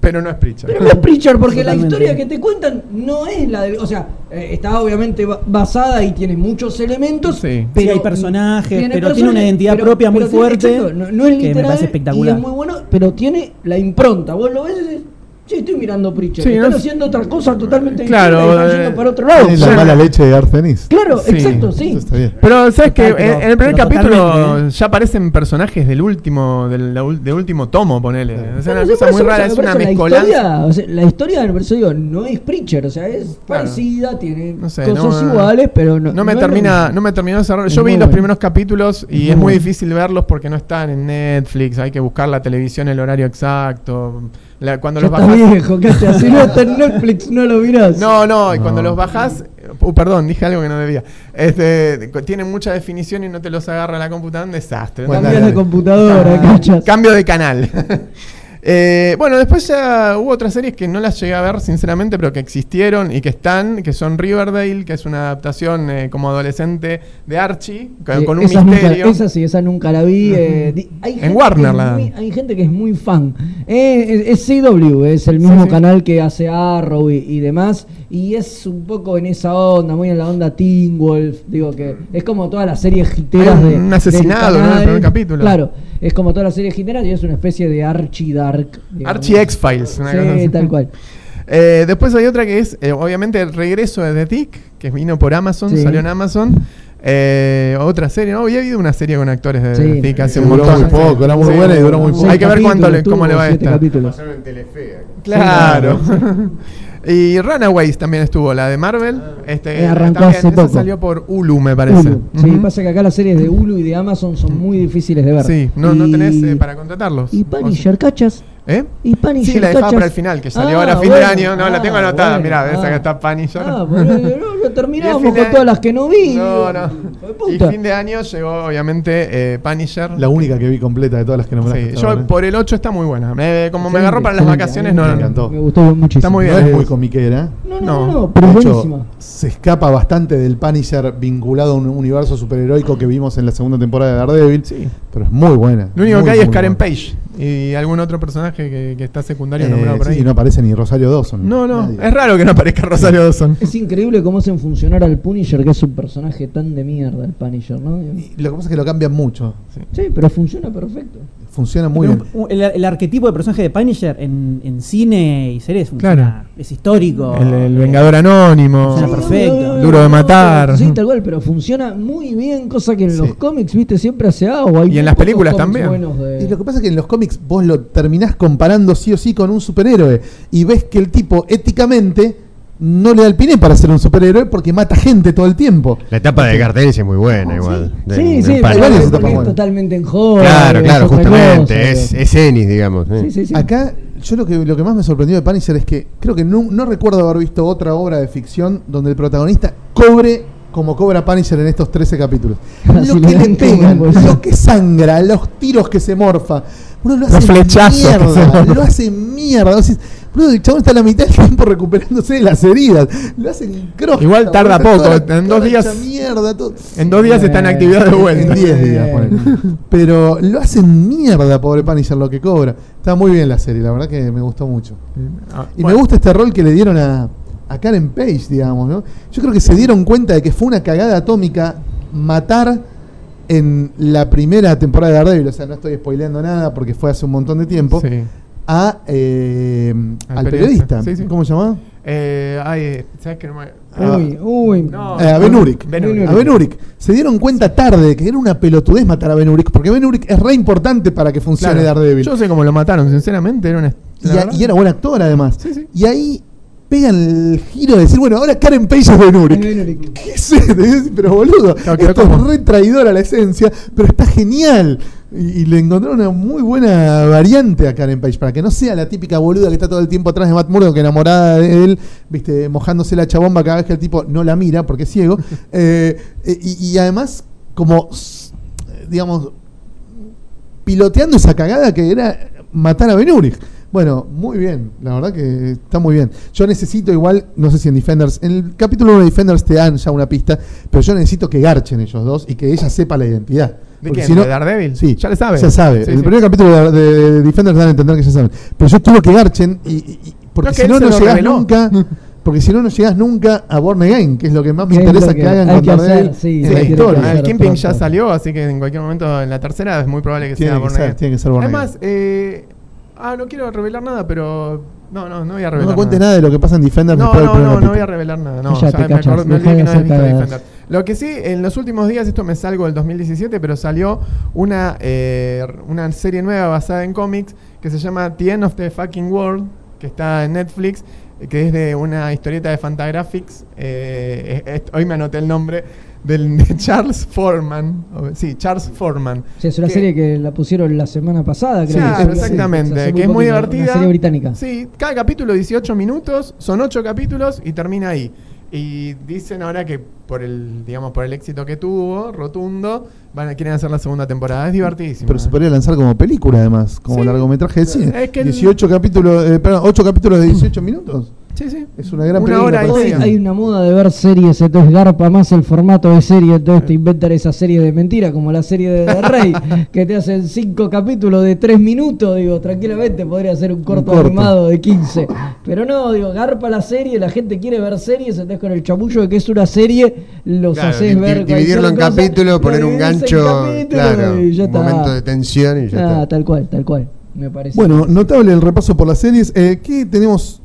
Pero no es Preacher. pero no es Preacher porque la historia que te cuentan no es la de. O sea, eh, está obviamente ba- basada y tiene muchos elementos. Sí. Pero Sí, hay personajes, pero tiene una identidad pero- propia muy tiene- fuerte exacto, no, no es que me literal parece espectacular. Y es muy bueno, pero tiene la impronta. Vos lo ves y Sí, estoy mirando Preacher. Sí, Están no- haciendo otra cosa totalmente Claro, distinta están eh, yendo para otro lado. La mala leche de Arcenis. Claro, Sí. exacto, sí. Eso está bien. Pero sabes que pero- en, en el primer capítulo totalmente, ¿eh? ya aparecen personajes del último del, del último tomo, ponele. O sea, Bueno, una cosa muy eso- rara, es una la mezcolanza. historia, o sea, la historia, eso digo, no es Preacher, o sea, es Claro. parecida, tiene No sé, cosas no- iguales, pero no. No me termina, no me terminó de cerrar. Yo vi los primeros capítulos y Es muy difícil verlos porque no están en Netflix, hay que buscar la televisión el horario exacto. La- cuando Ya los está bajás. viejo, si no está en Netflix no lo mirás. No, no, y cuando No. los bajás, uh, perdón, dije algo que no debía. Este, tienen mucha definición y no te los agarra la computadora, un desastre. Cambias de computadora, Ah, Cachas. Cambio de canal. Eh, bueno, después ya hubo otras series que no las llegué a ver, sinceramente, pero que existieron y que están, que son Riverdale, que es una adaptación eh, como adolescente de Archie, con, con un esa nunca- misterio. esa sí, esa nunca la vi. eh, hay En Warner la muy- Hay gente que es muy fan. Eh, es, CW, es el mismo sí. canal que hace Arrow y, y demás. Y es un poco en esa onda, muy en la onda Teen Wolf. Digo que es como todas las series giteras un- de. un asesinado, ¿no? en el primer capítulo. Claro, es como todas las series giteras y es una especie de Archie Dark. digamos. Archie X-Files. una cosa Sí, así. tal cual. Eh, después hay otra que es, eh, obviamente, el regreso de The Tick, que vino por Amazon, Sí. salió en Amazon. Eh, otra serie, ¿no? Había habido una serie con actores de Sí. The Tick hace un Duró montón. muy poco, era muy Sí. buena y duró muy poco. Hay que ver cuánto le- cómo le va a siete esta. capítulos. Pasaron en Telefe. Claro. y Runaways también estuvo, la de Marvel. Este, Eh, arrancó también, hace esa poco. salió por Hulu, me parece. Hulu. Sí, Ujú. pasa que acá las series de Hulu y de Amazon son muy difíciles de ver. Sí, no, no Y- tenés eh, para contratarlos. Y Punisher, ¿cachas? ¿Eh? Y Punisher, Sí, la dejaba para el final, que salió Ah, ahora a fin bueno, de año. No, la ah, tengo anotada. bueno, Mirá, ves ah. acá está Punisher. Ah, bueno, no, terminamos con de- todas las que no vi. No, no. Y fin de año llegó, obviamente, eh, Punisher. La única que vi completa de todas las que nombraste. Sí, yo ¿eh? por el 8 está muy buena. Me- como me agarró para las vacaciones, no, me encantó. Me gustó muchísimo. Está muy bien. No es muy comiquera. No, no, No. no, pero es hecho, buenísima. se escapa bastante del Punisher vinculado a un universo superheroico que vimos en la segunda temporada de Daredevil. Sí. Pero es muy buena. Lo único muy, que hay es Karen buena. Page y algún otro personaje que, que está secundario Eh, nombrado por sí, ahí. sí, no aparece ni Rosario Dawson. no, no, Nadie. es raro que no aparezca Rosario Dawson. Es increíble cómo hacen funcionar al Punisher, que es un personaje tan de mierda, el Punisher, ¿no? Y lo que pasa es que lo cambian mucho. Sí, pero funciona perfecto. Funciona muy bien. un- el, el arquetipo de personaje de Punisher en, en cine y series funciona. Claro. Es histórico. El, el eh, Vengador Anónimo. Funciona perfecto. Duro de matar. Sí, tal cual, pero funciona muy bien, cosa que en Sí. los cómics, viste, siempre hace agua. Hay Y en las películas también. de- Y lo que pasa es que en los cómics vos lo terminás comparando sí o sí con un superhéroe. Y ves que el tipo éticamente no le da el piné para ser un superhéroe porque mata gente todo el tiempo. La etapa de Gartenis es muy buena, igual. de- Sí, del sí, Punisher. varias pero es totalmente en joda. Claro, claro, justamente. es, es Ennis, digamos. ¿eh? Sí, sí, sí. Acá, yo lo que, lo que más me sorprendió de Punisher es que creo que no, no recuerdo haber visto otra obra de ficción donde el protagonista cobre como cobra Punisher en estos 13 capítulos. Si Lo que le pegan, como- lo que sangra, los tiros que se morfa. Uno lo hace Los flechazos que se mierda, lo hace mierda. Boludo, el chabón está a la mitad del tiempo recuperándose de las heridas. Lo hacen crosta. Igual tarda poco, toda en dos días- Mierda. En dos días está en Eh, actividad de vuelta. En 10 días, Eh. Pero lo hacen mierda, pobre Punisher, lo que cobra. Está muy bien la serie, la verdad que me gustó mucho. Ah, Y bueno. me gusta este rol que le dieron a, a Karen Page, digamos, ¿no? Yo creo que se dieron cuenta de que fue una cagada atómica matar en la primera temporada de Daredevil, o sea, no estoy spoileando nada porque fue hace un montón de tiempo, Sí. a, eh, Al al periodista. periodista. Sí, sí. ¿Cómo se llama? Eh, ay, ¿sabes qué? No me- Uy, uy. No. Eh, a Ben Urich. Ben Urich. A Ben Urich. Se dieron cuenta tarde que era una pelotudez matar a Ben Urich, porque Ben Urich es re importante para que funcione Claro. Daredevil. Yo sé cómo lo mataron, sinceramente. Era una. y, a- y era buen actor además. Sí, sí. Y ahí pegan el giro de decir, bueno, ahora Karen Page es Ben Urich. Ben Urich. ¿Qué es decís, Pero boludo, Claro, esto es re traidor a la esencia, pero está genial. Y, y le encontraron una muy buena variante a Karen Page, para que no sea la típica boluda que está todo el tiempo atrás de Matt Murdock, enamorada de él, viste, mojándose la chabomba cada vez que el tipo no la mira porque es ciego. Eh, eh, y, y además, como, digamos, piloteando esa cagada que era matar a Ben Urich. Bueno, muy bien, la verdad que está muy bien. Yo necesito igual, no sé si en Defenders, en el capítulo 1 de Defenders te dan ya una pista, pero yo necesito que garchen ellos dos y que ella sepa la identidad. ¿De quién? si no- ¿De Daredevil? Sí, Ya le sabe. Ya sabe. Sí, el sí. primer capítulo de, de Defenders dan a entender que ya saben. Pero yo quiero que garchen y, y- y- porque si no, no lo llegas reveló. nunca. Porque si no, no llegas nunca a Born Again, que es lo que más me interesa que, que hagan con Daredevil sí, en sí, la historia. El pronto. ya salió, así que en cualquier momento en la tercera es muy probable que Tiene sea que Born ser- Again. tiene que ser Born Además, Again. eh, ah, no quiero revelar nada, pero No, no, no voy a No revelar me cuentes nada. nada de lo que pasa en Defender No, no, no, no voy a revelar nada. No, ya me, cacha, acordé- me dejá olvidé de que no visto. Defender. Lo que sí, en los últimos días, esto me salgo del 2017, pero salió una, eh, una serie nueva basada en cómics que se llama The End of the Fucking World, que está en Netflix, que es de una historieta de Fantagraphics. eh, es- es- hoy me anoté el nombre del de Charles Foreman. Sí, Charles Foreman. Sea, es una Que- serie que la pusieron la semana pasada, creo. Claro, que sí, exactamente, que es muy poquito, divertida. Una serie británica. Sí, cada capítulo 18 minutos, son 8 capítulos y termina ahí. Y dicen ahora que por el, digamos, por el éxito que tuvo, rotundo, van a, quieren hacer la segunda temporada. Es divertidísimo. Pero se ¿eh? podría lanzar como película además, como Sí. largometraje de cine. Es que el- 18 capítulos, eh, perdón, 8 capítulos de 18 minutos. Sí, sí. Es una gran Una película. hora Hoy hay una moda de ver series, entonces garpa más el formato de serie, entonces te inventan esa serie de mentira, como la serie de The Rey, que te hacen cinco capítulos de tres minutos, digo, tranquilamente podría ser un corto, corto. animado de 15. Pero no, digo, garpa la serie, la gente quiere ver series, entonces con el chamullo de que es una serie, los Claro, haces ver di- dividirlo en capítulos, lo poner un gancho, claro, y ya un está. momento de tensión y ya Ah, está. tal cual, tal cual, me parece. Bueno, notable el repaso por las series. Eh, ¿Qué tenemos,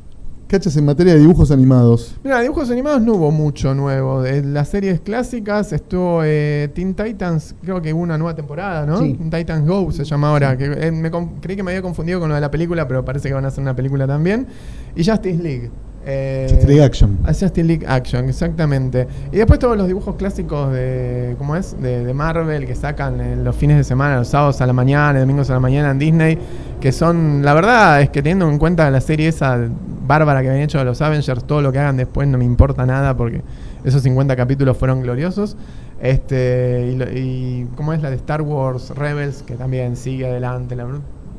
cachas, en materia de dibujos animados? Mira, dibujos animados no hubo mucho nuevo. De las series clásicas estuvo eh, Teen Titans, creo que hubo una nueva temporada, ¿no? Sí. Teen Titans Go se llama ahora. Que, eh, me creí que me había confundido con lo de la película, pero parece que van a hacer una película también. Y Justice League. Eh, Justice League Action. a Justice League Action, exactamente. Y después todos los dibujos clásicos de, ¿cómo es? De, de Marvel que sacan en los fines de semana, los sábados a la mañana, domingos a la mañana en Disney, que son, la verdad es que teniendo en cuenta la serie esa bárbara que habían hecho de los Avengers, todo lo que hagan después no me importa nada porque esos 50 capítulos fueron gloriosos. Este, y, y ¿cómo es la de Star Wars Rebels? Que también sigue adelante. la-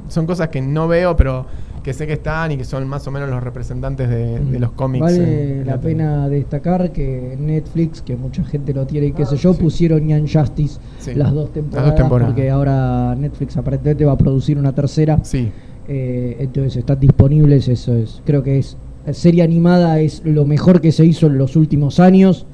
son cosas que no veo, pero que sé que están y que son más o menos los representantes de, de los cómics. Vale en la tele. pena destacar que Netflix, que mucha gente lo tiene y qué Ah, sé yo, sí. pusieron Young Justice Sí. las dos Las temporadas, dos temporadas. porque ahora Netflix aparentemente va a producir una tercera. Sí. Eh, entonces están disponibles, eso es, creo que es serie animada es lo mejor que se hizo en los últimos años.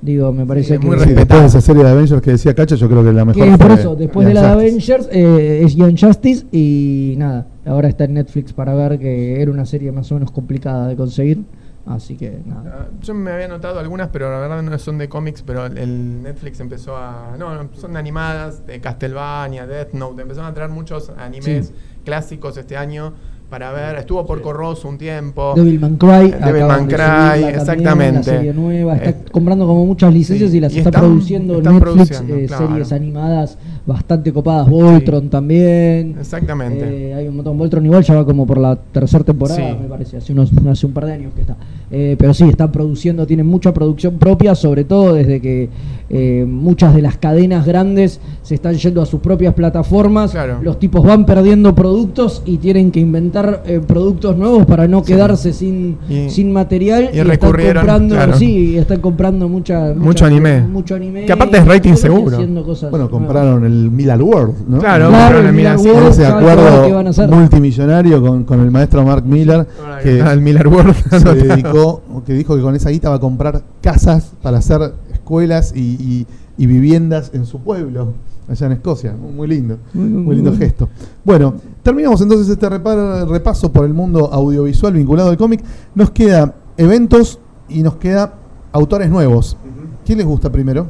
Digo, me parece es que muy Sí, respetable. después de esa serie de Avengers que decía Cacha, yo creo que la mejor. que por eso, después de la de. Avengers eh, es Young Justice y nada, ahora está en Netflix para ver que era una serie más o menos complicada de conseguir, así que nada. Ah, Yo me había notado algunas, pero la verdad no son de cómics, pero el- el Netflix empezó a... No, son animadas, de Castlevania, Death Note, empezaron a traer muchos animes Sí. clásicos este año para ver. Estuvo por Corroso un tiempo. Devilman Cry, Devilman de Cry, también, exactamente. Una serie nueva, está Eh, comprando como muchas licencias sí, y las y está están- produciendo están Netflix, produciendo, eh, claro. series animadas bastante copadas, Voltron también. Exactamente. Eh, hay un montón, Voltron igual ya va como por la tercera temporada, Sí. me parece, hace, unos, hace un par de años que está. Eh, pero sí, están produciendo, tienen mucha producción propia, sobre todo desde que eh, muchas de las cadenas grandes se están yendo a sus propias plataformas, Claro. los tipos van perdiendo productos y tienen que inventar eh, productos nuevos para no Sí. quedarse sin, Y- sin material y están recurrieron, comprando, claro. sí, están comprando mucha, Mucho anime. mucho anime Que aparte es rating y seguro. Bueno, nuevas. compraron el Millard World, ¿no? Claro, Claro, el Miller World. World. ese acuerdo multimillonario con, con el maestro Mark Miller que el Miller World. se dedicó, que dijo que con esa guita va a comprar casas para hacer escuelas y, y- y viviendas en su pueblo, allá en Escocia. Muy lindo, Muy, lindo gesto. Bueno, terminamos entonces este repaso por el mundo audiovisual vinculado al cómic. Nos queda eventos y nos queda autores nuevos. ¿Quién les gusta primero?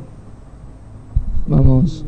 Vamos.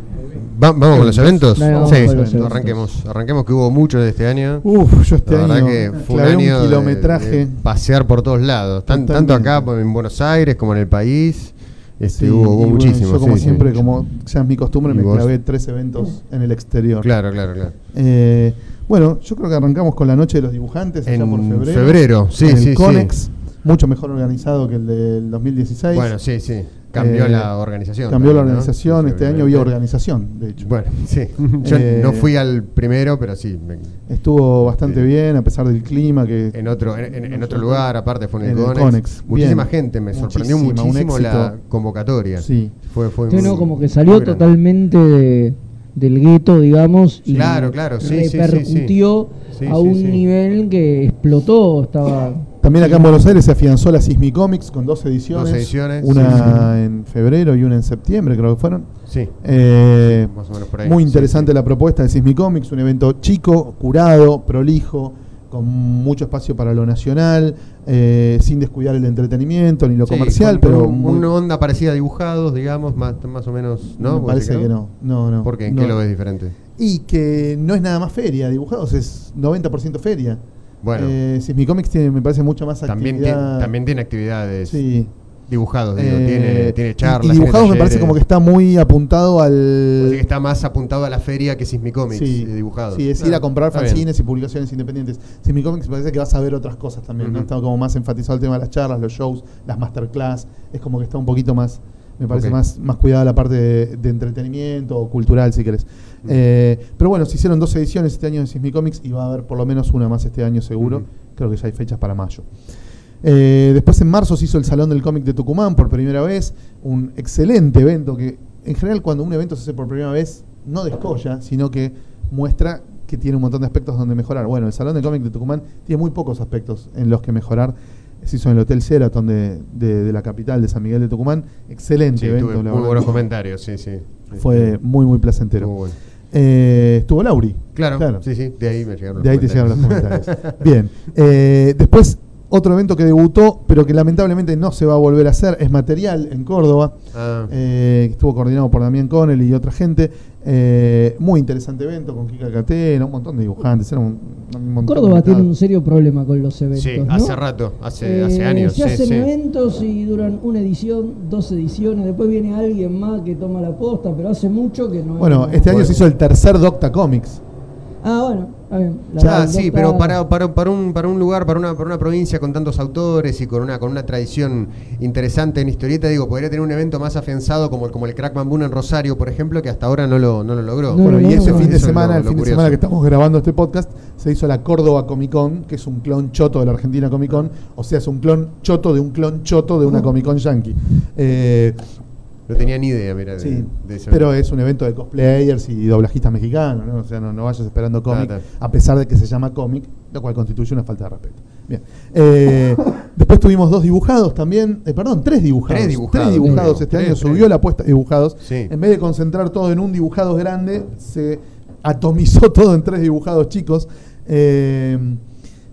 Va- ¿Vamos con los eventos? Sí, los eventos. arranquemos. Arranquemos que hubo muchos de este año. Uf, yo este La verdad año que fue un año kilometraje. de pasear por todos lados, Tan- tanto acá en Buenos Aires como en el país. Este, Sí, hubo, hubo bueno, muchísimo. Yo como sí, siempre, como ya es mi costumbre, ¿Y me vos? clavé tres eventos en el exterior. Claro, claro, claro. Eh, bueno, yo creo que arrancamos con la noche de los dibujantes allá En por febrero. febrero, sí, en sí, el sí. Conex, mucho mejor organizado que el del 2016. Bueno, sí, sí. Cambió Eh, la organización. Cambió la organización, este año había organización, de hecho. Bueno, sí. Yo Eh, no fui al primero, pero sí. me- Estuvo bastante bien, a pesar del clima que... En otro, en, en- en otro lugar, aparte fue en el, En el Conex. Muchísima bien. gente, me sorprendió Muchísima, muchísimo la convocatoria. Sí. Fue, fue Sí, muy- no, como que salió totalmente de- del gueto, digamos, y Claro, claro, sí, sí, sí, sí. repercutió Sí, a sí, un sí. nivel que explotó, estaba También acá en Buenos Aires se afianzó la Sismi Comics con dos ediciones. Dos ediciones, Una sí, en febrero y una en septiembre, creo que fueron. Sí. Eh, Más o menos por ahí. muy interesante sí. la propuesta de Sismi Comics, un evento chico, curado, prolijo, con mucho espacio para lo nacional, eh, sin descuidar el entretenimiento ni lo Sí, comercial, pero muy- una onda parecida a dibujados, digamos, más, más o menos, ¿no? me ¿Vos parece que no. No, no. ¿Por qué? ¿En no. qué lo ves diferente? Y que no es nada más feria, dibujados es 90% feria. Bueno. Eh, Comics tiene, me parece, mucho más También, actividad. tiene, también tiene actividades Sí. dibujados, digo, Eh, tiene, tiene charlas. Y, tiene dibujados me parece como que está muy apuntado al. Que está más apuntado a la feria que Sismicomics, Sí, de dibujados. Sí, es ir a comprar bien. fanzines y publicaciones independientes. Sismi Comics me parece que vas a ver otras cosas también, ¿no? Está como más enfatizado el tema de las charlas, los shows, las masterclass. Es como que está un poquito más, me parece más, más cuidada la parte de, de entretenimiento o cultural, si querés. Eh, pero bueno, se hicieron dos ediciones este año de Sismi Comics y va a haber por lo menos una más este año seguro. Creo que ya hay fechas para mayo. Eh, después en marzo se hizo el Salón del Cómic de Tucumán por primera vez, un excelente evento que en general cuando un evento se hace por primera vez no descolla, sino que muestra que tiene un montón de aspectos donde mejorar. Bueno, el Salón del Cómic de Tucumán tiene muy pocos aspectos en los que mejorar. Se hizo en el Hotel Sheraton de, de- de la capital de San Miguel de Tucumán. Excelente Sí, evento. tuve muy buenos comentarios, sí, sí. Fue muy, muy placentero. Estuvo bueno. Eh, estuvo Lauri. Claro, sí, sí, de ahí me llegaron De ahí te los llegaron los comentarios. comentarios. Bien. Eh, después, otro evento que debutó, pero que lamentablemente no se va a volver a hacer, es Material en Córdoba. Ah. Eh, que estuvo coordinado por Damián Connell y otra gente. Eh, muy interesante evento con Kika Catena, un montón de dibujantes. Era un, un montón Córdoba de tiene un serio problema con los eventos. Sí, ¿no? hace rato, hace, hace Eh, años. Se sí, hacen sí. eventos y duran una edición, dos ediciones, después viene alguien más que toma la posta, pero hace mucho que no Bueno, este año se hizo el tercer Docta Comics. Ah, bueno, Ah, verdad, sí, pero para, para, para, un, para un lugar, para una, para una provincia con tantos autores y con una, con una tradición interesante en historieta, digo, podría tener un evento más afianzado como, el- como el Crack Bamboo en Rosario, por ejemplo, que hasta ahora no lo, no lo logró. bueno, y ese fin de lo- semana, el lo fin de semana que estamos grabando este podcast, se hizo la Córdoba Comic Con, que es un clon choto de la Argentina Comic Con, o sea, es un clon choto de un clon choto de una Comic Con yankee. Eh, No tenía ni idea, mira, Sí, de pero es un evento de cosplayers y doblajistas mexicanos, ¿no? O sea, no, no vayas esperando cómic, Claro. a pesar de que se llama cómic, lo cual constituye una falta de respeto. Bien. Eh, después tuvimos dos dibujados también, eh, perdón, tres dibujados. Tres dibujados, Tres dibujados creo. este Tres, año, tres. subió la apuesta de dibujados. Sí. En vez de concentrar todo en un dibujado grande, se atomizó todo en tres dibujados chicos. Eh,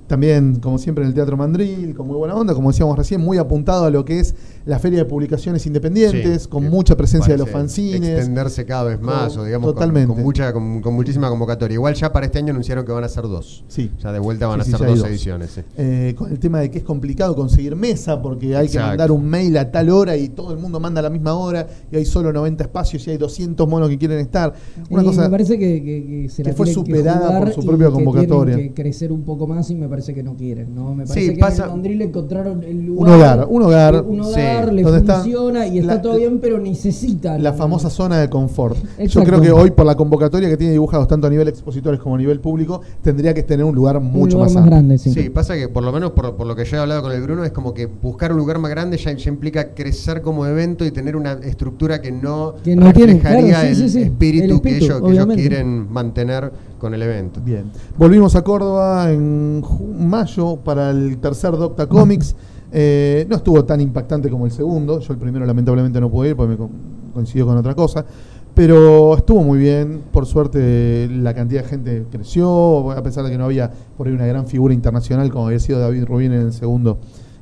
también, como siempre, en el Teatro Mandril, con muy buena onda, como decíamos recién, muy apuntado a lo que es la Feria de Publicaciones Independientes, Sí, con mucha presencia de los parece fanzines. Extenderse cada vez más, Con- o digamos, con- totalmente. Con, mucha, con, con muchísima convocatoria. Igual ya para este año anunciaron que van a ser dos. Sí. Ya de vuelta van Sí, a ser dos, dos. ediciones. sí. Eh, con el tema de que es complicado conseguir mesa porque hay que mandar un mail a tal hora y todo el mundo manda a la misma hora y hay solo 90 espacios y hay 200 monos que quieren estar. Una Y cosa me parece que, que- que se que la fue superada jugar por su propia que convocatoria. que crecer un poco más y me parece que no quieren, ¿no? Me parece Sí, que pasa- en el mandril encontraron el un lugar. hogar, un hogar, Un Sí, hogar, le donde está funciona y está la- todo bien, pero necesita. la famosa zona de confort. Yo creo que hoy por la convocatoria que tiene dibujados tanto a nivel expositores como a nivel público, tendría que tener un lugar mucho lugar más, más grande, sí. Sí, pasa que por lo menos por, por lo que yo he hablado con el Bruno, es como que buscar un lugar más grande ya, ya implica crecer como evento y tener una estructura que no, Que no tiene, reflejaría claro, el, sí, sí, espíritu el que ellos, que ellos obviamente. quieren mantener con el evento. Bien. Volvimos a Córdoba en mayo para el tercer Docta Comics. Eh, no estuvo tan impactante como el segundo. Yo el primero lamentablemente no pude ir porque me co- coincidió con otra cosa. Pero estuvo muy bien. Por suerte la cantidad de gente creció, a pesar de que no había por ahí una gran figura internacional como había sido David Rubin en el segundo,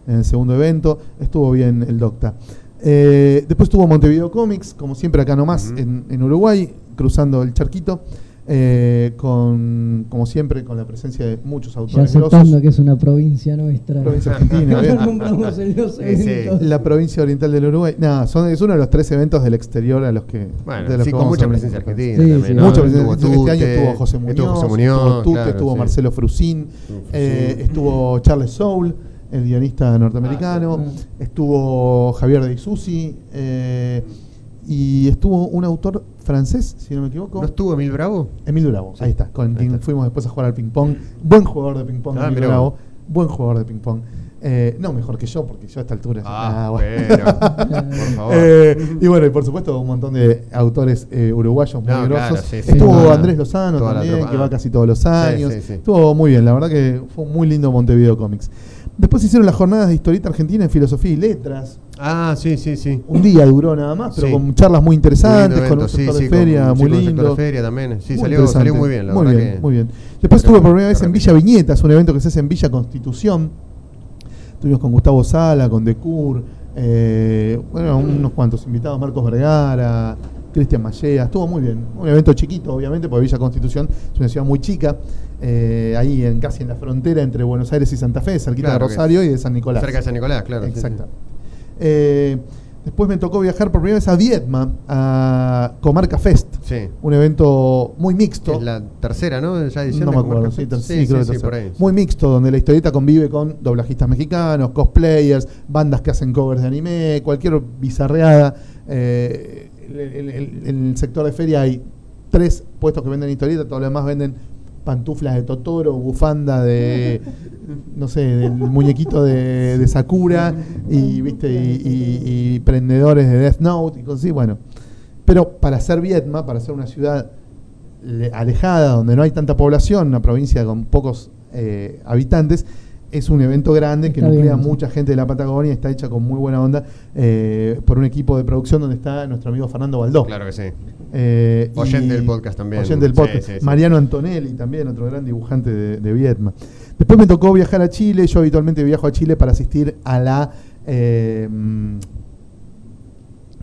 en el segundo evento. Estuvo bien el Docta. Eh, después tuvo Montevideo Comics, como siempre acá nomás, Ujú. en, en Uruguay, cruzando el charquito. Eh, con, como siempre, con la presencia de muchos Ya autores aceptando grosos. que es una provincia nuestra. Provincia argentina, en. La provincia oriental del Uruguay. Nada, son, es uno de los tres eventos del exterior a los que. Bueno, de los sí, que con mucha presencia argentina Sí, también. sí. ¿no? Mucha presencia. Este año estuvo José Muñoz, estuvo José Muñoz, estuvo Tute, claro, estuvo sí. Marcelo Frusín, eh, estuvo Charles Soule, el guionista norteamericano, Ah, sí. estuvo Javier de Isusi, eh, y estuvo un autor francés, si no me equivoco. ¿No estuvo Emil Bravo? Emilio Bravo, ahí está, con Ahí está. fuimos después a jugar al ping-pong. Buen jugador de ping-pong, Ah, mirá Bravo. Buen jugador de ping-pong. Eh, no mejor que yo, porque yo a esta altura. Ah, bueno. pero, por favor. Eh, y bueno, y por supuesto, un montón de autores eh, uruguayos muy No, grosos. claro, sí, sí. Estuvo Andrés Lozano también, que va Ah. casi todos los años. sí. Estuvo muy bien, la verdad que fue un muy lindo Montevideo Comics. Después hicieron las jornadas de historieta argentina en filosofía y letras. Ah, sí, sí, sí. Un día duró nada más, pero Sí. con charlas muy interesantes, Muy con un sector sí, de con- feria muy con sector lindo. de feria también. Sí, Muy salió, salió muy bien, la muy verdad bien, que- muy bien. Después estuve por primera vez en. Villa Viñetas, un evento que se hace en Villa Constitución. Estuvimos con Gustavo Sala, con Decur, eh, bueno, unos cuantos invitados, Marcos Vergara, Cristian Mallea, estuvo muy bien. Un evento chiquito, obviamente, porque Villa Constitución es una ciudad muy chica, eh, ahí en, casi en la frontera entre Buenos Aires y Santa Fe, cerquita Claro de Rosario y de San Nicolás. Cerca de San Nicolás, claro. sí, sí. Exacto. Eh, después me tocó viajar por primera vez a Vietma, a Comarca Fest, Sí. un evento muy mixto. Es la tercera, ¿no? Ya No me acuerdo, sí, sí, sí, creo sí, que sí, por ahí. Muy mixto, donde la historieta convive con doblajistas mexicanos, cosplayers, bandas que hacen covers de anime, cualquier bizarreada. Eh, el- el- en el sector de feria hay tres puestos que venden historieta, todos los demás venden pantuflas de Totoro, bufanda de, no sé, del muñequito de, de Sakura y, viste, y, prendedores de Death Note y cosas así, bueno. Pero para ser Vietma, para ser una ciudad le- alejada, donde no hay tanta población, una provincia con pocos eh, habitantes, es un evento grande que nuclea bien, mucha gente de la Patagonia, está hecha con muy buena onda eh, por un equipo de producción donde está nuestro amigo Fernando Baldó. Claro que sí. Eh, Oyente del podcast también. Oyente del podcast. sí, sí. Mariano Antonelli también, otro gran dibujante de, de Vietma. Después me tocó viajar a Chile. Yo habitualmente viajo a Chile para asistir a la. eh,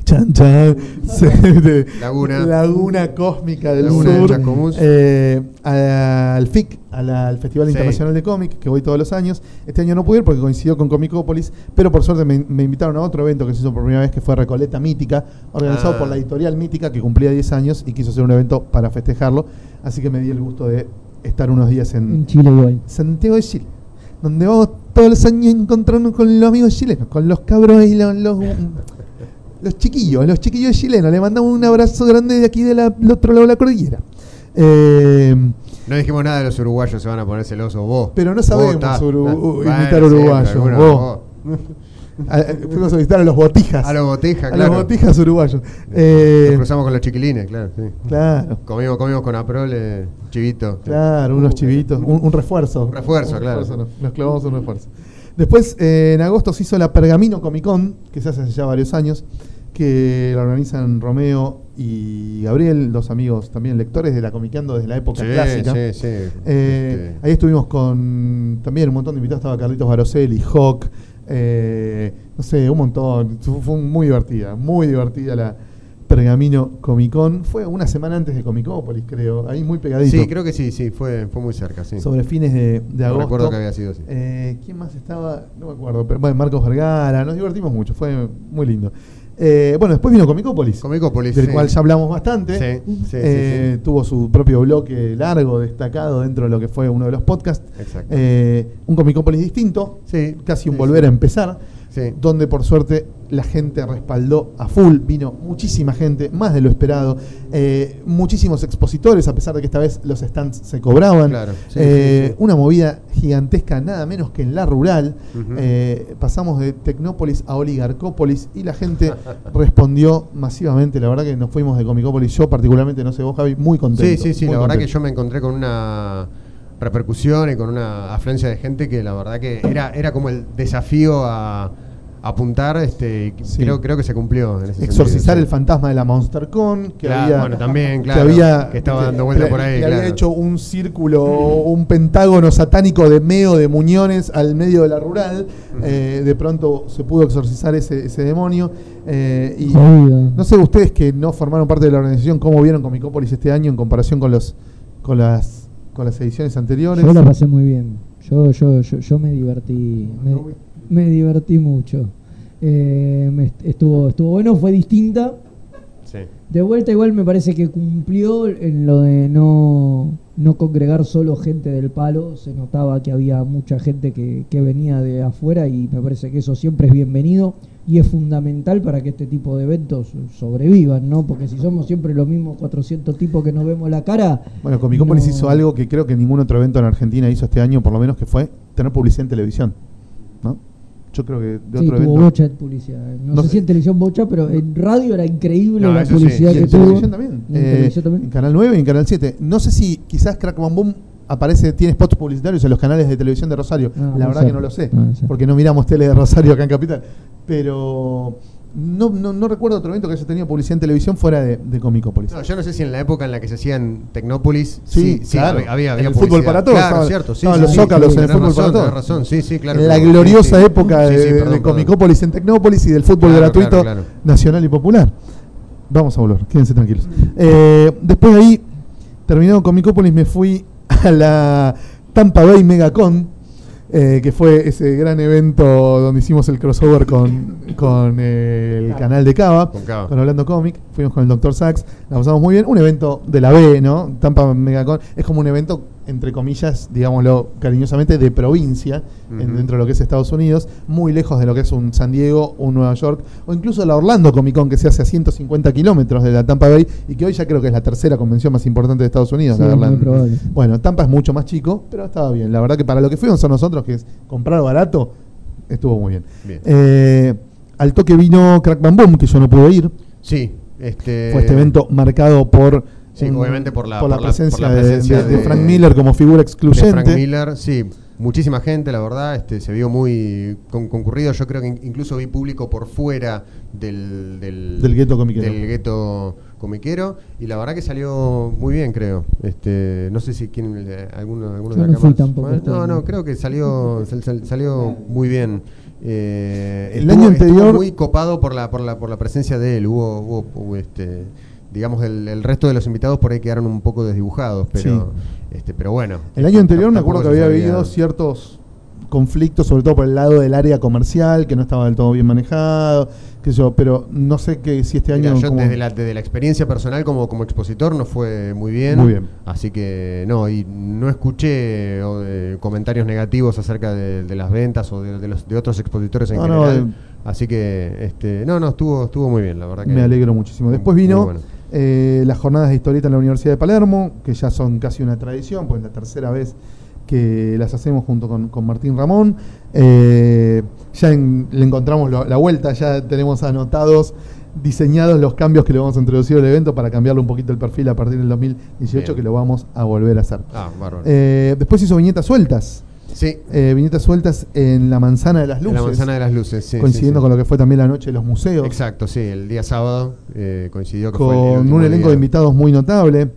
chan, chan, de- Laguna. Laguna Cósmica del Laguna de Sur. Chascomús. eh, al FIC, a la- al Festival Sí. Internacional de Cómic, que voy todos los años. Este año no pude ir porque coincidió con Comicópolis, pero por suerte me, me invitaron a otro evento que se hizo por primera vez, que fue Recoleta Mítica, organizado Ah. por la editorial Mítica, que cumplía 10 años y quiso hacer un evento para festejarlo. Así que me di el gusto de estar unos días en, En Chile igual. Santiago de Chile, donde vamos todos los años a encontrarnos con los amigos chilenos, con los cabros y los, los, los chiquillos, los chiquillos chilenos. Le mandamos un abrazo grande de aquí del otro lado de la cordillera. Eh, No dijimos nada de los uruguayos, se van a poner celosos vos. Pero no Vos, sabemos ta, uru- ta. imitar uruguayos, alguna- vos. a- a- fuimos a visitar a los botijas. A los botijas, A claro. los botijas uruguayos. Eh, Nos cruzamos con los chiquilines, claro. Sí. claro. Comimos, comimos con Aprole, chivito. Claro, unos chivitos, un, un refuerzo. Un refuerzo, claro. nos, nos clavamos un refuerzo. Después, eh, en agosto se hizo la Pergamino Comic Con, que se hace hace ya varios años, que la organizan Romeo y Gabriel, dos amigos también lectores de la Comiqueando desde la época Sí, clásica. sí, sí. Eh, Este, Ahí estuvimos con también un montón de invitados, estaba Carlitos Baroselli, Hawk, eh, no sé, un montón. Fue fue muy divertida, muy divertida la Pergamino Comic Con. Fue una semana antes de Comicópolis, creo, ahí muy pegadito. Sí, creo que sí, sí, fue, fue muy cerca, sí. Sobre fines de, de No agosto. recuerdo que había sido así. Eh, ¿Quién más estaba? No me acuerdo, pero bueno, Marcos Vergara, nos divertimos mucho, fue muy lindo. Eh, bueno, después vino Comicópolis, Comicópolis, del sí. cual ya hablamos bastante. Sí, sí, sí, Eh. Tuvo su propio bloque largo, destacado dentro de lo que fue uno de los podcasts. Exacto. Eh, un Comicópolis distinto, Sí, casi un volver a empezar, Sí. donde por suerte la gente respaldó a full, vino muchísima gente, más de lo esperado, eh, muchísimos expositores, a pesar de que esta vez los stands se cobraban. Claro, sí, Eh, sí. Una movida gigantesca, nada menos que en la rural. Eh, pasamos de Tecnópolis a Oligarcópolis y la gente respondió masivamente. La verdad que nos fuimos de Comicópolis, yo particularmente, no sé vos, Javi, muy contento. Sí, sí, sí, la verdad que yo me encontré con una repercusión y con una afluencia de gente que la verdad que era, era como el desafío a, a apuntar, este, y Sí. creo, creo que se cumplió. En ese Exorcizar sentido, el sí. fantasma de la MonsterCon, que Claro, había, bueno, también, que había- que estaba dando vuelta por ahí, le había hecho un círculo, un pentágono satánico de meo de muñones al medio de la rural. Eh, de pronto se pudo exorcizar ese, ese demonio. eh, y no sé ustedes que no formaron parte de la organización, cómo vieron Comicópolis este año en comparación con los con las con las ediciones anteriores. Yo la pasé muy bien. Yo, yo, yo, yo me divertí. Me, me divertí mucho. Eh, me est- estuvo, estuvo bueno, fue distinta. Sí. De vuelta igual me parece que cumplió en lo de no, no congregar solo gente del palo. Se notaba que había mucha gente que, que venía de afuera y me parece que eso siempre es bienvenido y es fundamental para que este tipo de eventos sobrevivan, ¿no? Porque si somos siempre los mismos 400 tipos que nos vemos la cara... Bueno, Comicópolis no- hizo algo que creo que ningún otro evento en Argentina hizo este año, por lo menos que fue tener publicidad en televisión. ¿no? Yo creo que de Sí, otro tuvo evento. bocha de publicidad. No, No sé sé. si en televisión bocha, pero en radio era increíble No, la sí. publicidad Y que en tuvo. televisión también. Y en Eh, televisión también. en Canal 9 y en Canal 7. No sé si quizás Crack Bam Boom aparece, tiene spots publicitarios en los canales de televisión de Rosario. Ah, la no verdad sé. que no lo sé, No sé. porque no miramos tele de Rosario acá en Capital. Pero no, no, no recuerdo otro evento que haya tenido publicidad en televisión fuera de, de Comicópolis. No, yo no sé si en la época en la que se hacían Tecnópolis, Sí, claro. había, había, En había el fútbol para todos, Claro, cierto, sí, sí, los sí, zócalos sí, en el fútbol para todos. razón, sí, sí, claro. la Sí, gloriosa sí. época Sí, de, sí, de perdón, perdón. Comicópolis en Tecnópolis y del fútbol Claro, gratuito claro, claro. nacional y popular. Vamos a volver, quédense tranquilos. Eh, después de ahí, terminado Comicópolis, me fui a la Tampa Bay Megacon, eh, que fue ese gran evento donde hicimos el crossover con, con el canal de Cava, Con Cava. con Orlando Comic. Fuimos con el Dr. Sachs, la pasamos muy bien. Un evento de la B, ¿no? Tampa Megacon es como un evento, entre comillas, digámoslo cariñosamente, de provincia, dentro de lo que es Estados Unidos, muy lejos de lo que es un San Diego, un Nueva York, o incluso la Orlando Comic Con, que se hace a 150 kilómetros de la Tampa Bay y que hoy ya creo que es la tercera convención más importante de Estados Unidos. Sí, la muy Orlando. probable. Bueno, Tampa es mucho más chico, pero estaba bien. La verdad que para lo que fuimos a nosotros, que es comprar barato, estuvo muy bien. Bien. Eh, al toque vino Crack Bam Boom, que yo no pude ir. Sí, este... Fue este evento marcado por, Sí, obviamente por la- por la por la- presencia, por la de- presencia de, de de- Frank Miller como figura de excluyente. Frank Miller, sí, muchísima gente, la verdad, este, se vio muy con- concurrido. Yo creo que in- incluso vi público por fuera del, del, Del gueto comiquero. del gueto comiquero, y la verdad que salió muy bien, creo. Este, no sé si quién, eh, alguno, alguno Yo de no acá fui más. tampoco Bueno, no, no, creo que salió, sal- sal- salió muy bien. Eh, El estuvo- año estuvo anterior- muy copado por la, por la, por la presencia de él. Hubo, hubo, hubo, este, digamos, el, el resto de los invitados por ahí quedaron un poco desdibujados, pero, este, pero bueno. El año anterior me acuerdo que había habido ciertos conflictos, sobre todo por el lado del área comercial, que no estaba del todo bien manejado, sé yo, pero no sé que si este Mira, año... yo como- desde la, desde la experiencia personal como, como expositor no fue muy bien. Muy bien. Así que no, y no escuché o, eh, comentarios negativos acerca de, de las ventas o de, de los, de otros expositores en No, no, general. eh. Así que, este, no, no, estuvo, estuvo muy bien, la verdad que. Me alegro muchísimo. Después vino bueno. Eh, las jornadas de historieta en la Universidad de Palermo, que ya son casi una tradición, pues la tercera vez que las hacemos junto con, con Martín Ramón. Eh, ya en- le encontramos lo- la vuelta, ya tenemos anotados, diseñados los cambios que le vamos a introducir al evento para cambiarle un poquito el perfil a partir del 2018, Bien. que lo vamos a volver a hacer. Ah, bárbaro. Eh, después hizo viñetas sueltas. Sí, Eh, viñetas sueltas en la manzana de las en luces. la manzana de las luces, sí. coincidiendo sí, sí. con lo que fue también la noche de los museos. Exacto, sí, el día sábado eh, coincidió que fue el- con un elenco día. de invitados muy notable.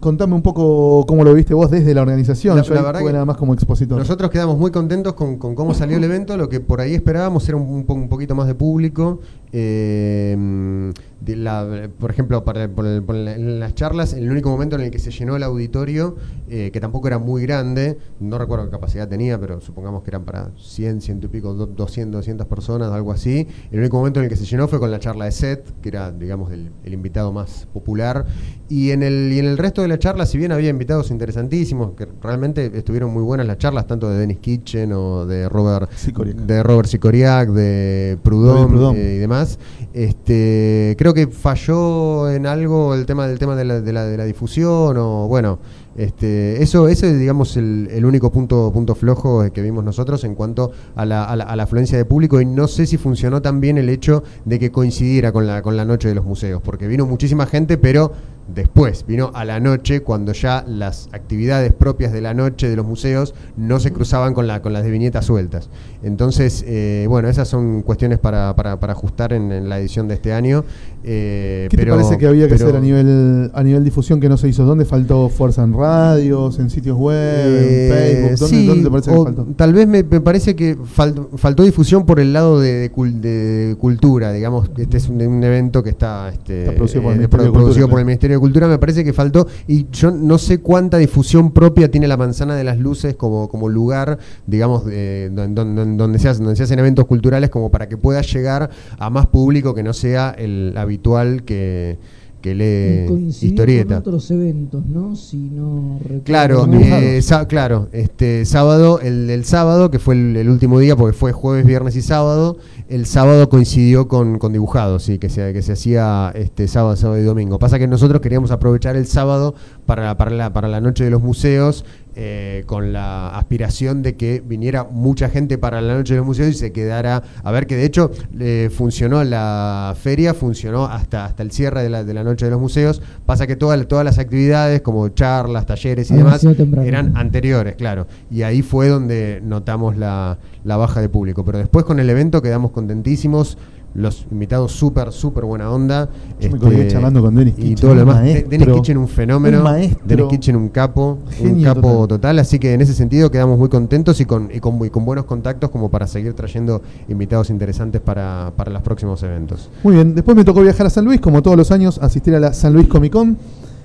Contame un poco cómo lo viste vos desde la organización. La- Yo la verdad que nada más como expositor. Nosotros quedamos muy contentos con, con cómo salió el evento. Lo que por ahí esperábamos era un, un poquito más de público. Eh, de la- por ejemplo, para, por el- por la- en las charlas, el único momento en el que se llenó el auditorio, eh, que tampoco era muy grande, no recuerdo qué capacidad tenía, pero supongamos que eran para 100, 100 y pico, do- 200, 200 personas, algo así. El único momento en el que se llenó fue con la charla de Seth, que era, digamos, el, el invitado más popular. Y en, el, y en el resto de la charla, si bien había invitados interesantísimos, que realmente estuvieron muy buenas las charlas, tanto de Dennis Kitchen o de Robert Sicoriac. de Robert Sicoriac, de Proudhon. eh, y demás. Este, creo que falló en algo el tema del tema de la, de la, difusión o bueno, este, eso, es digamos el, único punto, punto flojo que vimos nosotros en cuanto a la, a, la, a la afluencia de público y no sé si funcionó tan bien el hecho de que coincidiera con la, con la noche de los museos, porque vino muchísima gente, pero después, vino a la noche cuando ya las actividades propias de la noche de los museos no se cruzaban con, la, con las de viñetas sueltas. Entonces, eh, bueno, esas son cuestiones para, para, para ajustar en, en la edición de este año. eh, ¿Qué pero- te parece que había que pero- hacer a nivel a nivel difusión que no se hizo? ¿Dónde faltó fuerza en radios, en sitios web, Eh, en Facebook? ¿Dónde, sí, dónde te parece que faltó? Tal vez me, me parece que fal- faltó difusión por el lado de, de cul- de cultura, digamos, este es un, un evento que está, este, Está producido por el eh, Ministerio de producido Cultura, por el claro. Ministerio de Cultura, me parece que faltó, y yo no sé cuánta difusión propia tiene la manzana de las luces como, como lugar, digamos, de- don- don- don- donde, se hacen, donde se hacen eventos culturales como para que pueda llegar a más público que no sea el habitual que, que lee historieta. con otros eventos, ¿no? Si no recuerdo Claro, eh, claro, este sábado, el, el sábado, que fue el, el último día, porque fue jueves, viernes y sábado, el sábado coincidió con, con dibujados, sí, que se, que se hacía este sábado, sábado y domingo. Pasa que nosotros queríamos aprovechar el sábado para, para, la, para la noche de los museos, eh, con la aspiración de que viniera mucha gente para la noche de los museos y se quedara a ver que de hecho eh, funcionó la feria, funcionó hasta, hasta el cierre de la, de la noche de los museos. Pasa que todas, todas las actividades como charlas, talleres y demás temprano. eran anteriores, claro. Y ahí fue donde notamos la, la baja de público. Pero después con el evento quedamos contentísimos. Los invitados súper, súper buena onda. Yo me colgué charlando con Dennis Y Kitchen, todo lo demás. De- maestro, Dennis Kitchen un fenómeno. un maestro. Dennis Kitchen un capo. un capo total. total. Así que en ese sentido quedamos muy contentos y con, y con, y con buenos contactos como para seguir trayendo invitados interesantes para, para los próximos eventos. Muy bien, después me tocó viajar a San Luis, como todos los años, asistir a la San Luis Comic Con.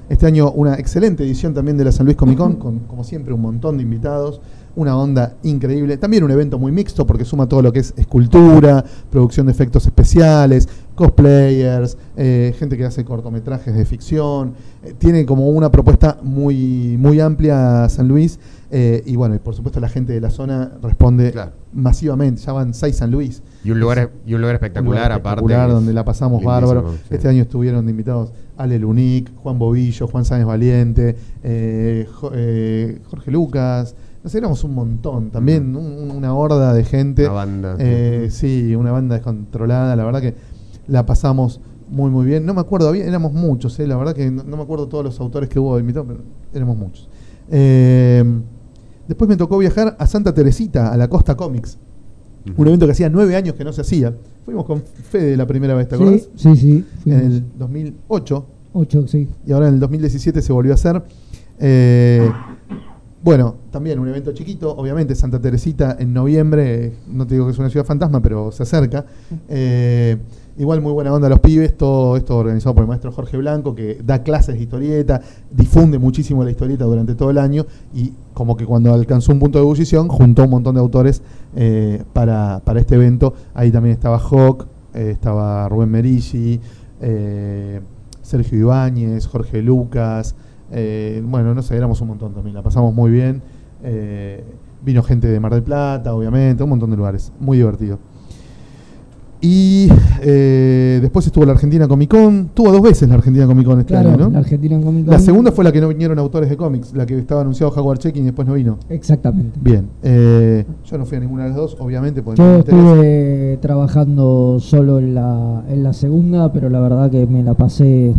Este año una excelente edición también de la San Luis Comic Con, con como siempre un montón de invitados, una onda increíble. También un evento muy mixto porque suma todo lo que es escultura, producción de efectos especiales, cosplayers, eh, gente que hace cortometrajes de ficción. Eh, tiene como una propuesta muy, muy amplia San Luis. eh, y bueno, y por supuesto la gente de la zona responde Claro. masivamente. Ya van seis San Luis. Y un lugar, y un lugar espectacular, Un lugar aparte. espectacular, donde la pasamos bárbaro. sí. Este año estuvieron de invitados Ale Lunic, Juan Bobillo, Juan Sáenz Valiente, Jo- Jorge Lucas. Nos éramos un montón, también un- una horda de gente. Una banda. Eh, sí, una banda descontrolada. La verdad que la pasamos muy, muy bien. No me acuerdo bien, éramos muchos, eh, la verdad que no, no me acuerdo todos los autores que hubo invitados, pero éramos muchos. Eh, después me tocó viajar a Santa Teresita, a la Costa Comics. Un evento que hacía nueve años que no se hacía. Fuimos con Fede la primera vez, ¿te Sí, acuerdas? sí, sí. En fuimos. el 2008 Ocho, sí. y ahora en el 2017 se volvió a hacer. Eh, bueno, también un evento chiquito, obviamente Santa Teresita en noviembre, no te digo que es una ciudad fantasma, pero se acerca. Eh, igual muy buena onda a los pibes, todo esto organizado por el maestro Jorge Blanco, que da clases de historieta, difunde muchísimo la historieta durante todo el año y como que cuando alcanzó un punto de ebullición, juntó un montón de autores eh, para, para este evento. Ahí también estaba Hawk, eh, estaba Rubén Merigi, eh, Sergio Ibáñez, Jorge Lucas, eh, bueno, no sé, éramos un montón también, la pasamos muy bien. Eh, vino gente de Mar del Plata, obviamente, un montón de lugares, muy divertido. Y eh, después estuvo la Argentina Comic Con, tuvo dos veces la Argentina Comic Con este Claro, año, ¿no? la Argentina Comic Con. La segunda fue la que no vinieron autores de cómics, la que estaba anunciado Howard Checking y después no vino. Exactamente. Bien, eh, yo no fui a ninguna de las dos, obviamente, porque no Yo me interesa. estuve trabajando solo en la, en la segunda, pero la verdad que me la pasé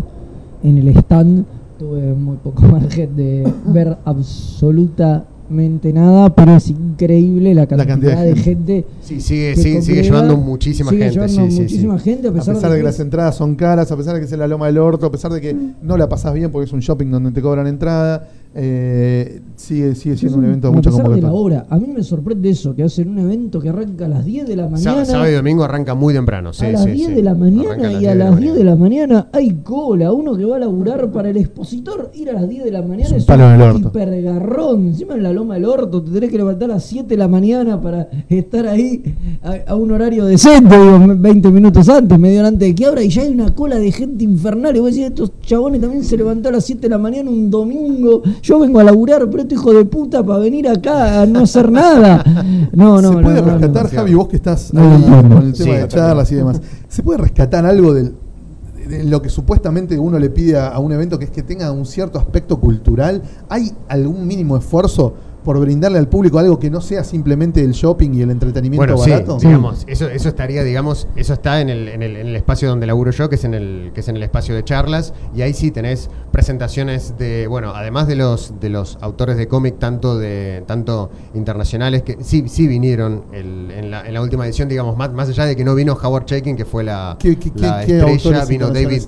en el stand. Tuve muy poco margen de ver absolutamente nada, pero es increíble la cantidad, cantidad de gente. Sí, sigue, que sigue, sigue llevando muchísima sigue gente. llevando sí, sí, sí. muchísima gente, a A pesar, pesar de que que las entradas son caras, a pesar de que es la loma del orto, a pesar de que no la pasás bien porque es un shopping donde te cobran entrada, eh, sigue, sigue siendo un evento de mucha pesar de la convocatoria. hora. A mí me sorprende eso, que hacen un evento que arranca a las 10 de la mañana. Sábado y domingo arranca muy temprano. Sí, a las sí, 10 sí. de la mañana y a las 10 de la mañana hay cola. Uno que va a laburar para el expositor, ir a las 10 de la mañana Es un es, palo hipergarrón. Encima en la loma del orto, te tenés que levantar a las 7 de la mañana para estar ahí a, a un horario decente, digo, 20 minutos antes, media hora antes de que abra, y ya hay una cola de gente infernal. Y vos decís, estos chabones también se levantaron a las 7 de la mañana un domingo. Yo vengo a laburar, pero este hijo de puta para venir acá a no hacer nada. No, no, ¿Se puede no, rescatar, no. Javi, vos que estás No, ahí con el Sí, tema de charlas y demás? ¿Se puede rescatar algo del, de lo que supuestamente uno le pide a, a un evento que es que tenga un cierto aspecto cultural? ¿Hay algún mínimo esfuerzo por brindarle al público algo que no sea simplemente el shopping y el entretenimiento Bueno, sí, barato? digamos, eso, eso estaría, digamos, eso está en el, en, el, en el espacio donde laburo yo, que es en el, que es en el espacio de charlas, y ahí sí tenés presentaciones de, bueno, además de los de los autores de cómic, tanto de, tanto internacionales, que sí, sí vinieron el- en, la, en la última edición, digamos, más, más allá de que no vino Howard Chaikin, que fue la, ¿Qué- qué- la qué- estrella, vino David,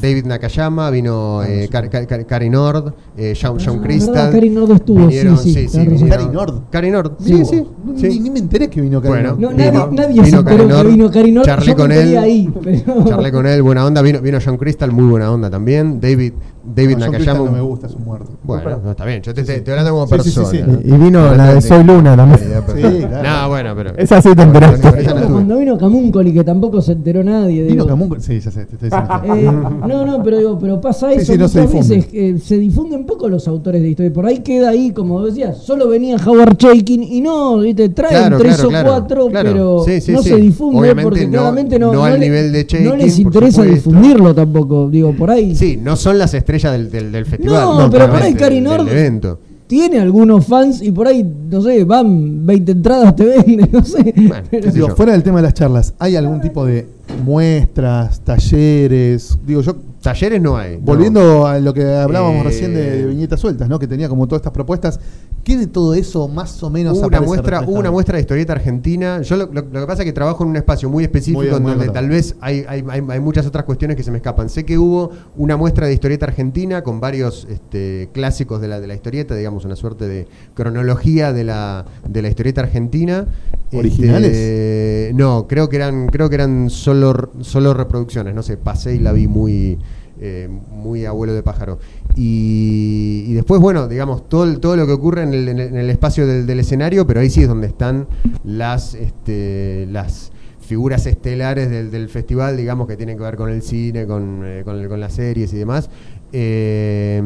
David Nakayama, vino Ah, eh, Car- Cari Nord, eh, Sean, Ah, Sean Crystal. Cari Nord estuvo, vinieron, sí, sí, sí, Cari Nord. Cari Nord, Sí, sí, sí. Ni, sí. ni me enteré que vino Cari Bueno, Nord. No, Vino- nadie, nadie vino se enteró que vino Carinor. charlé Yo me con él, ahí, pero- Charlé con él, buena onda. Vino, vino John Crystal, muy buena onda también. David, David No, Nakayama. No me gusta, es un muerto. Bueno, no, está bien. Yo te, Sí, te- hablando como Sí, sí, sí, persona. sí. Y vino la de Soy Luna también. Sí, claro. No, bueno, pero. Esa sí te enteraste. no cuando vino Camuncoli, que tampoco se enteró nadie. Vino digo. Camungo. Sí, ya sé, te estoy diciendo. Eh, no, no, pero digo, pero pasa eso sí, no se veces, eh, se difunden poco los autores de historia. Por ahí queda ahí, como decías, solo venía Howard Chaikin y no, ¿viste? traen Claro, tres claro, o claro, cuatro, claro. pero Sí, sí, no sí. se difunde Obviamente porque no- claramente no, no al nivel de no Chaikin, les interesa difundirlo tampoco. Digo, por ahí. Sí, no son las estrellas del, del, del festival. No, pero por ahí Cari del- Nord- evento. tiene algunos fans y por ahí, no sé, van 20 entradas, te venden, no sé. Bueno, Pero- Digo, fuera del tema de las charlas, ¿hay algún tipo de muestras, talleres? Digo, yo Talleres no hay. no. Volviendo a lo que hablábamos Eh, recién de, de viñetas sueltas, ¿no? Que tenía como todas estas propuestas. ¿Qué de todo eso más o menos una, muestra, hubo reflejado? una muestra de historieta argentina. Yo lo, lo- lo que pasa es que trabajo en un espacio muy específico Muy bien, en muy donde tal vez hay, hay- hay- hay muchas otras cuestiones que se me escapan. Sé que hubo una muestra de historieta argentina con varios este, clásicos de la, de la historieta, digamos, una suerte de cronología de la, de la historieta argentina. ¿Originales? Este, no, creo que eran, creo que eran solo, solo reproducciones. No sé, pasé y la vi muy, eh, muy abuelo de pájaro. Y, después, bueno, digamos, todo, todo lo que ocurre en el, espacio del, escenario, pero ahí sí es donde están las, este, las figuras estelares del, del festival, digamos, que tienen que ver con el cine, con, eh, con, con las series y demás. Eh,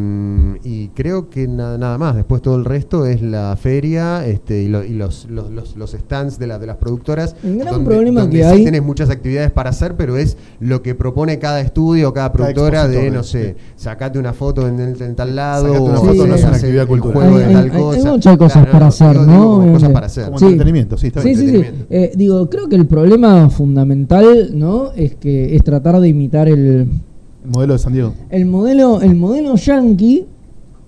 y creo que nada, nada más. Después todo el resto es la feria este, y, lo- y los, los, los- los stands de, la- de las productoras. El gran donde, problema donde que sí hay- tenés muchas actividades para hacer, pero es lo que propone cada estudio, cada Cada productora de, expositor, no sí. sé, sacate una foto en, en- en tal lado. Sacate una foto, no es hacer una actividad el cultural. juego de Hay- tal hay- hay cosa. muchas cosas para hacer, digo, ¿no? digo, como cosas Obviamente. para hacer. Como Sí. entretenimiento, sí, está Sí, bien. sí, sí. entretenimiento. Eh, digo, creo que el problema fundamental, ¿no? Es que es tratar de imitar el, El modelo de San Diego. el modelo, el modelo yankee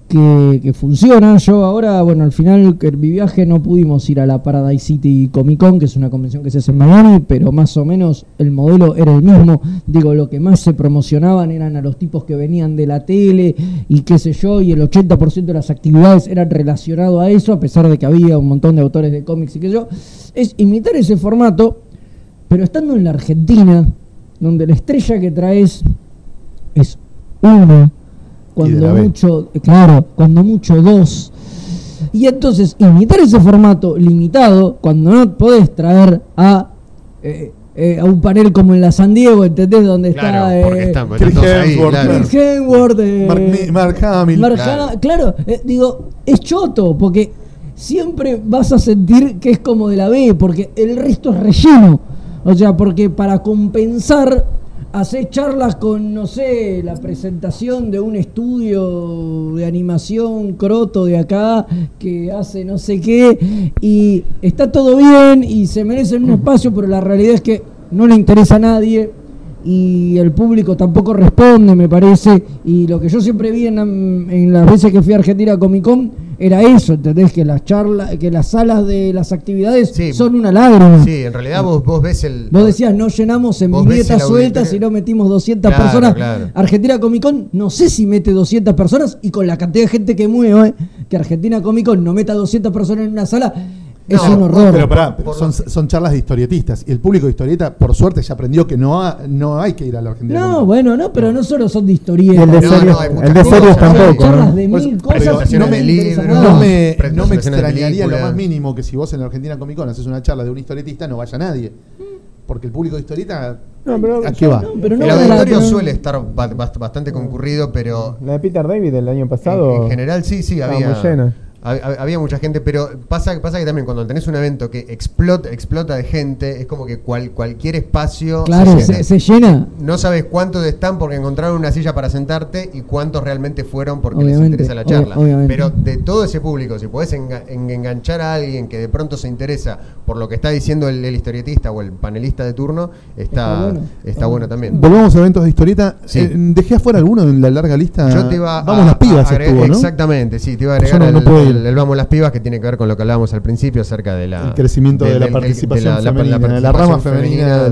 que, funciona. Yo ahora, bueno, al final que mi viaje no pudimos ir a la Paradise City Comic Con, que es una convención que se hace en Miami, pero más o menos el modelo era el mismo. Digo, lo que más se promocionaban eran a los tipos que venían de la tele y qué sé yo, y el 80% de las actividades eran relacionado a eso, a pesar de que había un montón de autores de cómics y qué sé yo. Es imitar ese formato, pero estando en la Argentina, donde la estrella que traes es uno, cuando mucho, eh, claro, cuando mucho dos. Y entonces, imitar ese formato limitado, cuando no podés traer a, eh, eh, a un panel como en la San Diego, ¿entendés? Donde Claro, está. porque eh, están, Chris ahí, Hemsworth, claro. Chris Hemsworth, eh, Mark, Mark Hamill. Mark Claro. Claro, eh, digo, es choto, porque siempre vas a sentir que es como de la B, porque el resto es relleno. O sea, porque para compensar, hacer charlas con, no sé, la presentación de un estudio de animación croto de acá que hace no sé qué, y está todo bien y se merecen un espacio, pero la realidad es que no le interesa a nadie y el público tampoco responde, me parece. Y lo que yo siempre vi en, en las veces que fui a Argentina Comic Con era eso, ¿entendés? Que las charlas, que las salas de las actividades Sí. son una lágrima. Sí, en realidad vos, vos ves el. Vos decías, no llenamos en el sueltas y no metimos 200 Claro, personas. claro. Argentina Comic Con, no sé si mete 200 personas y con la cantidad de gente que mueve, que Argentina Comic Con no meta 200 personas en una sala, es No, un horror. Pero pará, pero son, son charlas de historietistas. Y el público de historieta, por suerte, ya aprendió que no, ha- no hay que ir a la Argentina. no, Comic Con. bueno, no, pero no solo son de Y historietas. el de No, series, no, hay muchas el de cosas. series Son tampoco. charlas de mil cosas no me libros. No me, no extrañaría lo más mínimo que si vos en la Argentina Comic Con haces una charla de un historietista no vaya nadie. Porque el público de historieta, No, pero ¿a qué va? No, pero no el auditorio la- suele estar ba- bast- bastante concurrido, pero La de Peter David del año pasado. en general sí, sí, había, muy llena. Hab- hab- había mucha gente, pero pasa, pasa que también cuando tenés un evento que explota, explota de gente, es como que cual, cualquier espacio Claro, se se, llena. se llena. No sabes cuántos están porque encontraron una silla para sentarte y cuántos realmente fueron porque les interesa la charla. Pero de todo ese público, si podés enga- en- enganchar a alguien que de pronto se interesa por lo que está diciendo el, el historietista o el panelista de turno, está, Está bueno. está bueno también. Volvamos a eventos de historieta. Sí. Eh, dejé afuera alguno en la larga lista. Yo te iba Vamos a, las pibas a agregar- estuvo, ¿no? Exactamente, sí, te iba a Yo agregar no el, puedo ir. El- el Vamos las pibas que tiene que ver con lo que hablábamos al principio acerca de la El crecimiento de la participación femenina, de la rama femenina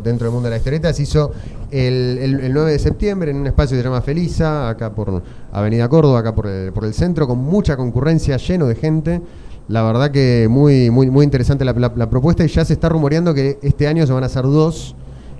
dentro, del mundo de la historieta. Se hizo el, el- el 9 de septiembre en un espacio que se llama Felisa, acá por Avenida Córdoba, acá por el, por el centro, con mucha concurrencia, lleno de gente. La verdad que muy, muy, muy interesante la, la- la propuesta y ya se está rumoreando que este año se van a hacer dos.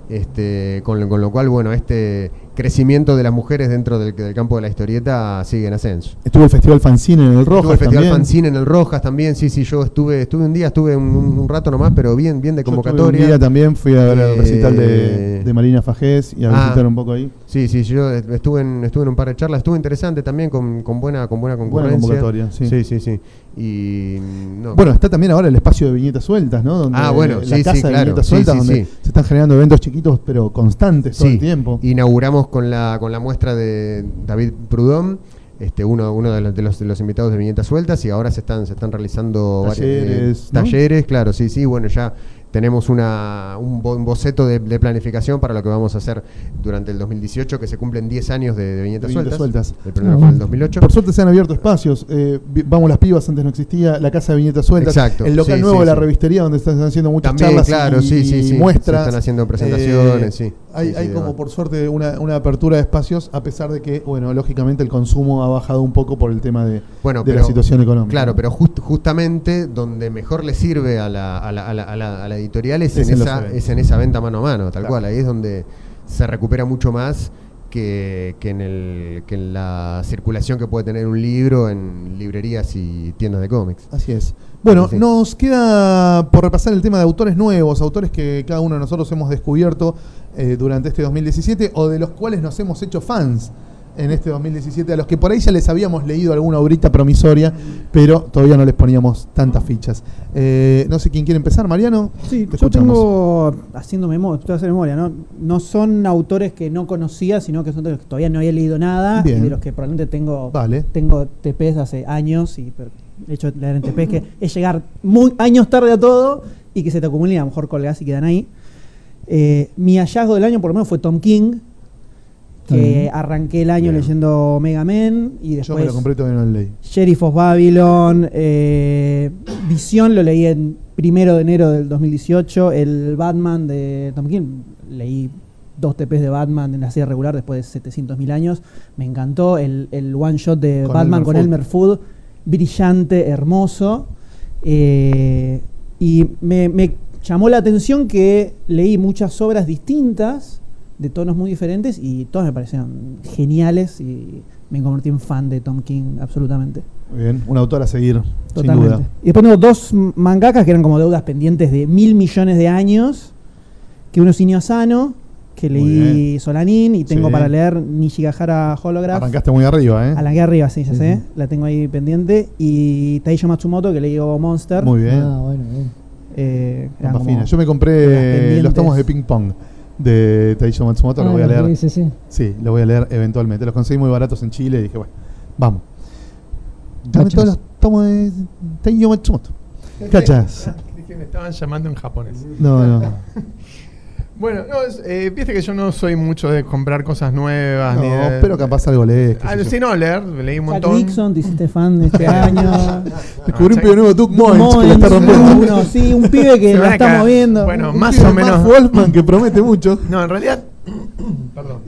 Este, con lo cual, bueno, este crecimiento de las mujeres dentro del, del campo de la historieta sigue en ascenso. Estuvo el Festival Fanzine en el Estuvo Rojas el Festival también. Fanzine en el Rojas también, sí, sí, yo estuve, estuve un día, estuve un, un rato nomás, pero bien, bien de Yo estuve convocatoria. Un día también fui a ver el Eh, recital de, de Marina Fajés y a ah. visitar un poco ahí. Sí, sí, yo estuve en, estuve en un par de charlas, estuvo interesante también con, con buena, con buena Buena concurrencia. convocatoria, sí. sí, sí, sí. Y no. Bueno, está también ahora el espacio de viñetas sueltas, ¿no? Donde Ah, bueno, la sí, sí, de claro. viñetas Sí, sueltas, sí, donde sí. se están generando eventos chiquitos pero constantes todo el tiempo. Inauguramos con la, con la muestra de David Prudhomme. este, uno, uno de, los, de, los, de los invitados de Viñetas Sueltas y ahora se están, se están realizando varios, eh, Talleres, ¿no? talleres, claro, sí, sí, bueno, ya tenemos una, un, bo- un boceto de, de planificación para lo que vamos a hacer durante el 2018, que se cumplen 10 años de, de Viñetas, Viñetas Sueltas. Sueltas. El primero fue en el 2008. Por suerte se han abierto espacios. eh, vamos las pibas, antes no existía. La casa de viñetas sueltas. Exacto, El local sí, nuevo sí, de la revistería, donde están haciendo muchas También, charlas claro, y, sí, muestras. Se están haciendo presentaciones, sí. Hay, Sí, hay sí, como demás. por suerte una, una apertura de espacios, a pesar de que, bueno, lógicamente el consumo ha bajado un poco por el tema de, Bueno, de la situación económica. Claro, pero just- justamente donde mejor le sirve a la, a la, a la, a la- a la editorial es, Es en esa, es en esa venta mano a mano, tal Claro. cual. Ahí es donde se recupera mucho más que, que, en el, que en la circulación que puede tener un libro en librerías y tiendas de cómics. Así es. Bueno, Sí. nos queda por repasar el tema de autores nuevos, autores que cada uno de nosotros hemos descubierto eh, durante este 2017 o de los cuales nos hemos hecho fans en este 2017, a los que por ahí ya les habíamos leído alguna obrita promisoria, pero todavía no les poníamos tantas fichas. Eh, no sé quién quiere empezar, Mariano. Sí, Te yo escuchamos. tengo, haciendo memoria, estoy haciendo memoria, ¿no? No son autores que no conocía, sino que son de los que todavía no había leído nada Bien. y de los que probablemente tengo, Vale. tengo TPs hace años y pero hecho de leer en TPs que es llegar muy años tarde a todo y que se te acumulen a lo mejor colgás y quedan ahí. Eh, mi hallazgo del año por lo menos fue Tom King, que arranqué el año Bien. leyendo Mega Man y Yo después... me lo compré todavía no lo leí. Sheriff of Babylon, eh, Visión lo leí en primero de enero del 2018, el Batman de Tom King, leí dos TPs de Batman en la serie regular después de 700.000 años, me encantó el, el one shot de Con Batman Elmer con. Elmer Fudd, brillante, hermoso, eh, y me, me llamó la atención que leí muchas obras distintas, de tonos muy diferentes, y todas me parecieron geniales y me convertí en fan de Tom King absolutamente. Muy bien, un autor a seguir, sin Totalmente. duda. Y después tengo dos mangakas que eran como deudas pendientes de mil millones de años. Que uno es Inio Asano, que Muy leí bien. Solanin y tengo Sí. para leer Nishigahara Holograph. Arrancaste muy arriba, ¿eh? A la que arriba, sí, ya Sí, sé. sí. La tengo ahí pendiente. Y Taisho Matsumoto, que leí Monster. Muy bien. Ah, bueno, bien. Eh, fina. Yo me compré los tomos de ping pong de Taisho Matsumoto, lo Ah, voy a los leer. de SC. Sí, lo voy a leer eventualmente. Los conseguí muy baratos en Chile y dije, bueno, vamos. Dame todos los tomos de Taisho Matsumoto. Cachas. Dije, me estaban llamando en japonés. No, no. Bueno, no, es, eh, viste que yo no soy mucho de comprar cosas nuevas. ni No, de- pero capaz algo lees. qué Ah, sí, no, leer, leí un Jack montón. Nixon, te hiciste fan este año. Descubrí un Ah, pibe nuevo, Doug Moines, que la Moines, está rompiendo. uno, sí, un pibe que la está moviendo. Bueno, Un más pibe o menos. Mark Wolfman que promete mucho. No, en realidad. Perdón.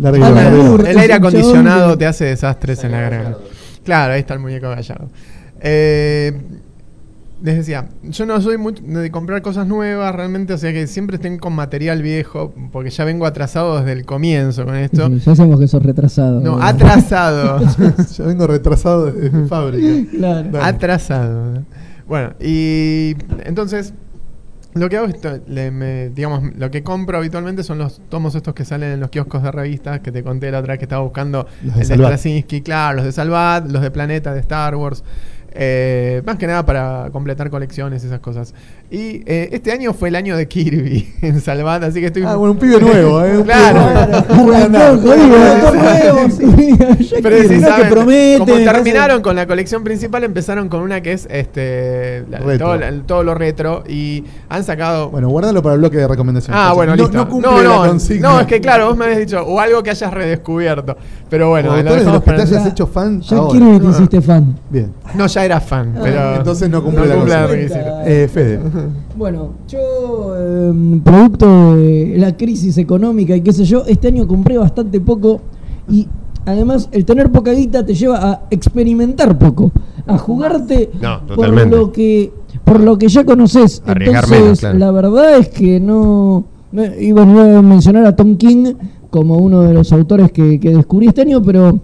Larga, larga. El aire acondicionado te hace desastres en la garganta. Claro, ahí está el muñeco gallardo. Eh, les decía, yo no soy mucho de comprar cosas nuevas realmente, o sea que siempre estén con material viejo, porque ya vengo atrasado desde el comienzo con esto. Sí, ya sabemos que sos retrasado. No, atrasado. Ya vengo retrasado desde mi fábrica. Claro. Dale. Atrasado. Bueno, y entonces lo que hago es, le- me- digamos, lo que compro habitualmente son los tomos estos que salen en los kioscos de revistas, que te conté la otra vez que estaba buscando Los de el de. Straczynski, claro, los de Salvat, los de Planeta, de Star Wars. Eh, más que nada para completar colecciones y esas cosas. Y eh, este año fue el año de Kirby en Salvat, así que estoy... Ah, bueno, un pibe nuevo, ¿eh? Claro. Como terminaron con la colección principal, empezaron con una que es este la- todo, la- todo lo retro y han sacado. Bueno, guárdalo para el bloque de recomendaciones. ah, bueno, no, listo. No cumple no, la no, consigna. no, es que claro, vos me habías dicho o algo que hayas redescubierto. Pero bueno, O lo de los que te hayas hecho fan Ya que te hiciste fan. Bien. No, ya era fan, pero entonces no cumple la. Eh, Fede. Bueno, yo, eh, producto de la crisis económica y qué sé yo, este año compré bastante poco y además el tener poca guita te lleva a experimentar poco, a jugarte No, por lo que por lo que ya conoces. Entonces, menos, claro. la verdad es que no, no iba, iba a mencionar a Tom King como uno de los autores que, que descubrí este año, pero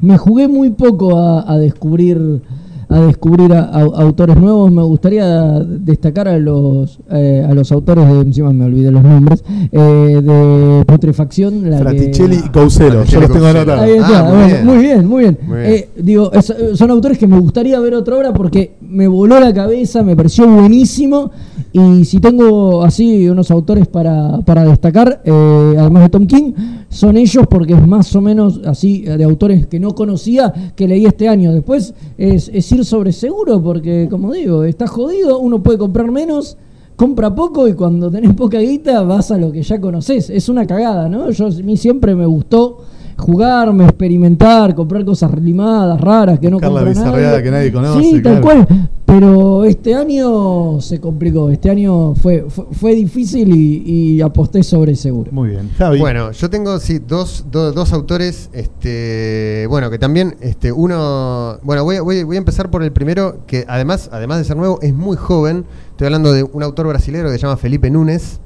me jugué muy poco a, a descubrir a descubrir a, a- autores nuevos. Me gustaría destacar a los eh, a los autores de encima me olvidé los nombres eh, de Putrefacción. la que- Fraticelli y Couselo. Yo los tengo anotados. Ahí está, Ah, muy bueno, bien. muy bien, muy bien. Muy bien. Eh, digo, es- son autores que me gustaría ver otra obra porque me voló la cabeza, me pareció buenísimo Y si tengo así unos autores para, para destacar, eh, además de Tom King, son ellos porque es más o menos así eh, de autores que no conocía que leí este año. Después es, es ir sobre seguro porque, como digo, está jodido, uno puede comprar menos, compra poco y cuando tenés poca guita vas a lo que ya conoces. Es una cagada, ¿no? Yo, a mí siempre me gustó jugarme, experimentar, comprar cosas limadas, raras que no Buscar la compra bizarreada nadie. que nadie conoce, Sí, tal claro. cual. Pero este año se complicó. Este año fue, fue, fue difícil y, y aposté sobre seguro. Muy bien. Javi. Bueno, yo tengo sí dos, do- dos autores, este, bueno, que también, este, uno, bueno, voy, a- voy, voy a empezar por el primero, que además, además de ser nuevo, es muy joven. Estoy hablando de un autor brasilero que se llama Felipe Núñez,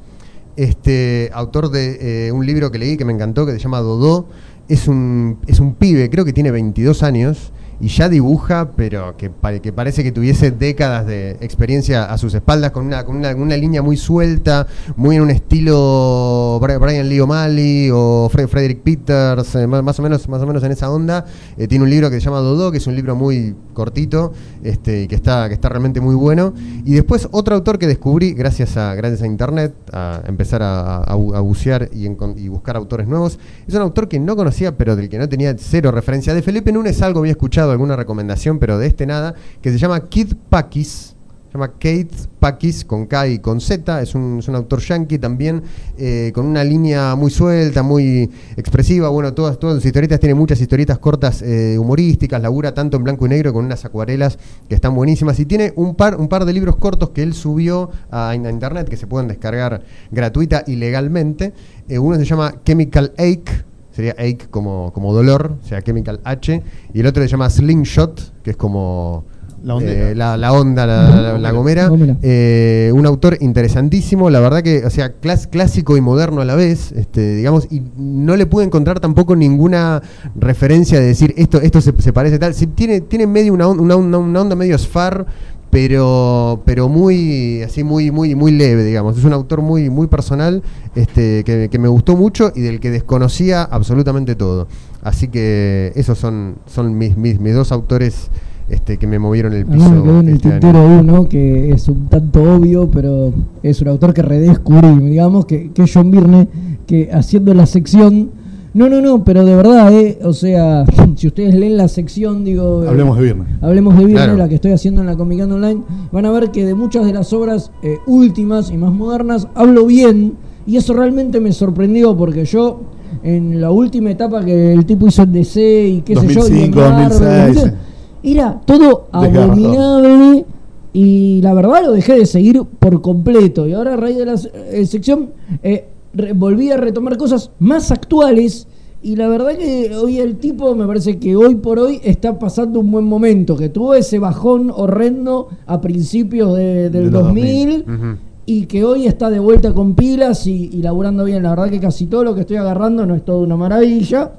este, autor de eh, un libro que leí que me encantó, que se llama Dodó. Es un, es un pibe, creo que tiene 22 años y ya dibuja, pero que, que parece que tuviese décadas de experiencia a sus espaldas, con una, con una, una línea muy suelta, muy en un estilo Bri- Brian Lee O'Malley o Fre- Frederick Peters, eh, más, o menos, más o menos en esa onda. Eh, tiene un libro que se llama Dodó, que es un libro muy cortito este, y que está, que está realmente muy bueno. Y después otro autor que descubrí gracias a, gracias a internet, a empezar a, bucear y, encon- y buscar autores nuevos. Es un autor que no conocía, pero del que no tenía cero referencia. De Felipe Núñez algo había escuchado, alguna recomendación, pero de este nada, que se llama Kid Pakis. Se llama Kate Pakis con K y con Z. Es un, autor yankee también, eh, con una línea muy suelta, muy expresiva. Bueno, todas, todas sus historietas, tiene muchas historietas cortas eh, humorísticas, labura tanto en blanco y negro con unas acuarelas que están buenísimas. Y tiene un par, un par de libros cortos que él subió a internet que se pueden descargar gratuita y legalmente. Eh, uno se llama Chemical Ache. Sería ache como, como dolor, o sea, Chemical H. Y el otro se llama Slingshot, que es como La eh, la, la onda, la, gomera. Gomera. Eh, un autor interesantísimo, la verdad que, o sea, clas- clásico y moderno a la vez, este, digamos, y no le pude encontrar tampoco ninguna referencia de decir esto, esto se, se parece tal. Tiene, tiene medio una, on- una, una- una onda medio sfar, pero, pero muy, así muy, muy, muy leve, digamos. Es un autor muy, muy personal, este, que, que me gustó mucho y del que desconocía absolutamente todo. Así que esos son, son mis, mis, mis dos autores este, que me movieron el piso. quedó en el este tintero uno que es un tanto obvio, pero es un autor que redescubrí, digamos, que, que John Byrne, que haciendo la sección. No, no, no, pero de verdad, ¿eh? O sea, si ustedes leen la sección, digo. eh, Hablemos de Viernes. Hablemos de Viernes, Claro. la que estoy haciendo en la Comicando Online, van a ver que de muchas de las obras eh, últimas y más modernas hablo bien, y eso realmente me sorprendió porque yo, en la última etapa que el tipo hizo en DC y qué sé yo, y en 2005, Marvel, 2006, ¿viste? era todo abominable y la verdad lo dejé de seguir por completo. Y ahora a raíz de la eh, sección eh, volví a retomar cosas más actuales. Y la verdad que hoy el tipo me parece que hoy por hoy está pasando un buen momento, que tuvo ese bajón horrendo a principios de- del De los 2000, Ujú. y que hoy está de vuelta con pilas y, y laburando bien. La verdad que casi todo lo que estoy agarrando no es todo una maravilla.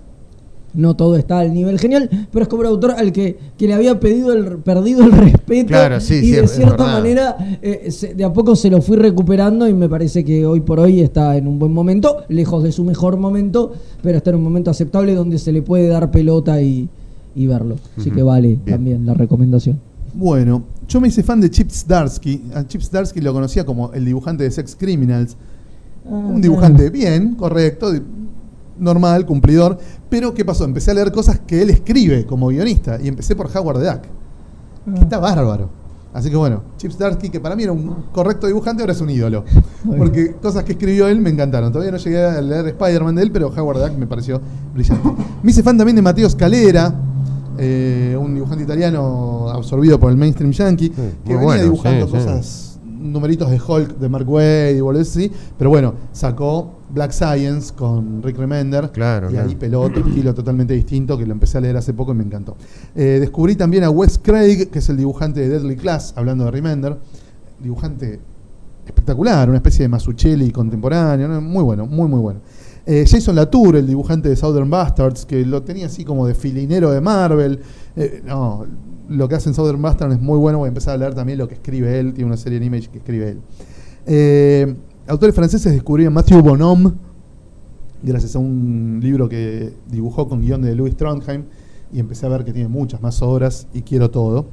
No todo está al nivel genial, pero es como un autor al que, que le había pedido el, perdido el respeto Claro, sí, y sí, de cierta manera eh, se- de a poco se lo fui recuperando y me parece que hoy por hoy está en un buen momento, lejos de su mejor momento, pero está en un momento aceptable donde se le puede dar pelota y, y verlo. Así que vale bien. también la recomendación. Bueno, yo me hice fan de Chip Zdarsky. A Chip Zdarsky lo conocía como el dibujante de Sex Criminals. Ah, Un dibujante bien, correcto, normal, cumplidor. Pero ¿qué pasó? Empecé a leer cosas que él escribe como guionista. Y empecé por Howard the Duck. Ah. Que está bárbaro. Así que bueno, Chip Zdarsky, que para mí era un correcto dibujante, ahora es un ídolo. Porque cosas que escribió él me encantaron. Todavía no llegué a leer Spider-Man de él, pero Howard the Duck me pareció brillante. Me hice fan también de Mateo Scalera, eh, un dibujante italiano absorbido por el mainstream yankee, que muy venía bueno, dibujando sí, sí. cosas, numeritos de Hulk de Mark Wade y así. Pero bueno, sacó Black Science con Rick Remender. Claro, y claro. ahí peló otro estilo totalmente distinto que lo empecé a leer hace poco y me encantó. Eh, descubrí también a Wes Craig, que es el dibujante de Deadly Class, hablando de Remender. Dibujante espectacular, una especie de Masuchelli contemporáneo, ¿no? muy bueno, muy muy bueno. Eh, Jason Latour, el dibujante de Southern Bastards, que lo tenía así como de filinero de Marvel. Eh, no, lo que hace en Southern Bastards es muy bueno. Voy a empezar a leer también lo que escribe él. Tiene una serie en Image que escribe él. Eh, autores franceses descubrí a Matthew Bonhomme, gracias a un libro que dibujó con guion de Louis Trondheim. Y empecé a ver que tiene muchas más obras y quiero todo.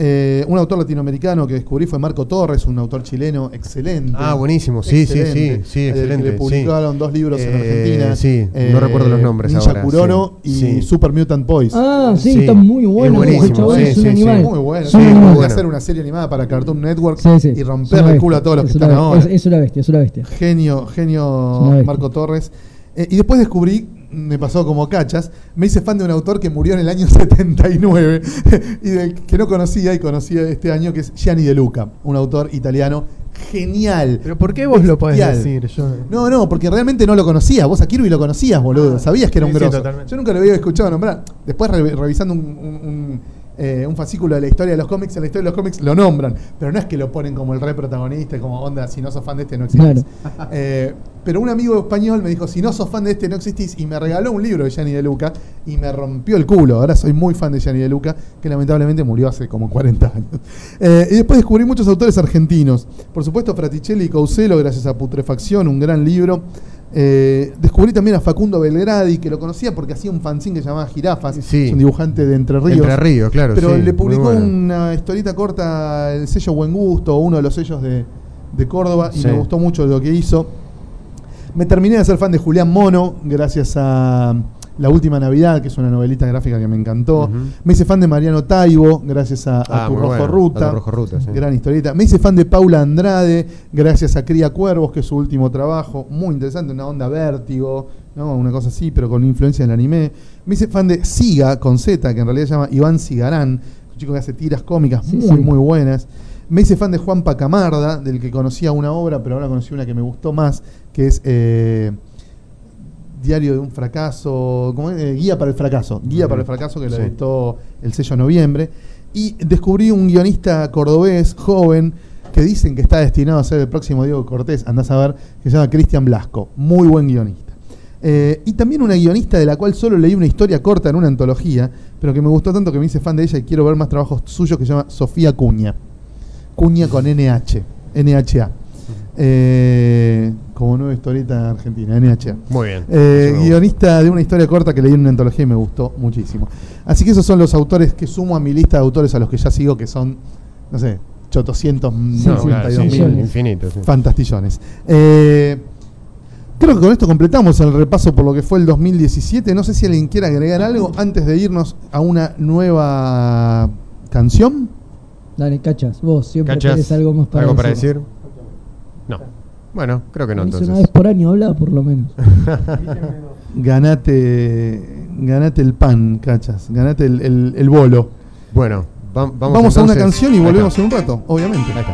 Eh, un autor latinoamericano que descubrí fue Marco Torres, un autor chileno excelente. Ah, buenísimo. Sí, sí, Excelente. sí, sí, Eh, que excelente, le publicaron sí. dos libros en Eh, Argentina. sí, Eh, no recuerdo los nombres Ninja ahora, Kuroro sí. y Sí. Super Mutant Boys. Ah, sí, Sí, está muy es bueno. buenísimo, es un sí, sí. animal. Muy bueno. Es podría animal. bueno. hacer una serie animada para Cartoon Network Sí, sí. y Es romper el culo a todos los que es están ahora. Es, es una bestia, es una bestia. Genio, Es genio una bestia. Marco Torres. Eh, y después descubrí, me pasó como cachas, me hice fan de un autor que murió en el año 79 y del que no conocía y conocí este año, que es Gianni De Luca, un autor italiano genial. Pero ¿por qué vos lo podés decir? Yo- No, no, porque realmente no lo conocía. Vos a Kirby lo conocías, boludo. Ah, Sabías que era un sí, grosso. Yo nunca lo había escuchado nombrar. Después, re- revisando un, un- un, eh, un fascículo de la historia de los cómics, en la historia de los cómics lo nombran. Pero no es que lo ponen como el re protagonista, como onda, si no sos fan de este no existís. Eh, pero un amigo español me dijo, si no sos fan de este no existís, y me regaló un libro de Gianni De Luca y me rompió el culo. Ahora soy muy fan de Gianni De Luca, que lamentablemente murió hace como 40 años. Eh, y después descubrí muchos autores argentinos. Por supuesto, Fraticelli y Causelo, gracias a Putrefacción, un gran libro. Eh, descubrí también a Facundo Belgradi, que lo conocía porque hacía un fanzine que se llamaba Jirafas. Sí. Es un dibujante de Entre Ríos. Entre Ríos, claro, Pero sí, le publicó bueno. una historieta corta, el sello Buen Gusto, uno de los sellos de, de Córdoba, y Sí. me gustó mucho lo que hizo. Me terminé de ser fan de Julián Mono, gracias a La Última Navidad, que es una novelita gráfica que me encantó. Me hice fan de Mariano Taibo, gracias a, a Ah, Tu Rojo bueno, Ruta. a Tu Rojo Ruta, sí. Gran historieta. Me hice fan de Paula Andrade, gracias a Cría Cuervos, que es su último trabajo. Muy interesante, una onda vértigo, ¿no? una cosa así, pero con influencia del anime. Me hice fan de Siga, con Z, que en realidad se llama Iván Sigarán, un chico que hace tiras cómicas Sí, muy, sí. muy buenas. Me hice fan de Juan Pacamarda, del que conocía una obra, pero ahora conocí una que me gustó más, que es eh, Diario de un fracaso, ¿cómo es? Eh, Guía para el fracaso, Guía para el fracaso que lo Sí. editó el sello Noviembre. Y descubrí un guionista cordobés, joven, que dicen que está destinado a ser el próximo Diego Cortés, andás a ver, que se llama Cristian Blasco, muy buen guionista. Eh, y también una guionista de la cual solo leí una historia corta en una antología, pero que me gustó tanto que me hice fan de ella y quiero ver más trabajos suyos, que se llama Sofía Cuña. Cuña con NH, NHA. Eh, como nueva historieta argentina, NHA. Muy bien. Eh, guionista de una historia corta que leí en una antología y me gustó muchísimo. Así que esos son los autores que sumo a mi lista de autores a los que ya sigo, que son, no sé, 800, No, claro, sí, sí, mil infinito, sí. fantastillones. Eh, creo que con esto completamos el repaso por lo que fue el 2017. No sé si alguien quiere agregar algo antes de irnos a una nueva canción. Dale, cachas, vos siempre ¿Cachas? tenés algo más para ¿Algo para decir. Bueno, creo que no entonces. una vez por año habla, por lo menos. Ganate, ganate el pan, cachas. Ganate el, el- el bolo. Bueno, va- vamos, Vamos, a una canción y volvemos en un rato, obviamente. Ahí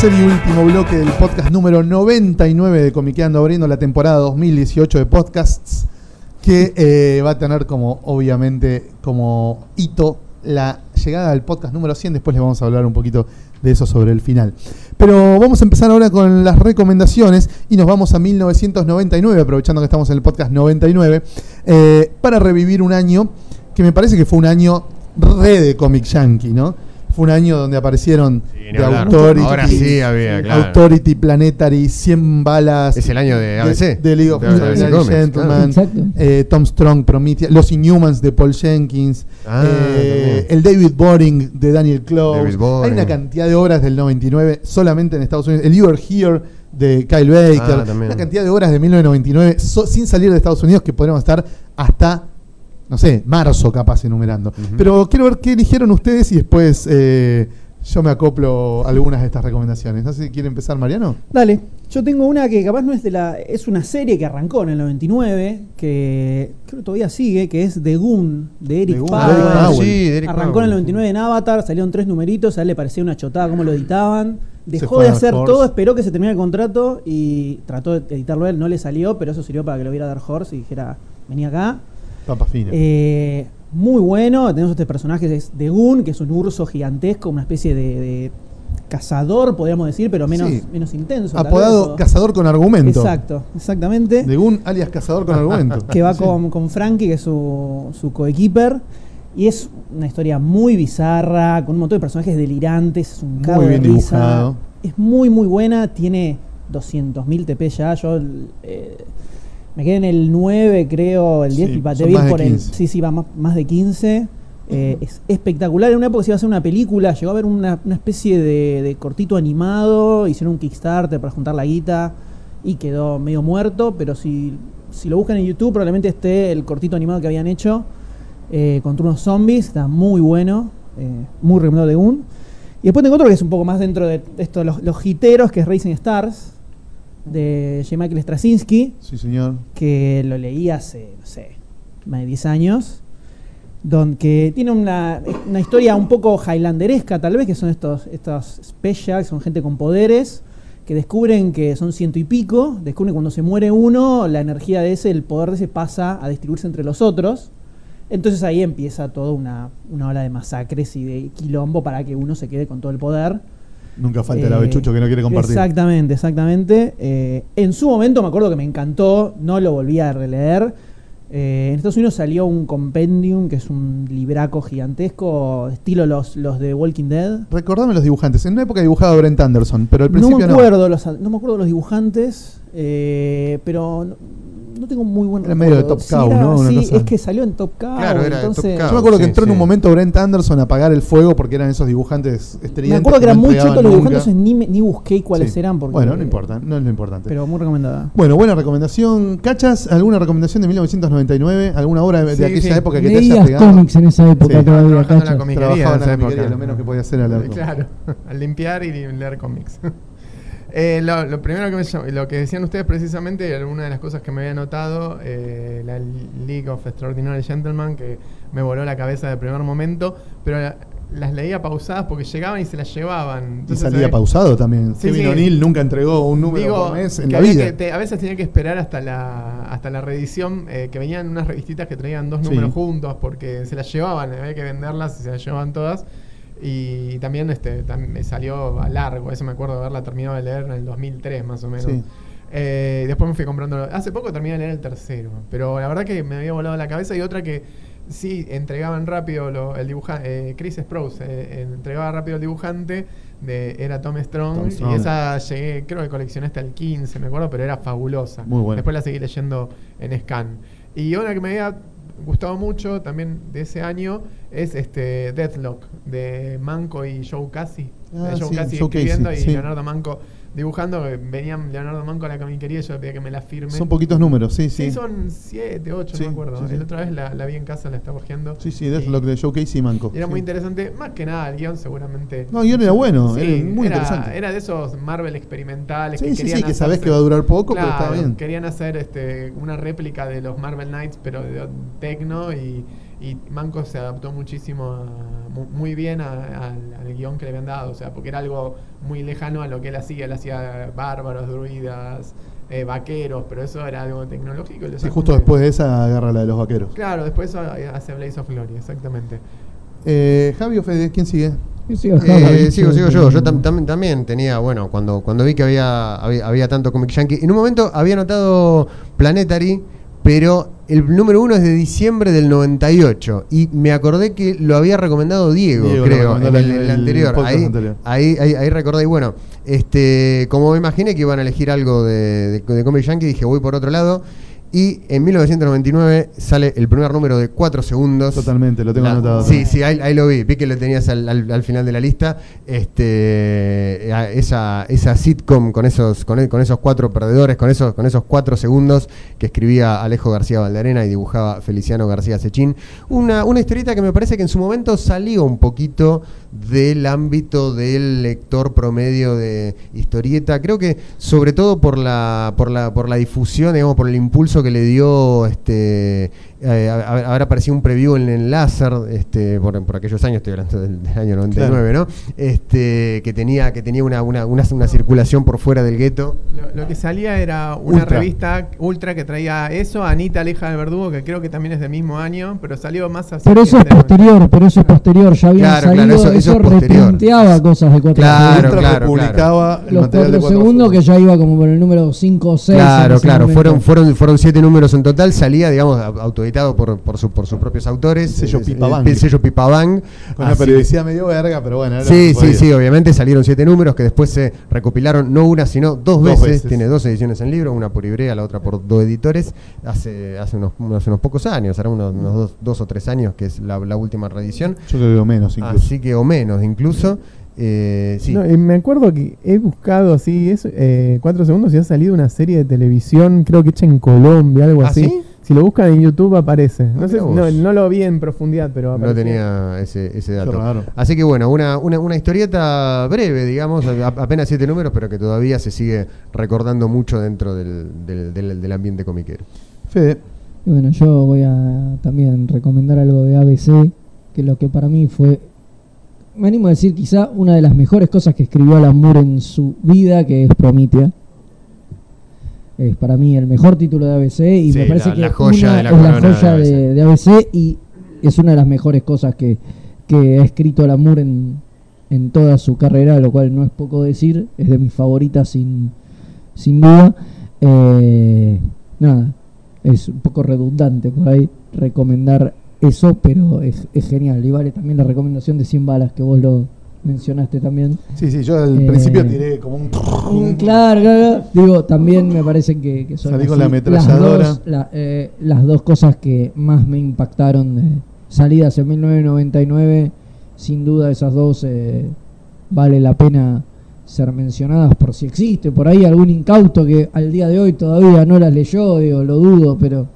Tercer y último bloque del podcast número 99 de Comiqueando, abriendo la temporada 2018 de podcasts, que eh, va a tener como, obviamente, como hito la llegada del podcast número 100. Después les vamos a hablar un poquito de eso sobre el final. Pero vamos a empezar ahora con las recomendaciones y nos vamos a 1999, aprovechando que estamos en el podcast 99, eh, para revivir un año que me parece que fue un año re de Comic Yankee, ¿no? Fue un año donde aparecieron hablar. Authority, Ahora sí había, claro. Authority, Planetary, 100 balas. Es el año de ABC. De, League of De ABC Extraordinary Comics, Gentlemen, claro. Eh, Tom Strong, Prometheus, Los Inhumans de Paul Jenkins, Ah, eh, el David Boring de Daniel Close. Hay una cantidad de obras del 99 solamente en Estados Unidos. El You Are Here de Kyle Baker. Ah, una cantidad de obras de 1999 so- sin salir de Estados Unidos que podríamos estar hasta, no sé, marzo capaz enumerando. Pero quiero ver qué eligieron ustedes y después eh, yo me acoplo a algunas de estas recomendaciones. No sé si quiere empezar Mariano. Dale, yo tengo una que capaz no es de la. Es una serie que arrancó en el 99, que creo que todavía sigue, que es The Goon, de Eric Powell. Powell. Sí, de Eric Arrancó Powell, en el sí. 99 en Avatar, salieron tres numeritos, a él le parecía una chotada cómo lo editaban. Dejó de hacer todo, esperó que se termine el contrato y trató de editarlo él, no le salió, pero eso sirvió para que lo viera Dark Horse y dijera, vení acá. Papa fina. Eh, muy bueno, tenemos este personaje es de Goon, que es un urso gigantesco, una especie de, de cazador, podríamos decir, pero menos, Sí. menos intenso. Apodado Cazador con Argumento. Exacto, exactamente. De un alias Cazador con Argumento. que va Sí. con, con Frankie, que es su, su coequiper. Y es una historia muy bizarra, con un montón de personajes delirantes, es un Muy cago de bien risa. dibujado. Es muy, muy buena, tiene 200.000 TP ya. Yo eh, me quedé en el 9, creo, el 10, Sí, y de por el. 15. Sí, sí, va más, más de 15. Eh, es espectacular. En una época se iba a hacer una película, llegó a haber una, una especie de, de cortito animado, hicieron un Kickstarter para juntar la guita y quedó medio muerto. Pero si, si lo buscan en YouTube, probablemente esté el cortito animado que habían hecho eh, contra unos zombies. Está muy bueno, eh, muy recomendado de un. Y después tengo otro que es un poco más dentro de esto, los, los hiteros, que es Racing Stars, de J. Michael Straczynski Sí, señor. que lo leí hace, no sé, más de 10 años, don, que tiene una, una historia un poco highlanderesca, tal vez, que son estos, estos specials, son gente con poderes, que descubren que son ciento y pico, descubren que cuando se muere uno, la energía de ese, el poder de ese pasa a distribuirse entre los otros. Entonces ahí empieza toda una, una ola de masacres y de quilombo para que uno se quede con todo el poder. Nunca falta el Eh, avechucho que no quiere compartir. Exactamente, exactamente. Eh, en su momento me acuerdo que me encantó, no lo volví a releer. Eh, en Estados Unidos salió un compendium, que es un libraco gigantesco, estilo los, los de Walking Dead. Recordame los dibujantes. En una época dibujaba Brent Anderson, pero al No principio me no. acuerdo los, no me acuerdo los dibujantes, eh, pero no, no tengo muy buen Era medio de. Top Sí, Cow, era- ¿no? Una sí, cosa- es que salió en Top Cow. Claro, era de Top entonces, Cow. Yo me acuerdo que Sí, entró en sí. un momento Brent Anderson a apagar el fuego porque eran esos dibujantes estridentes. Me acuerdo que eran no muy entregaban chicos los nunca. dibujantes, ni, me- ni busqué cuáles Sí. eran. Porque, Bueno, no importa, no es lo importante. Pero muy recomendada. Bueno, buena recomendación. ¿Cachas? ¿Alguna recomendación de 1999? ¿Alguna obra de Sí, aquella sí. época que te haya Leías pegado? cómics en esa época Sí. todavía, Trabajando en la comiquería Trabajaba en esa comiquería, época. lo menos que podía hacer al Claro, al limpiar y leer cómics. Eh, lo, lo primero que me llamó- lo que decían ustedes precisamente era una de las cosas que me había notado, eh, la League of Extraordinary Gentlemen, que me voló la cabeza de primer momento, pero la- las leía pausadas porque llegaban y se las llevaban. Y Entonces, salía eh, pausado también. Sí, Kevin sí. O'Neill nunca entregó un número Digo, por mes en que la vida. que te- a veces tenía que esperar hasta la hasta la reedición, eh, que venían unas revistitas que traían dos Sí. números juntos porque se las llevaban, había que venderlas y se las llevaban todas. Y también este, tam- me salió a largo, eso me acuerdo de haberla terminado de leer en el 2003 más o menos. Sí. Eh, después me fui comprando. Hace poco terminé de leer el tercero, pero la verdad que me había volado la cabeza y otra que sí entregaban rápido lo- el dibujante. Chris Sprouse eh, entregaba rápido el dibujante. De, era Tom Strong, Tom Strong. y esa llegué, creo que coleccioné hasta el 15, me acuerdo, pero era fabulosa. Muy buena. Después la seguí leyendo en Scan. Y una que me había gustado mucho también de ese año es este Deathlock de Manco y Joe Casey. Ah, Joe sí, Joe escribiendo Casey, y sí. Leonardo Manco dibujando. Venían Leonardo Manco a la comiquería y yo le pedía que me la firme. Son poquitos números, sí, sí. Sí, son 7, 8, Sí, no me acuerdo. La otra vez la, la vi en casa, la estaba hojeando. Sí, sí, Deathlock de Joe Casey y Manco. Y era muy interesante, más que nada el guion seguramente. No, el guion era bueno, era muy era, interesante. Era de esos Marvel experimentales Sí, que sí, querían sí, que sabés que va a durar poco, pero está bien. Querían hacer este, una réplica de los Marvel Knights, pero de Tecno y, y Manco se adaptó muchísimo, a- mu- muy bien a- al, al guion que le habían dado, o sea, porque era algo muy lejano a lo que él hacía. Él hacía bárbaros, druidas, eh, vaqueros, pero eso era algo tecnológico. y Sí, justo después de esa agarra la de los vaqueros. Claro, después hace Blaze of Glory, exactamente. Eh, Javi o Fede, ¿quién sigue? Sigo, Eh, Javi, sigo, sigo yo. Yo tam- tam- también tenía, bueno, cuando, cuando vi que había, había, había tanto Comic Yankee, en un momento había notado Planetary, pero el número uno es de diciembre del 98. Y me acordé que lo había recomendado Diego, creo, en el, en el el anterior. Ahí, anterior. ahí, ahí, ahí recordé. Y bueno, este, como me imaginé que iban a elegir algo de, de, de Yankee, dije voy por otro lado. Y en 1999 sale el primer número de 4 segundos. Totalmente, lo tengo La- anotado. Sí, sí, ahí, ahí lo vi. Vi que lo tenías al, al- al final de la lista. Este, a- esa, esa sitcom con esos, con, e- con esos cuatro perdedores, con esos, con esos cuatro segundos que escribía Alejo García Valderena y dibujaba Feliciano García Sechín. Una, una historieta que me parece que en su momento salió un poquito del ámbito del lector promedio de historieta. Creo que sobre todo por la, por la, por la difusión, digamos, por el impulso que le dio este eh, haber aparecido un preview en el láser, este, por, por aquellos años, estoy hablando del, del año 99, ¿no? Este, que tenía, que tenía una, una, una, una circulación por fuera del gueto. Lo, lo que salía era una Ultra. revista ultra que traía eso, Anita Aleja del Verdugo, que creo que también es del mismo año, pero salió más así. Pero eso es posterior, pero eso es posterior. Ya habían Claro, salido, claro, eso- eso, eso es replanteaba cosas de cuatro Claro, claro, publicaba el Los material de cuatro segundos que ya iba como por el número 5 o 6. Claro, claro, fueron, fueron, fueron siete números en total, salía, digamos, a- por, por, su- por sus propios autores. Sello el- Pipabang. El, sello Pipabang. Con una periodicidad medio verga, pero bueno. era Sí, sí, sí, obviamente salieron siete números que después se recopilaron no una, sino dos, Dos veces. veces. Tiene dos ediciones en libro, una por Ibrea, la otra por dos editores, hace, hace, unos, hace unos pocos años, hará unos, unos dos, dos o tres años que es la, la última reedición. Yo creo que menos incluso. Así que, o menos incluso. eh, sí. No, me acuerdo que he buscado así, es, eh, cuatro segundos y ha salido una serie de televisión, creo que hecha en Colombia, algo ¿Ah, así. sí? Si lo buscan en YouTube aparece. No, sé, no, no lo vi en profundidad, pero No aparecía. tenía ese, ese dato. raro. Así que bueno, una, una, una historieta breve, digamos, a- apenas siete números, pero que todavía se sigue recordando mucho dentro del, del, del- del ambiente comiquero. Fede, Y bueno, yo voy a también recomendar algo de ABC, que lo que para mí fue, me animo a decir quizá una de las mejores cosas que escribió Alan Moore en su vida, que es Prometea. Es para mí el mejor título de ABC y Sí, me parece la- que la joya de la es la de joya de, de ABC y es una de las mejores cosas que, que ha escrito Moore en, en toda su carrera, lo cual no es poco decir, es de mis favoritas sin, sin duda. Eh, nada, es un poco redundante por ahí recomendar eso, pero es, es genial. Y vale también la recomendación de 100 balas que vos lo mencionaste también. sí, sí, yo al Eh, principio tiré como un. Claro, claro. Digo, también me parece que, que son Salí con la ametralladora. Las dos, la- eh, las dos cosas que más me impactaron de salidas en 1999, sin duda esas dos eh, vale la pena ser mencionadas por si existe por ahí algún incauto que al día de hoy todavía no las leyó, digo, lo dudo, pero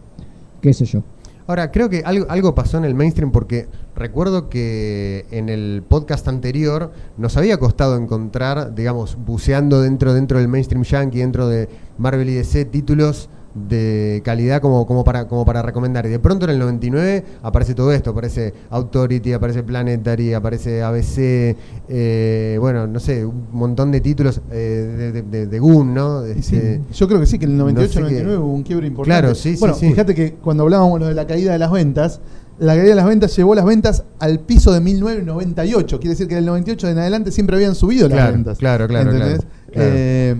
qué sé yo. Ahora, creo que algo, algo pasó en el mainstream porque recuerdo que en el podcast anterior nos había costado encontrar, digamos, buceando dentro, dentro del mainstream yankee, dentro de Marvel y DC, títulos de calidad como, como, para, como para recomendar. Y de pronto en el 99 aparece todo esto, aparece Authority, aparece Planetary, aparece ABC, eh, bueno, no sé, un montón de títulos eh, de, de, de- de Goon, ¿no? Sí, Este, yo creo que sí, que en el no sé 98-99 hubo un quiebre importante. Claro, sí, sí, bueno, sí. fíjate que cuando hablábamos de la caída de las ventas, la caída de las ventas llevó las ventas al piso de 1998. Quiere decir que del 98 en adelante siempre habían subido las ventas. claro, claro, ¿Entendés? claro, claro. Eh,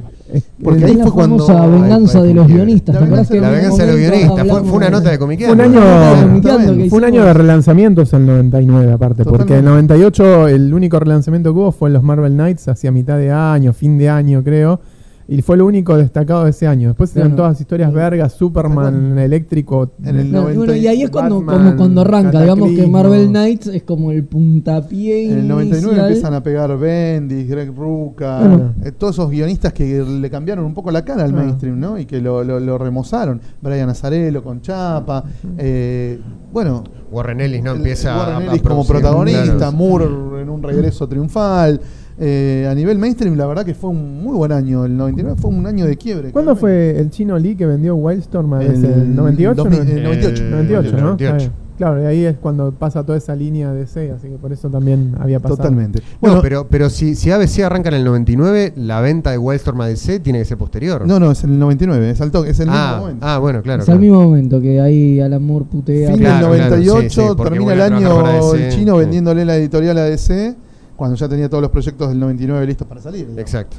porque ahí la fue cuando. famosa venganza de los guionistas. la ¿te acordás venganza de La en venganza los guionistas. Fue, fue una nota de Comiqueando. Un año, fue un año de relanzamientos el 99 aparte, porque Totalmente. el 98 el único relanzamiento que hubo fue en los Marvel Knights hacia mitad de año, fin de año creo, y fue lo único destacado de ese año. Después eran Claro. todas historias vergas, Superman eléctrico. En el No, 90 bueno, y ahí es cuando, Batman, como cuando arranca, digamos que. Marvel Knights es como el puntapié En el 99 inicial. empiezan a pegar Bendis, Greg Rucka, Bueno. eh, todos esos guionistas que le cambiaron un poco la cara al Ah. mainstream, ¿no? Y que lo, lo, lo remozaron. Brian Azarello con Chapa. eh, bueno, Warren Ellis no empieza Warren a- a Ellis como protagonista, claro. Moore en un regreso triunfal. Eh, a nivel mainstream, la verdad que fue un muy buen año. El 99 fue un año de quiebre. ¿Cuándo claramente. fue el chino Lee que vendió Wildstorm El? ¿El 98? 2000, no? el 98. Eh, 98, ¿no? 98. Está bien. Claro, y ahí es cuando pasa toda esa línea de DC, así que por eso también había pasado. Totalmente. Bueno, Bueno, pero, pero si, si ABC arranca en el 99, la venta de Wildstorm a DC tiene que ser posterior. no, no, es en el 99, es, al toque, es el mismo ah, momento. ah, bueno, claro. es claro. mismo momento que ahí Alan Moore putea. Fin Claro, del claro, 98, sí, sí, porque termina el año DC, el chino sí. vendiéndole la editorial a DC, cuando ya tenía todos los proyectos del 99 listos para salir. digamos. Exacto.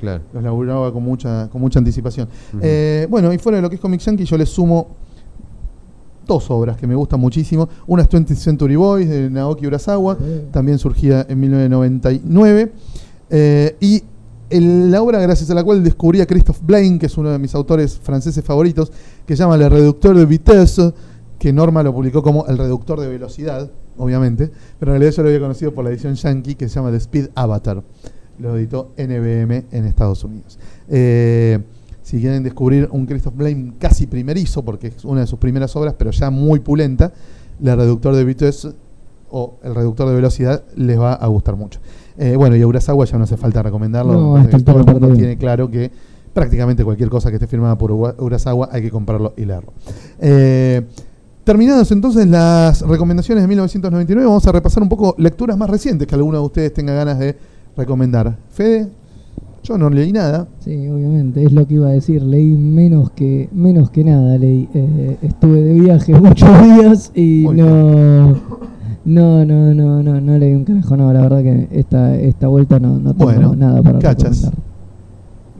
Claro. Los laburaba con mucha, con mucha anticipación. Eh, bueno, y fuera de lo que es Comic Yankee, yo le sumo dos obras que me gustan muchísimo. Una es 20th Century Boys de Naoki Urasawa, también surgida en 1999. Eh, y el- la obra gracias a la cual descubrí a Christophe Blaine, que es uno de mis autores franceses favoritos, que se llama Le Reducteur de Vitesse, que Norma lo publicó como El Reductor de Velocidad, obviamente, pero en realidad yo lo había conocido por la edición Yankee, que se llama The Speed Avatar. Lo editó NBM en Estados Unidos. Eh, si quieren descubrir un Christoph Blaine casi primerizo, porque es una de sus primeras obras, pero ya muy pulenta, el reductor de Vitesse o el reductor de velocidad les va a gustar mucho. Eh, bueno, y Urasawa ya no hace falta recomendarlo, No, todo el mundo tiene claro que prácticamente cualquier cosa que esté firmada por Ura- Urasawa hay que comprarlo y leerlo. Eh, Terminadas entonces las recomendaciones de 1999, vamos a repasar un poco lecturas más recientes que alguno de ustedes tenga ganas de recomendar. Fede, yo no leí nada. Sí, obviamente, es lo que iba a decir. Leí menos que menos que nada. Leí. Eh, estuve de viaje muchos días y Muy no, no, no, no, no, no leí un carajo. No, la verdad que esta, esta vuelta no, no tengo Bueno, nada para cachas. recomendar.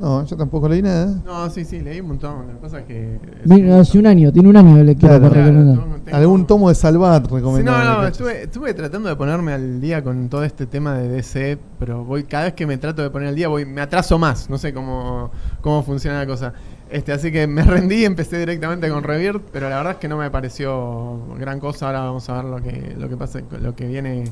No, yo tampoco leí nada. No, sí, sí, leí un montón. La cosa es que. Vino hace un año, tiene un año de lectura Claro. para Claro, recomendar. tengo- tengo- Algún tomo de Salvat Sí, recomendado. no, no, estuve, estuve tratando de ponerme al día con todo este tema de DC, pero voy cada vez que me trato de poner al día voy me atraso más, no sé cómo, cómo funciona la cosa. Este, así que me rendí y empecé directamente con Rebirth, pero la verdad es que no me pareció gran cosa. Ahora vamos a ver lo que lo que pasa, lo que viene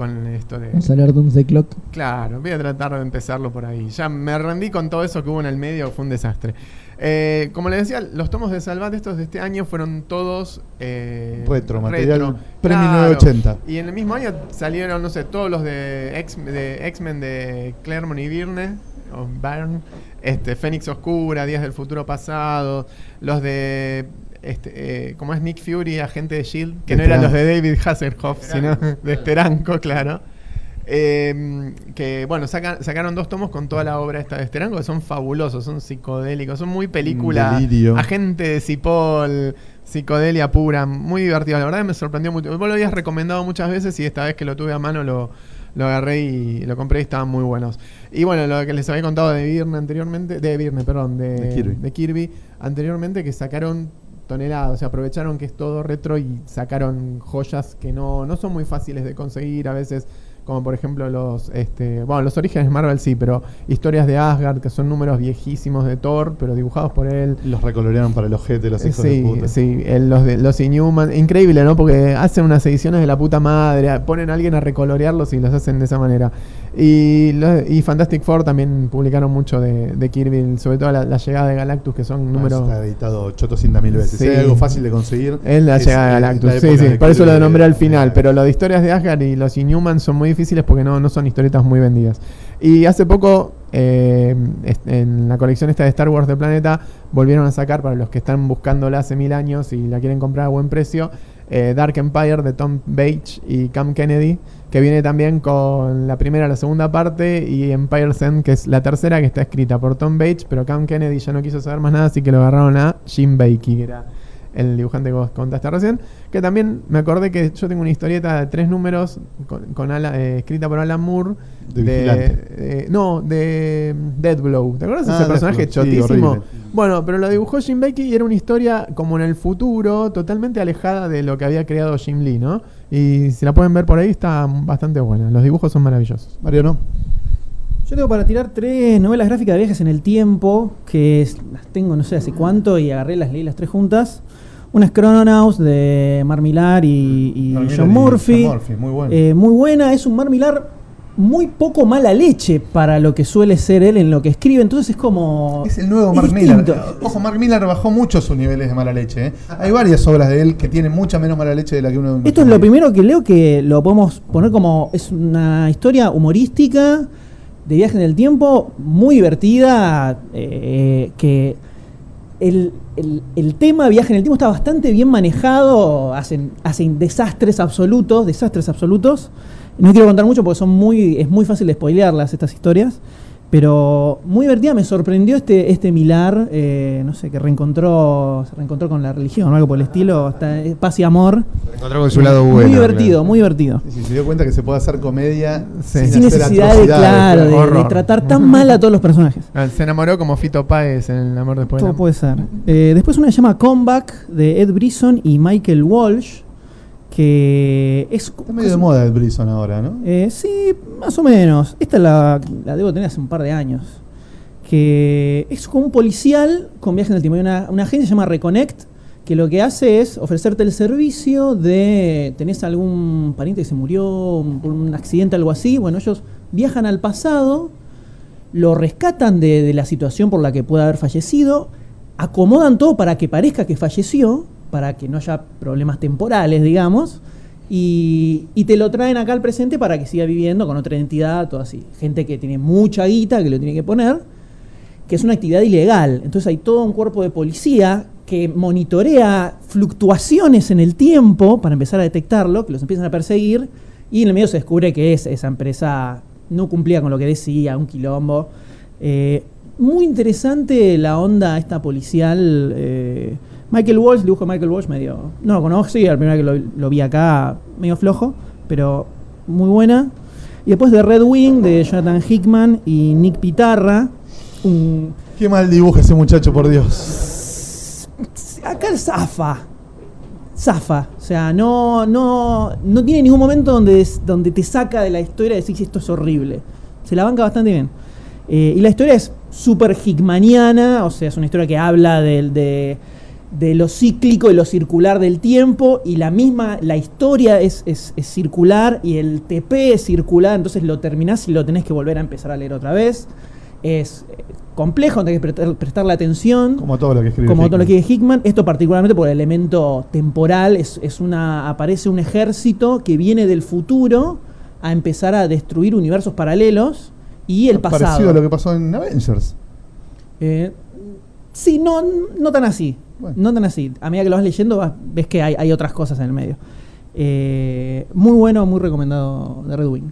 con esto de Vamos a hablar de un The Clock. Claro, voy a tratar de empezarlo por ahí. Ya me rendí con todo eso que hubo en el medio, fue un desastre. Eh, como les decía, los tomos de Salvat estos de este año fueron todos eh, Retro, material Premio 980. Y en el mismo año salieron, no sé, todos los de X- de X-Men de, Claremont y Byrne, o Byrne, este, Fénix Oscura, Días del Futuro Pasado, los de, este, eh, como es Nick Fury, Agente de S.H.I.E.L.D., que no eran los de David Hasselhoff, sino de Steranko, claro. Eh, que bueno, saca- sacaron dos tomos con toda la obra esta de Steranko, que son fabulosos, son psicodélicos, son muy película. delirio. Agente de Cipoll, psicodelia pura, muy divertido. La verdad me sorprendió mucho. Vos lo habías recomendado muchas veces y esta vez que lo tuve a mano lo, lo agarré y lo compré y estaban muy buenos. Y bueno, lo que les había contado de Virne anteriormente, de Virne, perdón, de, De Kirby. de Kirby anteriormente, que sacaron toneladas, o sea, aprovecharon que es todo retro y sacaron joyas que no, no son muy fáciles de conseguir a veces como por ejemplo los este bueno los orígenes de Marvel sí pero historias de Asgard que son números viejísimos de Thor pero dibujados por él Los recolorearon para el ojete de los hijos sí, de puta. sí, el- los, de, los Inhuman. Increíble, ¿no? Porque hacen unas ediciones de la puta madre, ponen a alguien a recolorearlos y los hacen de esa manera. Y, lo- y Fantastic Four también publicaron mucho de, de Kirby, sobre todo la, la llegada de Galactus, que son números... Está editado 800 mil veces. Sí. Hay algo fácil de conseguir. Es la llegada de la Galactus, sí, sí, por eso lo nombré de- al final, de- pero lo de historias de Asgard y los Inhuman son muy difíciles porque no, no son historietas muy vendidas. Y hace poco, eh, en la colección esta de Star Wars de Planeta, volvieron a sacar, para los que están buscándola hace mil años y la quieren comprar a buen precio, eh, Dark Empire de Tom Bates y Cam Kennedy, que viene también con la primera la segunda parte, y Empire's End, que es la tercera, que está escrita por Tom Bates, pero Cam Kennedy ya no quiso saber más nada, así que lo agarraron a Jim Bakey, que era el dibujante que vos contaste recién. Que también me acordé que yo tengo una historieta de tres números con, con Ala- eh, escrita por Alan Moore. De Vigilante. eh, no, de mm, Dead Blow. ¿Te acuerdas de Ah, ese personaje Deathblow, sí, chotísimo? horrible. bueno, pero lo dibujó Jim Becky y era una historia como en el futuro, totalmente alejada de lo que había creado Jim Lee, ¿no? Y si la pueden ver por ahí, está bastante buena. Los dibujos son maravillosos. Mario, ¿no? Yo tengo para tirar tres novelas gráficas de viajes en el tiempo, que es- las tengo no sé hace cuánto, y agarré, las leí las tres juntas. Una es Chrononauts de Mar Millar y, y Mark Millar John y Murphy. John Murphy, muy bueno. Eh, muy buena, es un Mar Millar muy poco mala leche para lo que suele ser él en lo que escribe, entonces es como... Es el nuevo Mark. Miller. Ojo, Mark Miller bajó mucho sus niveles de mala leche. ¿eh? Hay varias obras de él que tienen mucha menos mala leche de la que uno. Esto es lo primero que leo que lo podemos poner como es una historia humorística de viaje en el tiempo muy divertida eh, que el, el- el tema viaje en el tiempo está bastante bien manejado hacen, hacen desastres absolutos desastres absolutos. No quiero contar mucho porque son muy es muy fácil de spoilearlas estas historias pero muy divertida me sorprendió este este Milar eh, no sé que reencontró se reencontró con la religión o algo por el estilo eh, paz y amor Encontró con su lado muy bueno. divertido, claro. muy divertido. Si se dio cuenta que se puede hacer comedia Sí. Sin hacer necesidad de, claro, de, de tratar tan mal a todos los personajes. Ah, Se enamoró como Fito Páez en El amor después. Todo puede ser. Eh, después una que se llama Comeback de Ed Brisson y Michael Walsh, que es... Está medio de moda el Brison ahora, ¿no? Eh, sí, más o menos. Esta la, la debo tener hace un par de años. Que es como un policial con viaje en el tiempo. Hay una, una agencia que se llama Reconnect, que lo que hace es ofrecerte el servicio de. ¿Tenés algún pariente que se murió por un accidente, algo así? Bueno, ellos viajan al pasado, lo rescatan de, de la situación por la que pueda haber fallecido, acomodan todo para que parezca que falleció, para que no haya problemas temporales, digamos, y, te lo traen acá al presente para que siga viviendo con otra identidad, todo así. Gente que tiene mucha guita, que lo tiene que poner, que es una actividad ilegal. Entonces hay todo un cuerpo de policía que monitorea fluctuaciones en el tiempo para empezar a detectarlo, que los empiezan a perseguir, y en el medio se descubre que es, esa empresa no cumplía con lo que decía, un quilombo. Eh, muy interesante la onda esta policial. eh, Michael Walsh, dibujo de Michael Walsh medio. No lo conocí, la primera vez que lo, lo vi acá, medio flojo, pero muy buena. Y después de Red Wing, de Jonathan Hickman y Nick Pitarra. un- Qué mal dibuja ese muchacho, por Dios. acá el zafa. Zafa. O sea, no, no, no tiene ningún momento donde, es- donde te saca de la historia y decís esto es horrible. Se la banca bastante bien. Eh, y la historia es súper hickmaniana, o sea, es una historia que habla del- de, de lo cíclico y lo circular del tiempo, y la misma, la historia es, es- es circular y el TP es circular, entonces lo terminás y lo tenés que volver a empezar a leer otra vez. Es eh, complejo, tenés que prestar, prestarle atención Como todo lo que escribe. como todo lo Hickman. que es Hickman, esto particularmente por el elemento temporal, es, es una, aparece un ejército que viene del futuro a empezar a destruir universos paralelos y el pasado. Parecido a lo que pasó en Avengers. Eh, sí, no, no tan así. Bueno. No tan así. A medida que lo vas leyendo, vas- ves que hay, hay otras cosas en el medio. Eh, muy bueno, muy recomendado de Red Wing.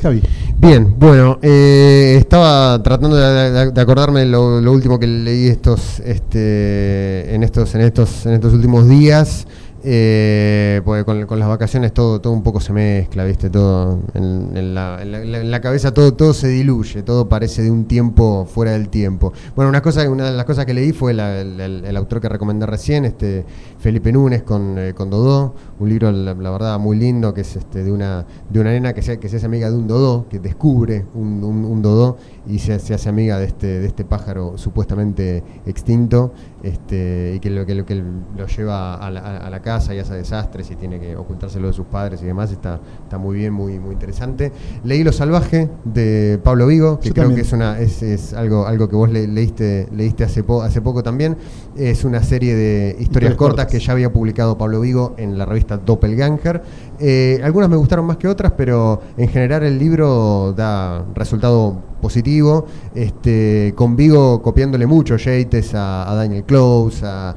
Javi. Bien, bueno, eh, estaba tratando de, de- de acordarme lo, lo último que leí estos, este, en estos, en estos, en estos últimos días. Eh, porque con, las vacaciones todo, todo un poco se mezcla, viste, todo en, la, cabeza todo, todo se diluye, todo parece de un tiempo fuera del tiempo. Bueno, una cosa, una de las cosas que leí fue el, autor que recomendé recién, este Felipe Núñez con, eh, con Dodó, un libro la, la verdad muy lindo que es este de una de una nena que se, que se hace amiga de un Dodó, que descubre un, un, un Dodó y se, se hace amiga de este de este pájaro supuestamente extinto, este y que lo que lo, que lo lleva a la, a la casa y hace desastres y tiene que ocultárselo de sus padres y demás, está está muy bien, muy muy interesante. Leí Lo salvaje de Pablo Vigo, que Yo creo también. que es una es, es algo algo que vos le- leíste leíste hace po- hace poco también. Es una serie de historias Historias cortas cortas. que ya había publicado Pablo Vigo en la revista Doppelganger. Eh, algunas me gustaron más que otras, pero en general el libro da resultado positivo. Este, con Vigo copiándole mucho Yates a, a Daniel Close, a,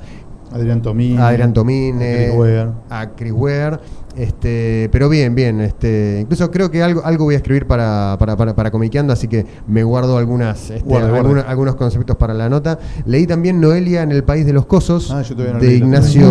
Adrián Tomín. a Adrián Tomine, a Chris Ware. a Chris Ware. Este, pero bien, bien. Este, incluso creo que algo, algo voy a escribir para, para, para, para Comiqueando, así que me guardo algunas, este, Guarda, guarda. algunos, algunos conceptos para la nota. Leí también Noelia en el País de los Cosos Ah, no de Ignacio,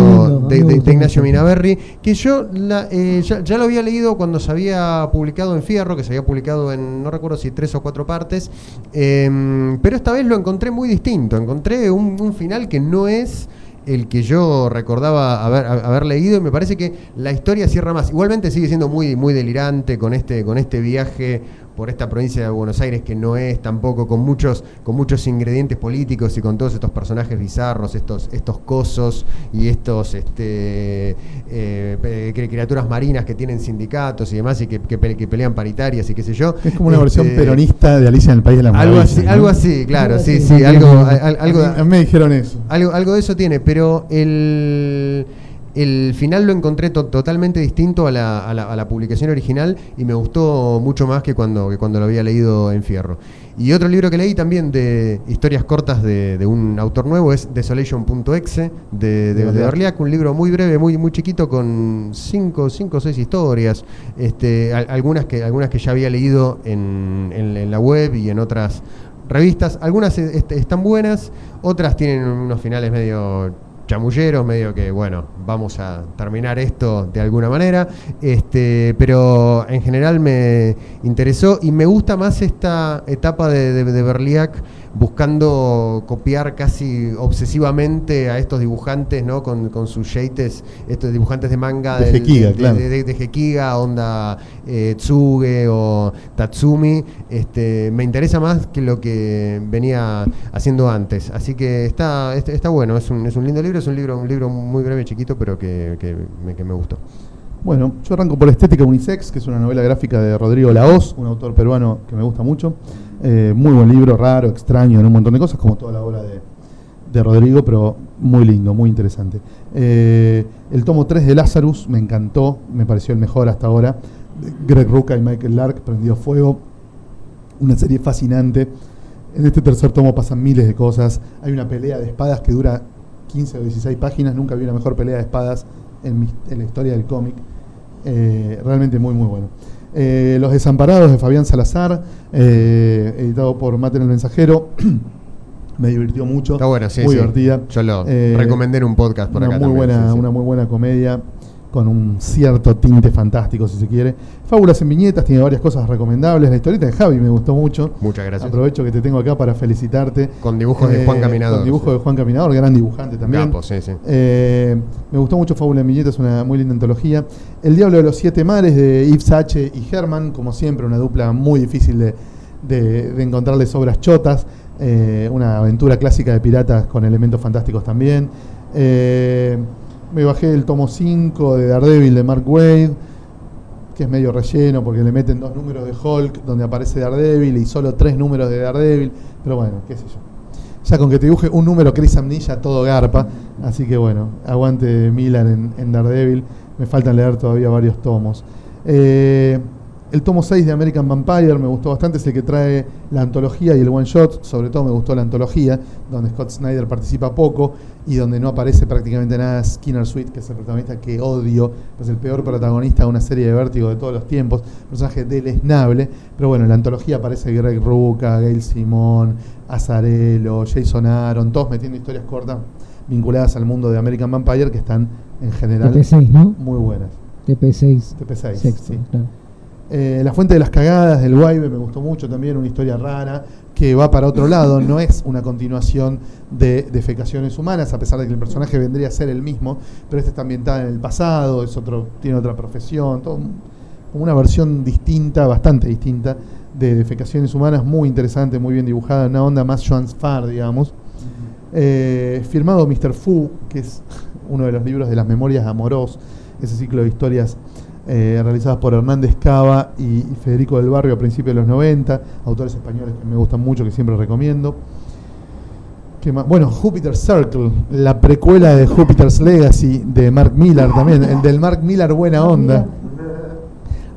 tengo. de, Ignacio. Minaberri, que yo la, eh, ya, ya lo había leído cuando se había publicado en Fierro, que se había publicado en, no recuerdo si tres o cuatro partes, em, pero esta vez lo encontré muy distinto. Encontré un, un final que no es el que yo recordaba haber, haber leído y me parece que la historia cierra más. Igualmente sigue siendo muy, muy delirante con este, con este viaje por esta provincia de Buenos Aires que no es tampoco con muchos, con muchos ingredientes políticos y con todos estos personajes bizarros, estos, estos cosos y estos este, eh, criaturas marinas que tienen sindicatos y demás y que, que pe- que pelean paritarias y qué sé yo. Es como una versión Este, peronista de Alicia en el País de las Algo Maravillas. así, ¿no? algo así, claro, Algo sí, así, sí, algo, algo, A mí me dijeron eso. algo, algo de eso tiene, pero el, el final lo encontré to- totalmente distinto a la, a la- a la publicación original y me gustó mucho más que cuando, que cuando lo había leído en Fierro. Y otro libro que leí también de historias cortas de, de un autor nuevo es Desolation.exe de, de, de. Berliak, un libro muy breve, muy, muy chiquito con cinco, cinco o seis historias, este, al- algunas, que, algunas que ya había leído en, en- en la web y en otras revistas. Algunas este, están buenas, otras tienen unos finales medio chamulleros, medio que, bueno, vamos a terminar esto de alguna manera, este, pero en general me interesó y me gusta más esta etapa de, de, de Berliak buscando copiar casi obsesivamente a estos dibujantes, ¿no? Con, con sus shades, estos dibujantes de manga De del- Gekiga, de, claro. de- de- de Gekiga, onda eh, Tsuge o Tatsumi, este, me interesa más que lo que venía haciendo antes. Así que está, está, está bueno, es un, es un lindo libro, es un libro, un libro muy breve, chiquito, pero que, que me, que me gustó. Bueno, yo arranco por Estética Unisex, que es una novela gráfica de Rodrigo Laoz, un autor peruano que me gusta mucho. Eh, muy buen libro, raro, extraño en un montón de cosas, como toda la obra de, de Rodrigo, pero muy lindo, muy interesante. Eh, el tomo 3 de Lazarus me encantó, me pareció el mejor hasta ahora. Greg Rucka y Michael Lark prendió fuego. Una serie fascinante. En este tercer tomo pasan miles de cosas. Hay una pelea de espadas que dura 15 o 16 páginas. Nunca vi una mejor pelea de espadas en, en la historia del cómic. Eh, realmente muy, muy bueno. Eh, Los Desamparados de Fabián Salazar, eh, editado por Maten el Mensajero. Me divirtió mucho. Está bueno, sí, Muy sí. divertida. Yo lo Eh, recomendé en un podcast por una acá muy también, buena, sí, sí. Una muy buena comedia con un cierto tinte fantástico, si se quiere. Fábulas en viñetas, tiene varias cosas recomendables. La historieta de Javi me gustó mucho. Muchas gracias. Aprovecho que te tengo acá para felicitarte. Con dibujos de Juan Caminador, Con dibujos sí. de Juan Caminador, gran dibujante también. Capo, sí, sí. Eh, me gustó mucho Fábula en viñetas, una muy linda antología. El Diablo de los Siete Mares de Yves H. y Herman, como siempre, una dupla muy difícil de, de, de encontrarles obras chotas. Eh, una aventura clásica de piratas con elementos fantásticos también. Eh, me bajé el tomo 5 de Daredevil de Mark Wade, que es medio relleno porque le meten dos números de Hulk donde aparece Daredevil y solo tres números de Daredevil. Pero bueno, qué sé yo. Ya con que te dibuje un número Chris Amnilla, todo garpa. Así que bueno, aguante Miller en, en Daredevil. Me faltan leer todavía varios tomos. Eh, el tomo 6 de American Vampire me gustó bastante, es el que trae la antología y el one shot. Sobre todo me gustó la antología, donde Scott Snyder participa poco y donde no aparece prácticamente nada Skinner Sweet, que es el protagonista que odio. Es el peor protagonista de una serie de vértigo de todos los tiempos. Personaje deleznable. Pero bueno, en la antología aparece Greg Rucka, Gail Simón, Azarello, Jason Aaron, todos metiendo historias cortas vinculadas al mundo de American Vampire que están en general TP6, ¿no? muy buenas. TP6. TP6, Sexto, sí. claro. Eh, la Fuente de las Cagadas del Guaybe me gustó mucho también, una historia rara que va para otro lado, no es una continuación de defecaciones humanas, a pesar de que el personaje vendría a ser el mismo, pero esta está ambientada en el pasado, es otro, tiene otra profesión, como una versión distinta, bastante distinta, de defecaciones humanas, muy interesante, muy bien dibujada, una onda más Joan Farr, digamos. Eh, firmado Mr. Fu, que es uno de los libros de las memorias de Amorós, ese ciclo de historias eh, realizadas por Hernández Cava y, y Federico del Barrio a principios de los 90, autores españoles que me gustan mucho, que siempre recomiendo. ¿Qué más? Bueno, Jupiter Circle, la precuela de Jupiter's Legacy de Mark Millar también, el del Mark Millar buena onda.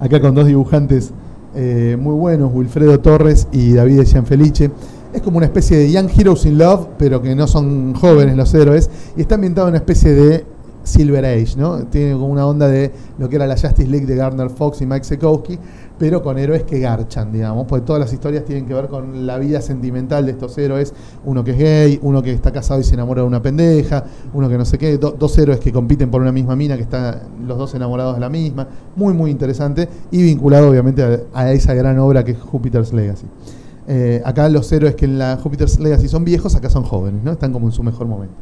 Acá con dos dibujantes eh, muy buenos, Wilfredo Torres y David Gianfelice. Es como una especie de Young Heroes in Love, pero que no son jóvenes los héroes. Y está ambientado en una especie de Silver Age, ¿no? Tiene como una onda de lo que era la Justice League de Gardner Fox y Mike Sekowsky, pero con héroes que garchan, digamos, porque todas las historias tienen que ver con la vida sentimental de estos héroes, uno que es gay, uno que está casado y se enamora de una pendeja, uno que no sé qué, do- dos héroes que compiten por una misma mina, que están los dos enamorados de la misma, muy muy interesante y vinculado obviamente a, a esa gran obra que es Jupiter's Legacy. Eh, acá los héroes que en la Jupiter's Legacy son viejos, acá son jóvenes, ¿no? Están como en su mejor momento.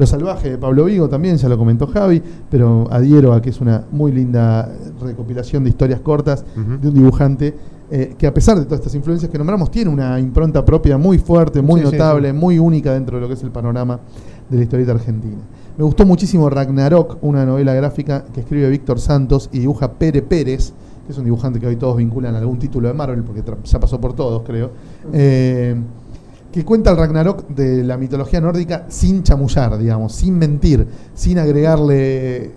Lo salvaje de Pablo Vigo también, ya lo comentó Javi, pero adhiero a que es una muy linda recopilación de historias cortas de un dibujante eh, que a pesar de todas estas influencias que nombramos, tiene una impronta propia muy fuerte, muy Sí, notable, sí. muy única dentro de lo que es el panorama de la historieta argentina. Me gustó muchísimo Ragnarok, una novela gráfica que escribe Víctor Santos y dibuja Pere Pérez, que es un dibujante que hoy todos vinculan a algún título de Marvel, porque ya pasó por todos, creo. Eh, que cuenta el Ragnarok de la mitología nórdica sin chamullar, digamos, sin mentir, sin agregarle,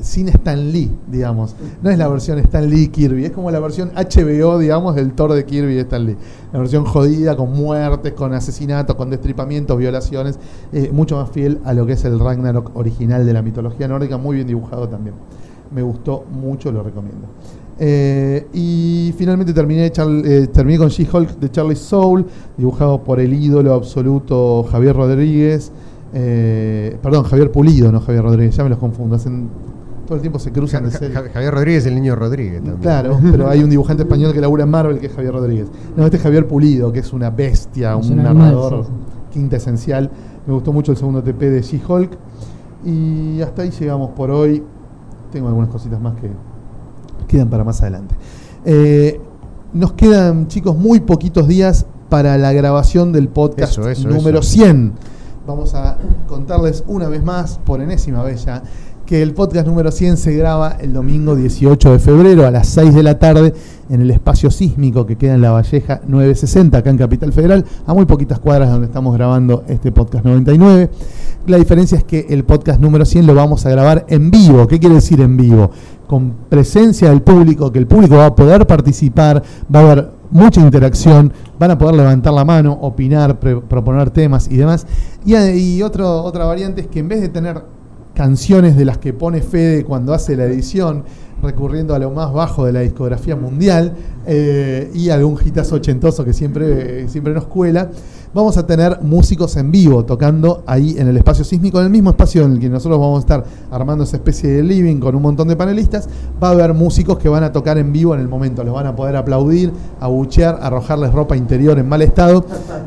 sin Stan Lee, digamos. No es la versión Stan Lee Kirby, es como la versión HBO, digamos, del Thor de Kirby y Stan Lee. La versión jodida, con muertes, con asesinatos, con destripamientos, violaciones, eh, mucho más fiel a lo que es el Ragnarok original de la mitología nórdica, muy bien dibujado también. Me gustó mucho, lo recomiendo. Eh, y finalmente terminé, eh, terminé con She-Hulk de Charlie Soul, dibujado por el ídolo absoluto Javier Rodríguez. eh, perdón, Javier Pulido, no Javier Rodríguez, ya me los confundo. Hacen, todo el tiempo se cruzan de Ja- serie. Ja- Javier Rodríguez, el niño Rodríguez también. Claro, pero hay un dibujante español que labura en Marvel que es Javier Rodríguez. No, este es Javier Pulido, que es una bestia, Es un un animal, narrador sí, quinta esencial. Me gustó mucho el segundo TP de She-Hulk. Y hasta ahí llegamos por hoy. Tengo algunas cositas más que quedan para más adelante. Eh, nos quedan, chicos, muy poquitos días para la grabación del podcast Eso, eso, número eso. 100. Vamos a contarles una vez más, por enésima vez ya, que el podcast número 100 se graba el domingo 18 de febrero a las 6 de la tarde en el espacio sísmico que queda en La Valleja 960, acá en Capital Federal, a muy poquitas cuadras de donde estamos grabando este podcast 99. La diferencia es que el podcast número 100 lo vamos a grabar en vivo. ¿Qué quiere decir en vivo? Con presencia del público, que el público va a poder participar, va a haber mucha interacción, van a poder levantar la mano, opinar, pre- proponer temas y demás. Y, y otro, otra variante es que en vez de tener canciones de las que pone Fede cuando hace la edición, recurriendo a lo más bajo de la discografía mundial eh, y algún hitazo ochentoso que siempre, siempre nos cuela, vamos a tener músicos en vivo tocando ahí en el espacio sísmico, en el mismo espacio en el que nosotros vamos a estar armando esa especie de living con un montón de panelistas, va a haber músicos que van a tocar en vivo en el momento, los van a poder aplaudir, abuchear, arrojarles ropa interior en mal estado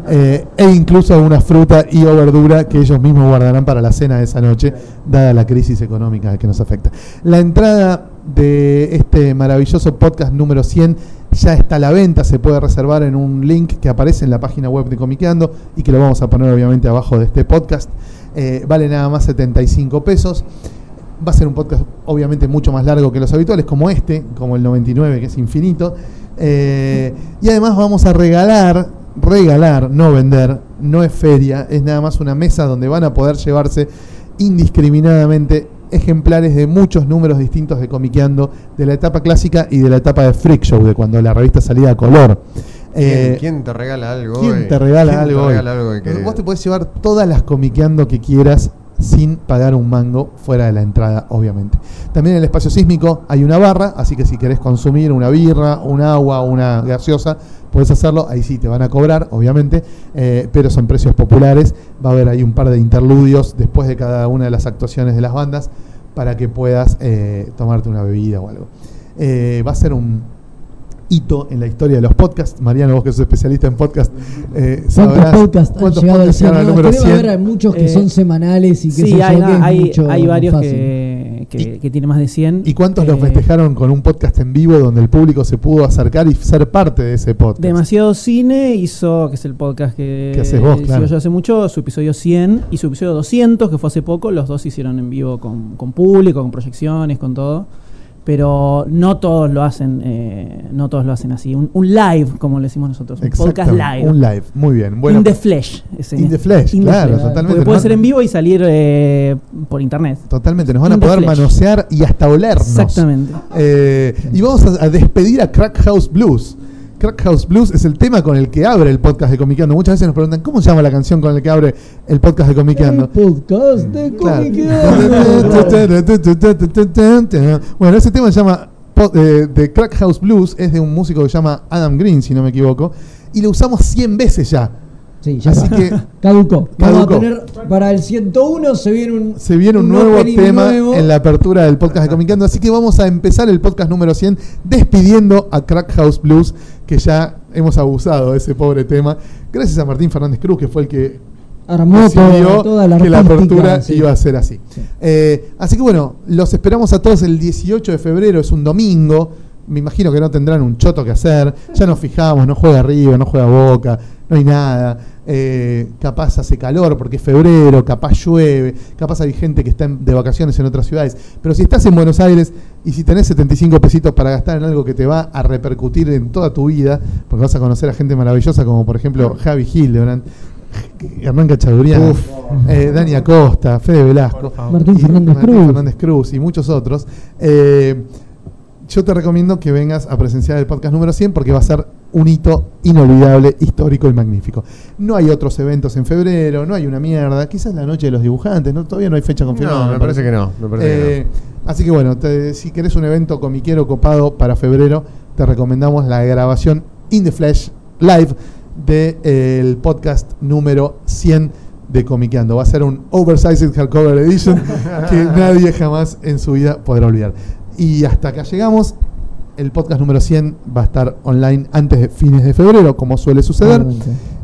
eh, e incluso alguna fruta y o verdura que ellos mismos guardarán para la cena de esa noche, dada la crisis económica que nos afecta. La entrada de este maravilloso podcast número 100 ya está a la venta, se puede reservar en un link que aparece en la página web de Comiqueando y que lo vamos a poner obviamente abajo de este podcast. Eh, vale nada más 75 pesos. Va a ser un podcast obviamente mucho más largo que los habituales, como este, como el 99, que es infinito. Eh, y además vamos a regalar, regalar, no vender, no es feria, es nada más una mesa donde van a poder llevarse indiscriminadamente ejemplares de muchos números distintos de Comiqueando, de la etapa clásica y de la etapa de Freak Show, de cuando la revista salía a color. ¿Quién, Eh, quién te regala algo? ¿Quién hoy? te regala ¿Quién algo? te hoy? regala algo que querés? Vos te podés llevar todas las comiqueando que quieras sin pagar un mango fuera de la entrada, obviamente. También en el espacio sísmico hay una barra, así que si querés consumir una birra, un agua, una gaseosa, podés hacerlo. Ahí sí te van a cobrar, obviamente, eh, pero son precios populares. Va a haber ahí un par de interludios después de cada una de las actuaciones de las bandas para que puedas eh, tomarte una bebida o algo. Eh, va a ser un hito en la historia de los podcasts. Mariano, vos que sos especialista en podcast, eh, ¿Cuántos sabrás podcasts han cuántos llegado al podcasts 100? llegaron al número debe 100. haber hay muchos que Eh, son semanales y que Sí, hay, yo, que es hay, mucho hay varios que, que, que tienen más de 100. ¿Y cuántos los Eh, festejaron con un podcast en vivo donde el público se pudo acercar y ser parte de ese podcast? Demasiado Cine hizo, que es el podcast que, Que haces vos, claro. yo hace mucho, su episodio 100 y su episodio 200, que fue hace poco. Los dos se hicieron en vivo con, con público, con proyecciones, con todo. Pero no todos lo hacen, eh, no todos lo hacen así. Un, un live, como le decimos nosotros, un podcast live. Un live, muy bien. Bueno, in the flesh. ese. In the flesh, In the claro, flesh. totalmente. Porque puede ser en vivo y salir eh, por internet. Totalmente, nos van a In poder manosear y hasta olernos. Exactamente. Eh, y vamos a, a despedir a Crack House Blues, Crack House Blues es el tema con el que abre el podcast de Comiqueando. Muchas veces nos preguntan, ¿cómo se llama la canción con la que abre el podcast de El Comiqueando? podcast de Claro. Comiqueando. bueno, ese tema se llama eh, The Crack House Blues, es de un músico que se llama Adam Green, si no me equivoco, y lo usamos 100 veces ya. Sí, ya Así está. que Caducó. Vamos a tener para el 101 se viene un se viene un, nuevo tema nuevo. en la apertura del podcast de Comiqueando, así que vamos a empezar el podcast número 100 despidiendo a Crack House Blues, que ya hemos abusado de ese pobre tema. Gracias a Martín Fernández Cruz, que fue el que Armó decidió toda, toda la que la apertura sí. iba a ser así. Sí. Eh, así que bueno, los esperamos a todos el 18 de febrero, es un domingo. Me imagino que no tendrán un choto que hacer. Ya nos fijamos, no juega River, no juega Boca, no hay nada. Eh, capaz hace calor porque es febrero, capaz llueve, capaz hay gente que está en- de vacaciones en otras ciudades. Pero si estás en Buenos Aires y si tenés 75 pesitos para gastar en algo que te va a repercutir en toda tu vida, porque vas a conocer a gente maravillosa como por ejemplo Javi Hildebrand, Hernán Cachadurian, eh, Dani Acosta, Fede Velasco, Martín y Fernández Martín Cruz. Fernández Cruz y muchos otros. Eh, yo te recomiendo que vengas a presenciar el podcast número 100 porque va a ser un hito inolvidable, histórico y magnífico. No hay otros eventos en febrero, no hay una mierda. Quizás la noche de los dibujantes, ¿no? todavía no hay fecha confirmada. No, me parece que no. Me parece que Eh, Así que bueno, te- si querés un evento comiquero copado para febrero, te recomendamos la grabación In the Flesh Live del podcast número 100 de Comiqueando. Va a ser un Oversized Hardcover Edition que nadie jamás en su vida podrá olvidar. Y hasta acá llegamos. El podcast número 100 va a estar online antes de fines de febrero, como suele suceder.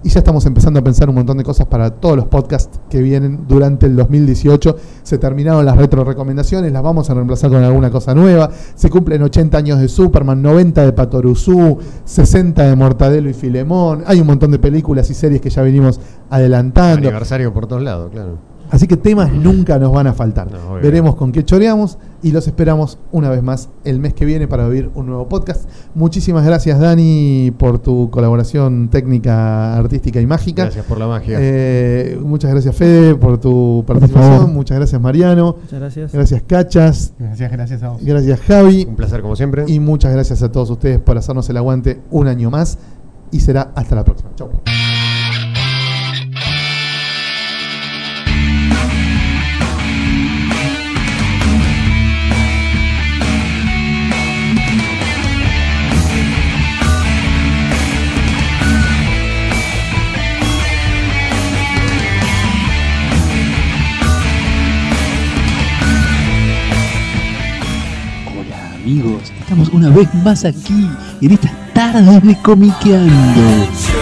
Y ya estamos empezando a pensar un montón de cosas para todos los podcasts que vienen durante el 2018. Se terminaron las retro recomendaciones, las vamos a reemplazar con alguna cosa nueva. Se cumplen 80 años de Superman, 90 de Patoruzú, 60 de Mortadelo y Filemón. Hay un montón de películas y series que ya venimos adelantando. Aniversario por todos lados, claro. Así que temas nunca nos van a faltar. No. Veremos con qué choreamos y los esperamos una vez más el mes que viene para vivir un nuevo podcast. Muchísimas gracias Dani por tu colaboración técnica, artística y mágica. Gracias por la magia. Eh, muchas gracias Fede por tu participación. Muchas gracias Mariano. Muchas gracias. Gracias Cachas. Gracias, gracias a vos. Gracias Javi. Un placer como siempre. Y muchas gracias a todos ustedes por hacernos el aguante un año más. Y será hasta la próxima. Chau. Amigos, estamos una vez más aquí en estas tardes de comiqueando.